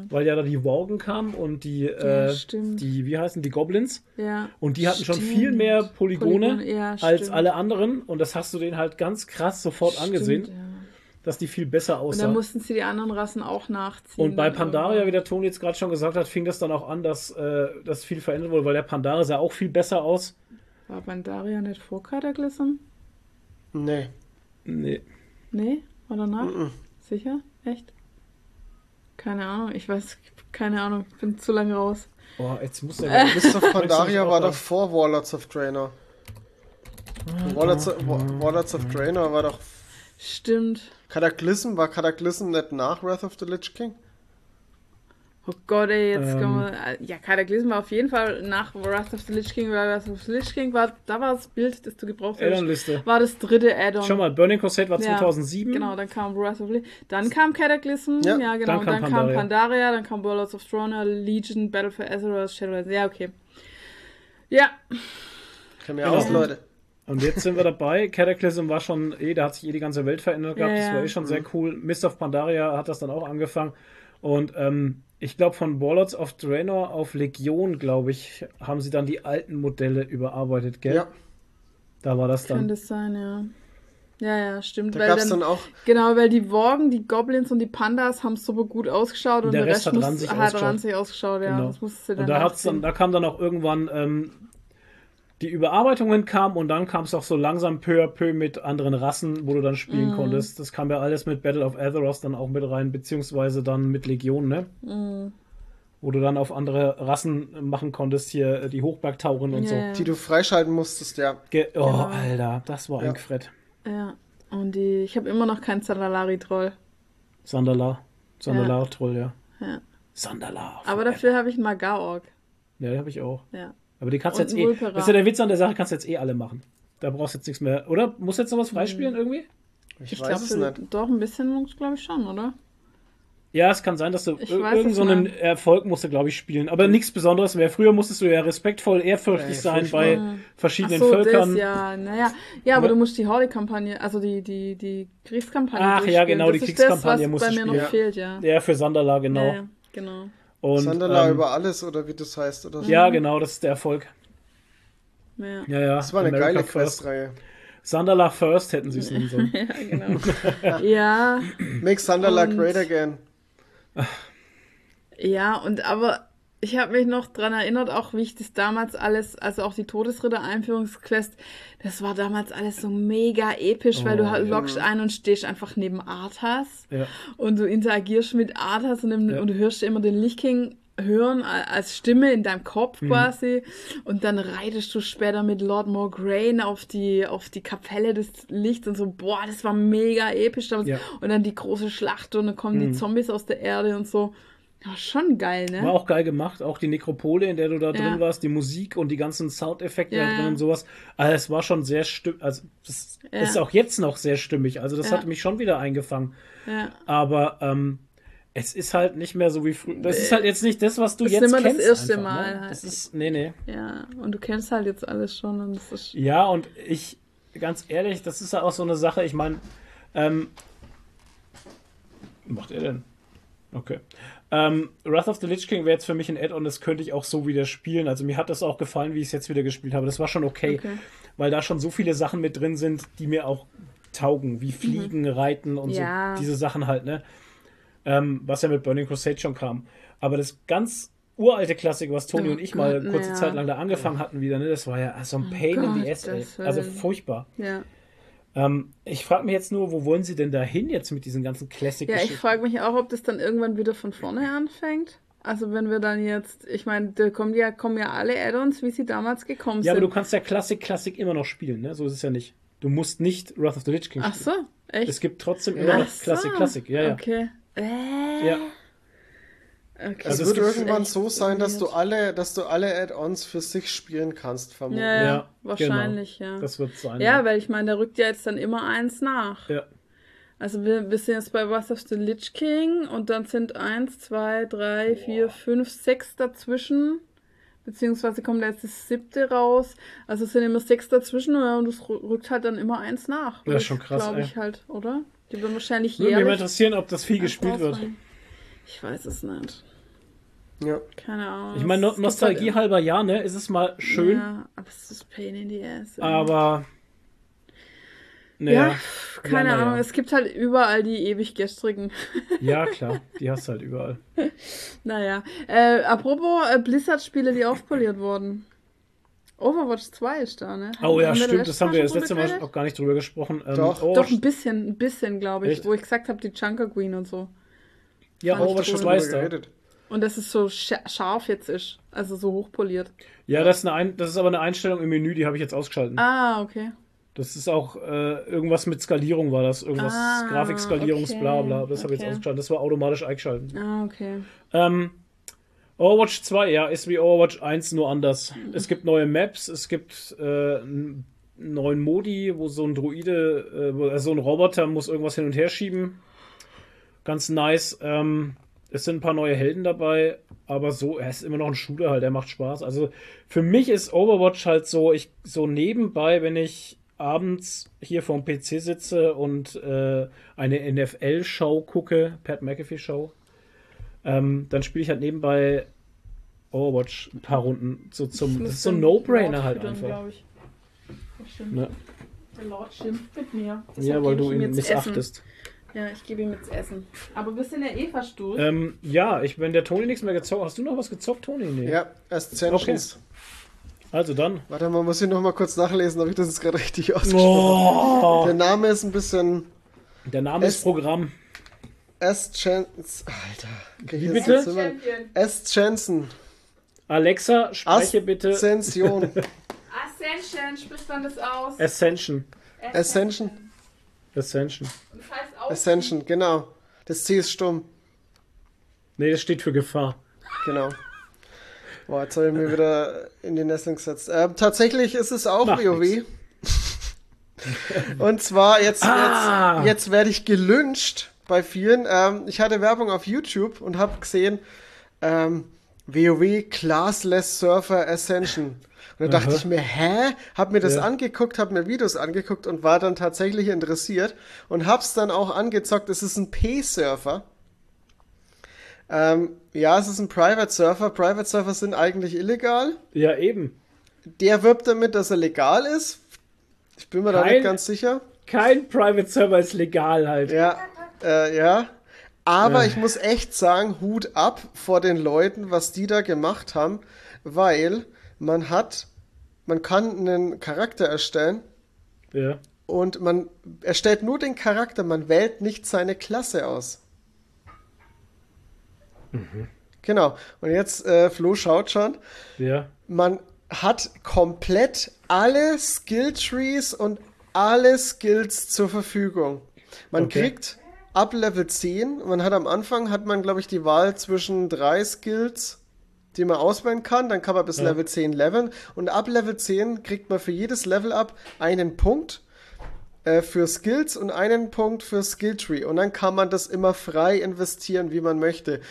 weil ja da die Worgen kamen und die, äh, Ja, die, wie heißen die Goblins? ja. Und die hatten schon Stimmt. viel mehr Polygone Polygone, ja, als stimmt. alle anderen und das hast du denen halt ganz krass sofort angesehen, Stimmt, ja. dass die viel besser Und aussahen. dann mussten sie die anderen Rassen auch nachziehen. Und bei Pandaria, wie der Toni jetzt gerade schon gesagt hat, fing das dann auch an, dass äh, das viel verändert wurde, weil der Pandaria sah auch viel besser aus. War Pandaria nicht vor Cataclysm? Nee. Nee. Nee? Oder nach? Sicher? Echt? Keine Ahnung. Ich weiß, keine Ahnung. Bin zu lange raus. Boah, jetzt muss er. (laughs) Of Pandaria war doch vor Warlords of Draenor. Warlords, of- Wa- Warlords of Draenor war doch. Stimmt. Cataclysm, war Cataclysm nicht nach Wrath of the Lich King? Oh Gott, ey, jetzt Ähm. kommen wir. Ja, Cataclysm war auf jeden Fall nach Wrath of the Lich King, weil Wrath of the Lich King war, da war das Bild, das du gebraucht hast. Add-on-Liste. War das dritte Add-on. Schau mal, Burning Crusade war Ja, 2007. Genau, dann kam Wrath of the Lich. Dann kam Cataclysm, Ja, ja, genau. dann kam Dann, kam Pandaria. Pandaria, dann kam Warlords of Draenor, Legion, Battle for Azeroth, Shadowlands. Ja, okay. Ja, Kennen wir Genau. aus, Leute. Und jetzt sind wir dabei. Cataclysm war schon, eh, da hat sich eh die ganze Welt verändert gehabt. Ja, das war eh schon sehr cool. Mist of Pandaria hat das dann auch angefangen. Und ähm, ich glaube, von Warlords of Draenor auf Legion, glaube ich, haben sie dann die alten Modelle überarbeitet, gell? Ja, Da war das kann dann. das sein, ja. Ja, ja, stimmt. da weil gab es dann, dann auch. Genau, weil die Worgen, die Goblins und die Pandas haben super gut ausgeschaut und Der der, Rest Rest, hat muss, ranzig hat ausgeschaut. ranzig ausgeschaut, ja. Genau. Das musste dann Und da, hat's dann, da kam dann auch irgendwann ähm, die Überarbeitungen kamen und dann kam es auch so langsam peu à peu mit anderen Rassen, wo du dann spielen Mhm. konntest. Das kam ja alles mit Battle of Azeroth dann auch mit rein, beziehungsweise dann mit Legion, ne? Mhm. Wo du dann auf andere Rassen machen konntest, hier äh, die Hochbergtauren und Ja, so. ja. Die du freischalten musstest, ja. Ge oh, Genau. Alter, das war Ja. ein Gefrett. Ja. Und die, ich habe immer noch keinen Zandalari-Troll. Sandalar. Sandalar-Troll, ja. Ja. Sandalar. Aber dafür habe ich einen Magar-Org. Ja, die habe ich auch. Ja. Aber die kannst du jetzt eh. Vulpera. Das ist ja der Witz an der Sache, kannst du jetzt eh alle machen. Da brauchst du jetzt nichts mehr. Oder? Muss jetzt noch was Mhm. freispielen irgendwie? Ich, Ich weiß glaube, es nicht. doch ein bisschen, glaube ich schon, oder? Ja, es kann sein, dass du Ich ir- weiß irgend es so einen. Erfolg musst du, glaube ich, spielen. Aber nichts Besonderes mehr. Früher musstest du ja respektvoll, ehrfürchtig Ey, sein bei verschiedenen Ach so, Völkern. das, ja, naja. Ja, aber Ne? du musst die Horde-Kampagne, also die, die, die Kriegskampagne Ach, ja, genau, das die ist Kriegskampagne das, musst was du bei mir spielen. noch fehlt, ja. Ja, für Sandala, genau. Ja, ja, genau. Und, Sandala ähm, über alles oder wie das heißt oder so. Ja, genau, das ist der Erfolg. Ja, Ja, ja. Das war eine America geile. Questreihe. Sandala First hätten sie es (laughs) nennen sollen. ja genau. (laughs) ja, Make Sandala Und- great again. Ja, und aber ich habe mich noch dran erinnert, auch wie ich das damals alles, also auch die Todesritter-Einführungsquest, das war damals alles so mega episch, weil du halt loggst ein und stehst einfach neben Arthas Ja. und du interagierst mit Arthas und, im, Ja. und du hörst immer den Lich King hören als Stimme in deinem Mhm. Kopf quasi und dann reitest du später mit Lord Morgraine auf die auf die Kapelle des Lichts und so boah das war mega episch damals. Ja. und dann die große Schlacht und dann kommen die Zombies aus der Erde und so ja, schon geil ne War auch geil gemacht, auch die Nekropole, in der du da drin Ja. warst, die Musik und die ganzen Soundeffekte Ja, da drin und sowas. Also es war schon sehr stimmig, also das Ja. ist auch jetzt noch sehr stimmig. Also das hat mich schon wieder eingefangen. Aber ähm, es ist halt nicht mehr so wie früher. Das ist halt jetzt nicht das, was du Das ist jetzt immer das kennst. erste einfach, Mal Ne? halt. Das ist, nee, nee. Ja, und du kennst halt jetzt alles schon und das ist. Ja, und ich, ganz ehrlich, das ist ja auch so eine Sache, ich meine, ähm, was macht er denn? Okay. Ähm, Wrath of the Lich King wäre jetzt für mich ein Add-on, das könnte ich auch so wieder spielen. Also mir hat das auch gefallen, wie ich es jetzt wieder gespielt habe. Das war schon okay, Okay. weil da schon so viele Sachen mit drin sind, die mir auch taugen, wie Fliegen, Reiten und Mhm. Ja. so diese Sachen halt, ne? Ähm, was ja mit Burning Crusade schon kam. Aber das ganz uralte Klassik, was Toni Oh und ich mal Gott, kurze ja. Zeit lang da angefangen hatten wieder, ne? Das war ja so ein Pain in the Ass, Also furchtbar. Ja. Ähm, ich frage mich jetzt nur, wo wollen sie denn da hin jetzt mit diesen ganzen classic Ja, ich frage mich auch, ob das dann irgendwann wieder von vorne anfängt. Also wenn wir dann jetzt, ich meine, da kommen ja, kommen ja alle Add-ons, wie sie damals gekommen Ja, aber sind. du kannst ja Classic Classic immer noch spielen, ne? So ist es ja nicht. Du musst nicht Wrath of the Lich King Ach spielen. so, echt? Es gibt trotzdem immer noch Ach. Classic Classic, ja, ja. Okay. Äh, ja. Okay. Es Also es wird irgendwann so sein, dass du alle, dass du alle Add-ons für sich spielen kannst, vermutlich. Ja, ja, Ja, wahrscheinlich, ja. Das wird sein. ja, weil ich meine, da rückt ja jetzt dann immer eins nach. ja. Also wir, wir sind jetzt bei Wrath of the Lich King und dann sind eins, zwei, drei, vier, fünf, sechs dazwischen. Beziehungsweise kommt da jetzt das siebte raus. Also es sind immer sechs dazwischen ja, und es rü- rückt halt dann immer eins nach. Ja, ist schon krass, Glaube ey. ich halt, oder? Die werden wahrscheinlich Würde mich mal interessieren, ob das viel gespielt wird. Ich weiß es nicht. Ja. Keine Ahnung. Ich meine, gibt Nostalgie halt- halber ja, ne? Ist es mal schön, Ja, aber es ist Pain in the Ass. aber. Ja, Naja. keine Ja, na Ahnung. ja. Es gibt halt überall die ewig gestrigen. (laughs) Ja, klar. Die hast du halt überall. Naja, äh, apropos äh, Blizzard-Spiele, die aufpoliert wurden. Overwatch 2 ist da, ne? Oh ja, Haben wir stimmt. Das haben wir das letzte Mal geredet? auch gar nicht drüber gesprochen. Ähm, Doch. Overwatch- Doch, ein bisschen, ein bisschen, glaube ich, Echt? wo ich gesagt habe, die Junker Queen und so. ja, Overwatch cool. 2 ist da. geredet. Und dass es so scha- scharf jetzt ist. Also so hochpoliert. Ja, das ist, eine Ein das ist aber eine Einstellung im Menü, die habe ich jetzt ausgeschalten. Ah, okay. Das ist auch äh, irgendwas mit Skalierung war das. Irgendwas Ah, Grafikskalierungs, okay, bla bla. Das habe ich okay. jetzt ausgeschaltet. Das war automatisch eingeschaltet. Ah, okay. Ähm, Overwatch 2, ja, ist wie Overwatch 1, nur anders. Es gibt neue Maps, es gibt äh, einen neuen Modi, wo so ein Druide, äh, also so ein Roboter muss irgendwas hin und her schieben. Ganz nice. Ähm, es sind ein paar neue Helden dabei, aber so, er ist immer noch ein Shooter halt, der macht Spaß. Also für mich ist Overwatch halt so, ich so nebenbei, wenn ich abends hier vorm PC sitze und äh, eine NFL-Show gucke, Pat McAfee-Show, ähm, dann spiele ich halt nebenbei Overwatch ein paar Runden so zum. Das ist so ein No-Brainer halt einfach. Ich. Das stimmt. Ne? Der Lord schimpft mit mir. Ja, Deshalb weil du ihn jetzt Essen. Ja, ich gebe ihm jetzt Essen. Aber wir sind ja eh fast durch. Ähm, ja, ich, wenn der Toni nichts mehr gezockt Hast du noch was gezockt, Toni? Nee. Ja, Ascensions. Also dann. Warte mal, muss ich noch mal kurz nachlesen, ob ich das jetzt gerade richtig ausgesprochen Oh, Der Name ist ein bisschen der Name ist Programm. Ascensions. Alter. Okay, hier bitte? Ascension. Alexa, spreche bitte Ascension. Ascension, spricht man das aus? Ascension. Ascension. Ascension. Das heißt auch. Ascension, genau. Das C ist stumm. Nee, das steht für Gefahr. Genau. Boah, jetzt habe ich mir wieder in die Nesseln gesetzt. Ähm, tatsächlich ist es auch WoW. Und zwar, jetzt, Ah. jetzt, jetzt werde ich gelünscht bei vielen. Ähm, ich hatte Werbung auf YouTube und habe gesehen, ähm, WoW Classless Surfer Ascension. Und da dachte ich mir, hä? Hab mir das Ja. angeguckt, hab mir Videos angeguckt und war dann tatsächlich interessiert und hab's dann auch angezockt. Es ist ein P-Surfer. Ähm, ja, es ist ein Private Surfer. Private Surfer sind eigentlich illegal. Ja, eben. Der wirbt damit, dass er legal ist. Ich bin mir da Kein- nicht ganz sicher. Kein Private Server ist legal halt. Ja, äh, ja. Aber Ja. ich muss echt sagen, Hut ab vor den Leuten, was die da gemacht haben, weil man hat, man kann einen Charakter erstellen Ja. und man erstellt nur den Charakter, man wählt nicht seine Klasse aus. Genau. Und jetzt, äh, Flo schaut schon, Ja. man hat komplett alle Skill-Trees und alle Skills zur Verfügung. Man Okay. kriegt ab Level 10, man hat am Anfang, hat man, glaube ich, die Wahl zwischen drei Skills, die man auswählen kann, dann kann man bis Ja. Level 10 leveln und ab Level 10 kriegt man für jedes Level up einen Punkt äh, für Skills und einen Punkt für Skilltree und dann kann man das immer frei investieren, wie man möchte.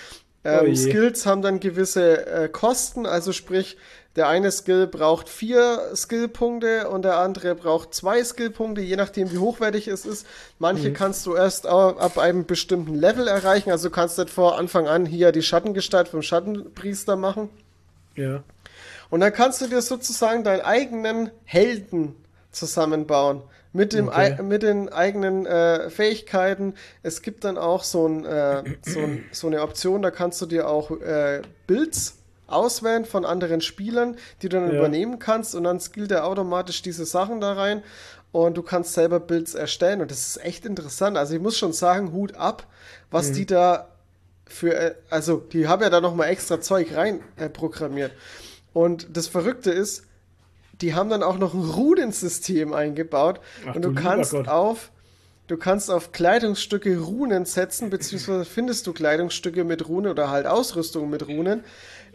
Oh Ähm. Skills haben dann gewisse äh, Kosten, also sprich, der eine Skill braucht vier Skillpunkte und der andere braucht zwei Skillpunkte, je nachdem wie hochwertig es ist. Manche kannst du erst ab einem bestimmten Level erreichen, also du kannst nicht vor Anfang an hier die Schattengestalt vom Schattenpriester machen. Ja. Und dann kannst du dir sozusagen deinen eigenen Helden zusammenbauen. Mit, dem Okay. mit den eigenen äh, Fähigkeiten. Es gibt dann auch so, ein, äh, so, ein, so eine Option, da kannst du dir auch äh, Builds auswählen von anderen Spielern, die du dann Ja. übernehmen kannst und dann skillt er automatisch diese Sachen da rein und du kannst selber Builds erstellen und das ist echt interessant. Also ich muss schon sagen, Hut ab, was die da für, äh, also die haben ja da nochmal extra Zeug rein äh, programmiert. Und das Verrückte ist, die haben dann auch noch ein Runensystem eingebaut Ach und du du kannst Gott. auf du kannst auf Kleidungsstücke Runen setzen, beziehungsweise findest du Kleidungsstücke mit Runen oder halt Ausrüstung mit Runen.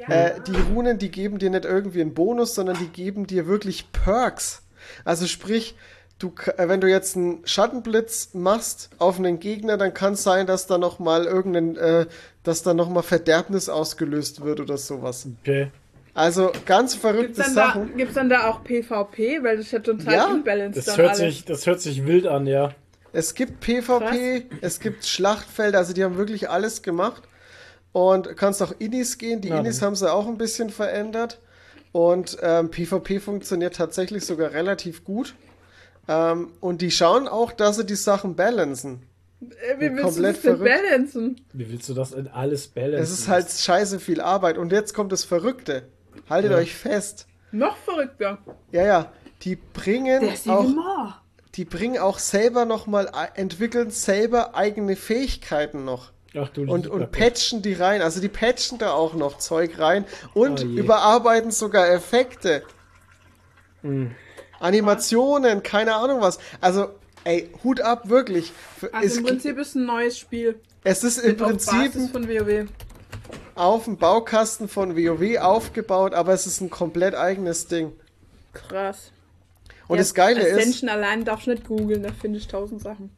Äh, die Runen, die geben dir nicht irgendwie einen Bonus, sondern die geben dir wirklich Perks. Also sprich, du, äh, wenn du jetzt einen Schattenblitz machst auf einen Gegner, dann kann es sein, dass da noch mal irgendein, äh, dass da noch mal Verderbnis ausgelöst wird oder sowas. Okay. Also ganz verrückte Gibt's dann, da, Sachen. gibt's dann da auch PvP? Weil das ist ja total Ja, unbalanced Das hört, alles. sich, das hört sich wild an, ja. Es gibt PvP, es gibt Schlachtfelder, also die haben wirklich alles gemacht. Und kannst auch Innis gehen. Die Ja, Innis dann. haben sie auch ein bisschen verändert. Und ähm, PvP funktioniert tatsächlich sogar relativ gut. Ähm, und die schauen auch, dass sie die Sachen balancen. Äh, Wie willst du komplett das denn verrückt. balancen? Wie willst du das in alles balancen? Es ist halt scheiße viel Arbeit. Und jetzt kommt das Verrückte. Haltet Ja. euch fest. Noch verrückter. Ja, ja. Die bringen auch more. die bringen auch selber nochmal, entwickeln selber eigene Fähigkeiten noch. Ach du Und, und patchen die rein. Also die patchen da auch noch Zeug rein und Oh überarbeiten sogar Effekte. Hm. Animationen, keine Ahnung was. Also, ey, Hut ab, wirklich. Also es, im Prinzip ist ein neues Spiel. es ist im Prinzip von WoW. auf dem Baukasten von WoW aufgebaut, aber es ist ein komplett eigenes Ding. Krass. Und Ja, das Geile ist, Ascension allein darfst du nicht googeln, da findest du tausend Sachen.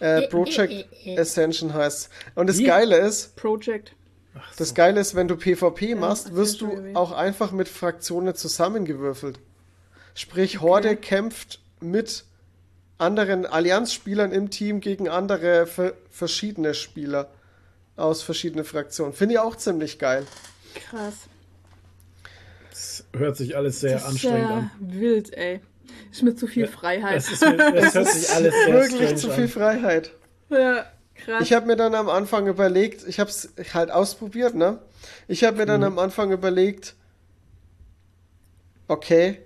Äh, Project Ascension heißt. Und das Wie? Geile ist, Project. Das Geile ist, wenn du PvP machst, wirst du auch einfach mit Fraktionen zusammengewürfelt. Sprich, Horde kämpft mit anderen Allianzspielern im Team gegen andere ver verschiedene Spieler aus verschiedenen Fraktionen. Finde ich auch ziemlich geil. Krass. Das hört sich alles sehr Das ist anstrengend ja an. wild, ey. Ist mir zu viel Freiheit. Das, ist, mir- das hört sich alles sehr Wirklich zu an. viel Freiheit. ja, krass. Ich habe mir dann am Anfang überlegt, ich habe es halt ausprobiert, ne? Ich habe mir dann am Anfang überlegt, okay,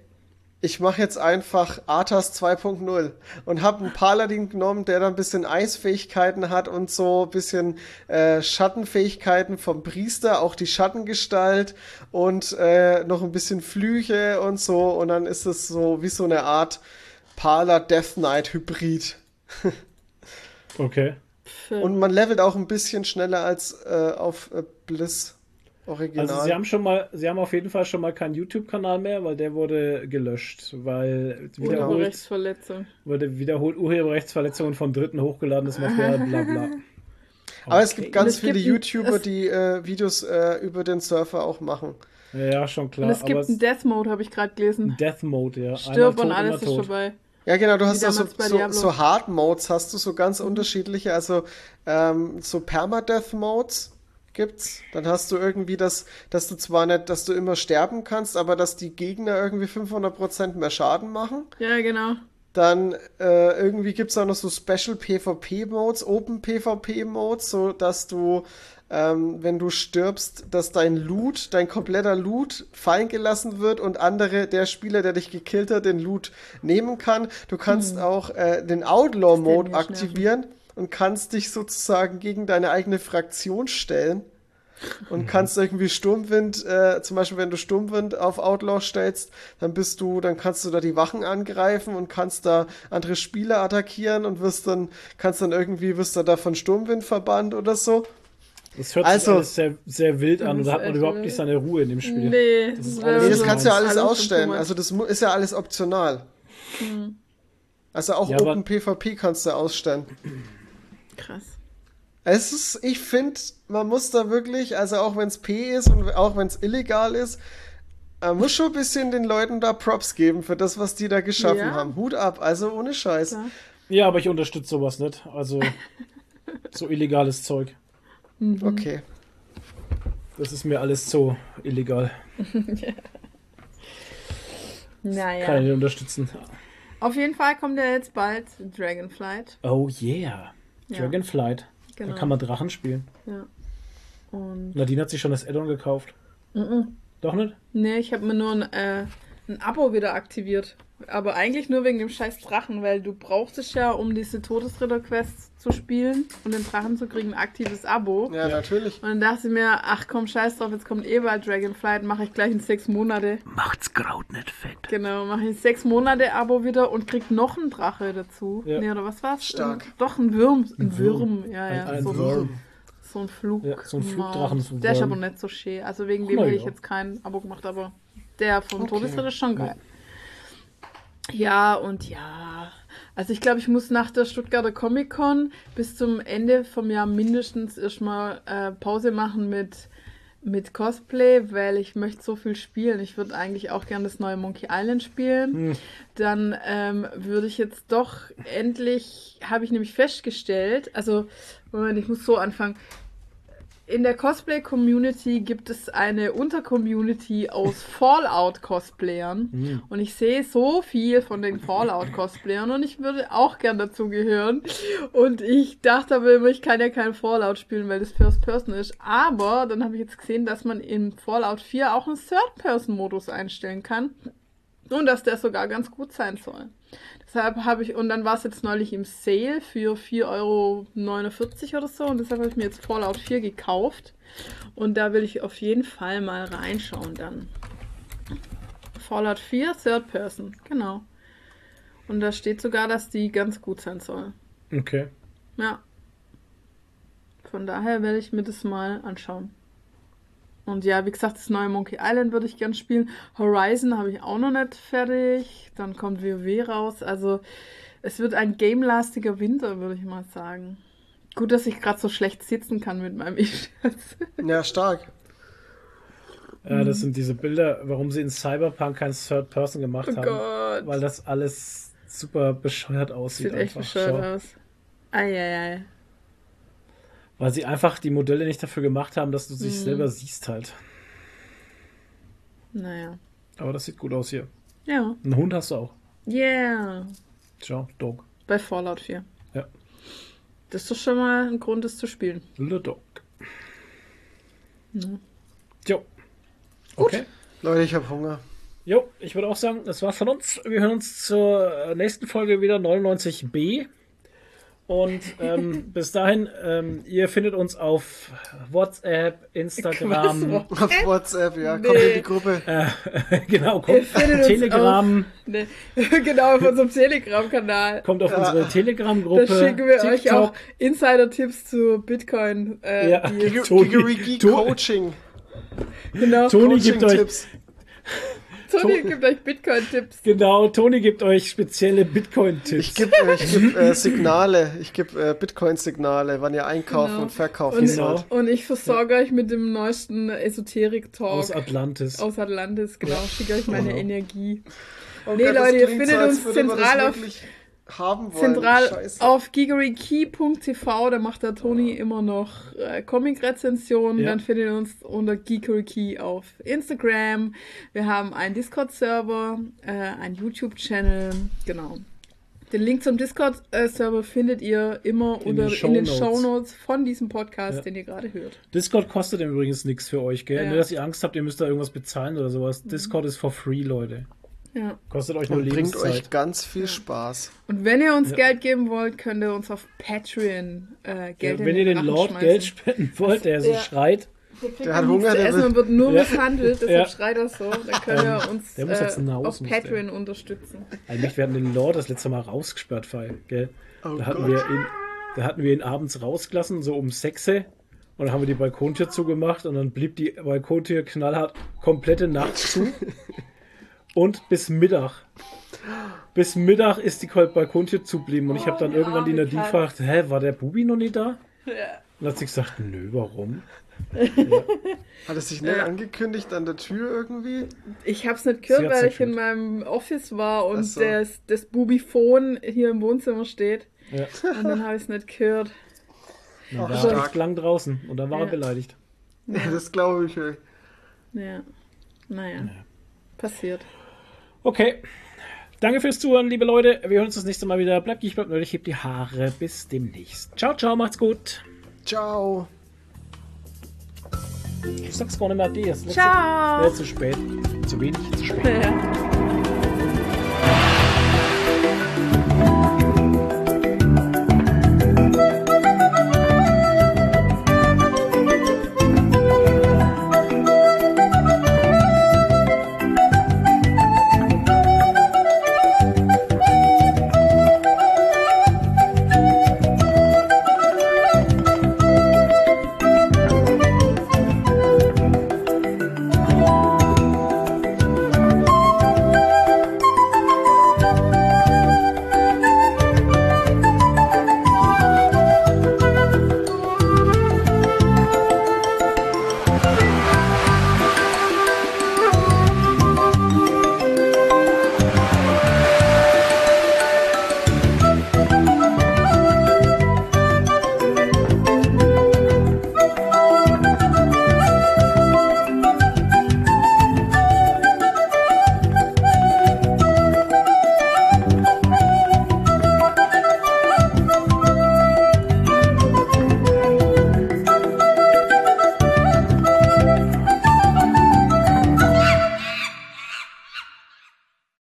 ich mache jetzt einfach Arthas 2.0 und habe einen Paladin genommen, der dann ein bisschen Eisfähigkeiten hat und so ein bisschen äh, Schattenfähigkeiten vom Priester, auch die Schattengestalt und äh, noch ein bisschen Flüche und so und dann ist es so wie so eine Art Pala Death Knight Hybrid. Okay. Und man levelt auch ein bisschen schneller als äh, auf äh, Bliss Original. Also sie haben schon mal, sie haben auf jeden Fall schon mal keinen YouTube-Kanal mehr, weil der wurde gelöscht, weil wiederholt, Urheberrechtsverletzung. wurde wiederholt Urheberrechtsverletzungen von Dritten hochgeladenes Material, bla bla. (laughs) Aber es gibt Und ganz es viele gibt YouTuber, die äh, Videos äh, über den Surfer auch machen. Ja, schon klar. Und es gibt einen Death Mode, habe ich gerade gelesen. Death Mode, ja. Stirb und tot, alles immer ist tot. vorbei. Ja, genau, du Wie hast da so, damals bei so, Diablo. so Hard Modes, hast du so ganz unterschiedliche, also ähm, so Permadeath Modes gibt's. Dann hast du irgendwie das, dass du zwar nicht, dass du immer sterben kannst, aber dass die Gegner irgendwie 500% mehr Schaden machen. Ja, genau. Dann äh, irgendwie gibt's auch noch so Special PvP-Modes, Open PvP-Modes, so dass du, ähm, wenn du stirbst, dass dein Loot, dein kompletter Loot fallen gelassen wird und andere, der Spieler, der dich gekillt hat, den Loot nehmen kann. Du kannst auch äh, den Outlaw-Mode aktivieren und kannst dich sozusagen gegen deine eigene Fraktion stellen. Und kannst irgendwie Sturmwind, äh, zum Beispiel wenn du Sturmwind auf Outlaw stellst, dann bist du, dann kannst du da die Wachen angreifen und kannst da andere Spieler attackieren und wirst dann, kannst dann irgendwie, wirst du da von Sturmwind verbannt oder so. Das hört Also- sich alles sehr, sehr wild an und da hat man echt überhaupt nicht seine Ruhe in dem Spiel. Nee, Das ist alles Nee, das kannst du ja alles Alles ausstellen. Also das ist ja alles optional. Also auch Ja, Open PvP kannst du ausstellen. Krass. Es ist, ich finde, man muss da wirklich, also auch wenn es P ist und auch wenn es illegal ist, man muss schon ein bisschen den Leuten da Props geben für das, was die da geschaffen Ja. haben. Hut ab, also ohne Scheiß. Klar. Ja, aber ich unterstütze sowas nicht. Also (laughs) so illegales Zeug. Okay. Das ist mir alles so illegal. (laughs) Naja. Kann ich nicht unterstützen. Auf jeden Fall kommt ja jetzt bald Dragonflight. Oh yeah. Ja. Dragonflight. Genau. Da kann man Drachen spielen. Ja. Und Nadine hat sich schon das Addon gekauft. Doch nicht? nee, ich habe mir nur ein, äh, ein Abo wieder aktiviert. Aber eigentlich nur wegen dem scheiß Drachen, weil du brauchst es ja, um diese Todesritter-Quests zu spielen und den Drachen zu kriegen, ein aktives Abo. Ja, natürlich. Und dann dachte ich mir, ach komm, scheiß drauf, jetzt kommt eh bald Dragonflight, mache ich gleich in sechs Monate. Macht's Kraut nicht fett. Genau, mache ich sechs Monate Abo wieder und krieg noch einen Drache dazu. Ja. Nee, oder was war's? Stark. Ein, doch, ein Würm. Ein Würm, ja, ja. Ein, ein so, ein- Wurm. so ein Flug. Ja, so ein Flugdrachen, Der ist aber nicht so schön. Also wegen dem hätte ich ja. jetzt kein Abo gemacht, aber der vom Okay. Todesritter ist schon geil. Ja, und ja. Also ich glaube, ich muss nach der Stuttgarter Comic Con bis zum Ende vom Jahr mindestens erstmal äh, Pause machen mit, mit Cosplay, weil ich möchte so viel spielen. Ich würde eigentlich auch gerne das neue Monkey Island spielen. Dann ähm, würde ich jetzt doch endlich, habe ich nämlich festgestellt, also Moment, ich muss so anfangen. In der Cosplay-Community gibt es eine Untercommunity aus (laughs) Fallout-Cosplayern. Und ich sehe so viel von den Fallout-Cosplayern und ich würde auch gern dazu gehören. Und ich dachte aber immer, ich kann ja kein Fallout spielen, weil das First Person ist. Aber dann habe ich jetzt gesehen, dass man in Fallout 4 auch einen Third-Person-Modus einstellen kann. Und dass der sogar ganz gut sein soll. Deshalb habe ich, und dann war es jetzt neulich im Sale für 4,49 Euro oder so. Und deshalb habe ich mir jetzt Fallout 4 gekauft. Und da will ich auf jeden Fall mal reinschauen dann. Fallout 4, Third Person, genau. Und da steht sogar, dass die ganz gut sein soll. Okay. Ja. Von daher werde ich mir das mal anschauen. Und ja, wie gesagt, das neue Monkey Island würde ich gern spielen. Horizon habe ich auch noch nicht fertig. Dann kommt WoW raus. Also es wird ein gamelastiger Winter, würde ich mal sagen. Gut, dass ich gerade so schlecht sitzen kann mit meinem (laughs) Ich-Schatz. Ja, stark. Ja, das sind diese Bilder, warum sie in Cyberpunk kein Third Person gemacht Oh haben. Gott. Weil das alles super bescheuert aussieht. Sieht echt einfach. bescheuert Schau. aus. Eieiei. Weil sie einfach die Modelle nicht dafür gemacht haben, dass du dich Mhm. selber siehst halt. Naja. Aber das sieht gut aus hier. Ja. Einen Hund hast du auch. Yeah. Schau, Dog. Bei Fallout 4. Ja. Das ist doch schon mal ein Grund, es zu spielen. Le Dog. Mhm. Jo. Okay. Leute, ich habe Hunger. Jo, ich würde auch sagen, das war's von uns. Wir hören uns zur äh, nächsten Folge wieder 99b. Und ähm, (laughs) bis dahin, ähm, ihr findet uns auf WhatsApp, Instagram, Was? Auf WhatsApp, ja. Kommt Nee. in die Gruppe. (laughs) genau, Ihr kommt Telegram, Ne, (laughs) genau, auf unserem Telegram-Kanal. kommt auf unsere Da Telegram-Gruppe. schicken wir euch TikTok. auch Insider-Tipps zu Bitcoin. Äh, Ja. Toni- Coaching. genau, Toni gibt euch Coaching-Tipps. Toni gibt euch Bitcoin-Tipps. Genau, Toni gibt euch spezielle Bitcoin-Tipps. Ich gebe ich geb, äh, (laughs) Signale. Ich gebe äh, Bitcoin-Signale, wann ihr einkaufen Genau. und verkaufen Und, Genau. sollt. und ich versorge euch mit dem neuesten Esoterik-Talk aus Atlantis. aus Atlantis. Genau, schicke euch meine Genau. Energie. Oh Nee, Gott, Leute, ihr findet als uns zentral auf- wirklich haben wollen. Zentral Scheiße. auf geekerykey.tv, da macht der Toni immer noch äh, Comic-Rezensionen. Ja. Dann findet ihr uns unter geekerykey auf Instagram. Wir haben einen Discord-Server, äh, einen YouTube-Channel, genau. Den Link zum Discord-Server findet ihr immer In unter, den in den Shownotes. Von diesem Podcast, Ja. den ihr gerade hört. Discord kostet im übrigens nichts für euch, gell? Ja. Nur, dass ihr Angst habt, ihr müsst da irgendwas bezahlen oder sowas. Discord ist for free, Leute. Ja. Kostet euch nur Und bringt Lebenszeit. euch ganz viel Spaß. Und wenn ihr uns Ja. Geld geben wollt, könnt ihr uns auf Patreon äh, Geld ja, wenn ihr den Lord schmeißen. Geld spenden wollt, der so Ja. schreit, Der hat nichts Hunger, der essen und wird nur Ja. misshandelt, deshalb Ja. schreit er so. Dann könnt ihr uns der muss jetzt äh, auf Patreon unterstützen. eigentlich werden den Lord das letzte Mal rausgesperrt, Fall, gell? Oh da, hatten Gott. wir ihn, da hatten wir ihn abends rausgelassen, so um 6 Uhr. Und dann haben wir die Balkontür zugemacht und dann blieb die Balkontür knallhart komplette Nacht zu. (laughs) und bis Mittag. Bis Mittag ist die Balkontür zublieben und ich habe dann irgendwann die Nadine gefragt, hä, war der Bubi noch nicht da? Ja. Und hat sie gesagt, nö, warum? (laughs) Hat es sich nicht angekündigt an der Tür irgendwie? Ich hab's nicht Sie gehört, weil nicht ich in meinem Office war und so. das, das Bubiphon hier im Wohnzimmer steht. Ja. Und dann habe ich es nicht gehört. Dann Ach, war er stark. echt lang draußen und dann war er Ja. beleidigt. Ja. Das glaube ich. ey. Ja. Naja. Passiert. Okay. Danke fürs Zuhören, liebe Leute. Wir hören uns das nächste Mal wieder. Bleibt nicht, bleibt nötig, hebt die Haare. Bis demnächst. Ciao, ciao, macht's gut. Ciao. Du sagst gar nicht mehr dir. Ciao. Zu spät. Zu wenig, zu spät. Ja.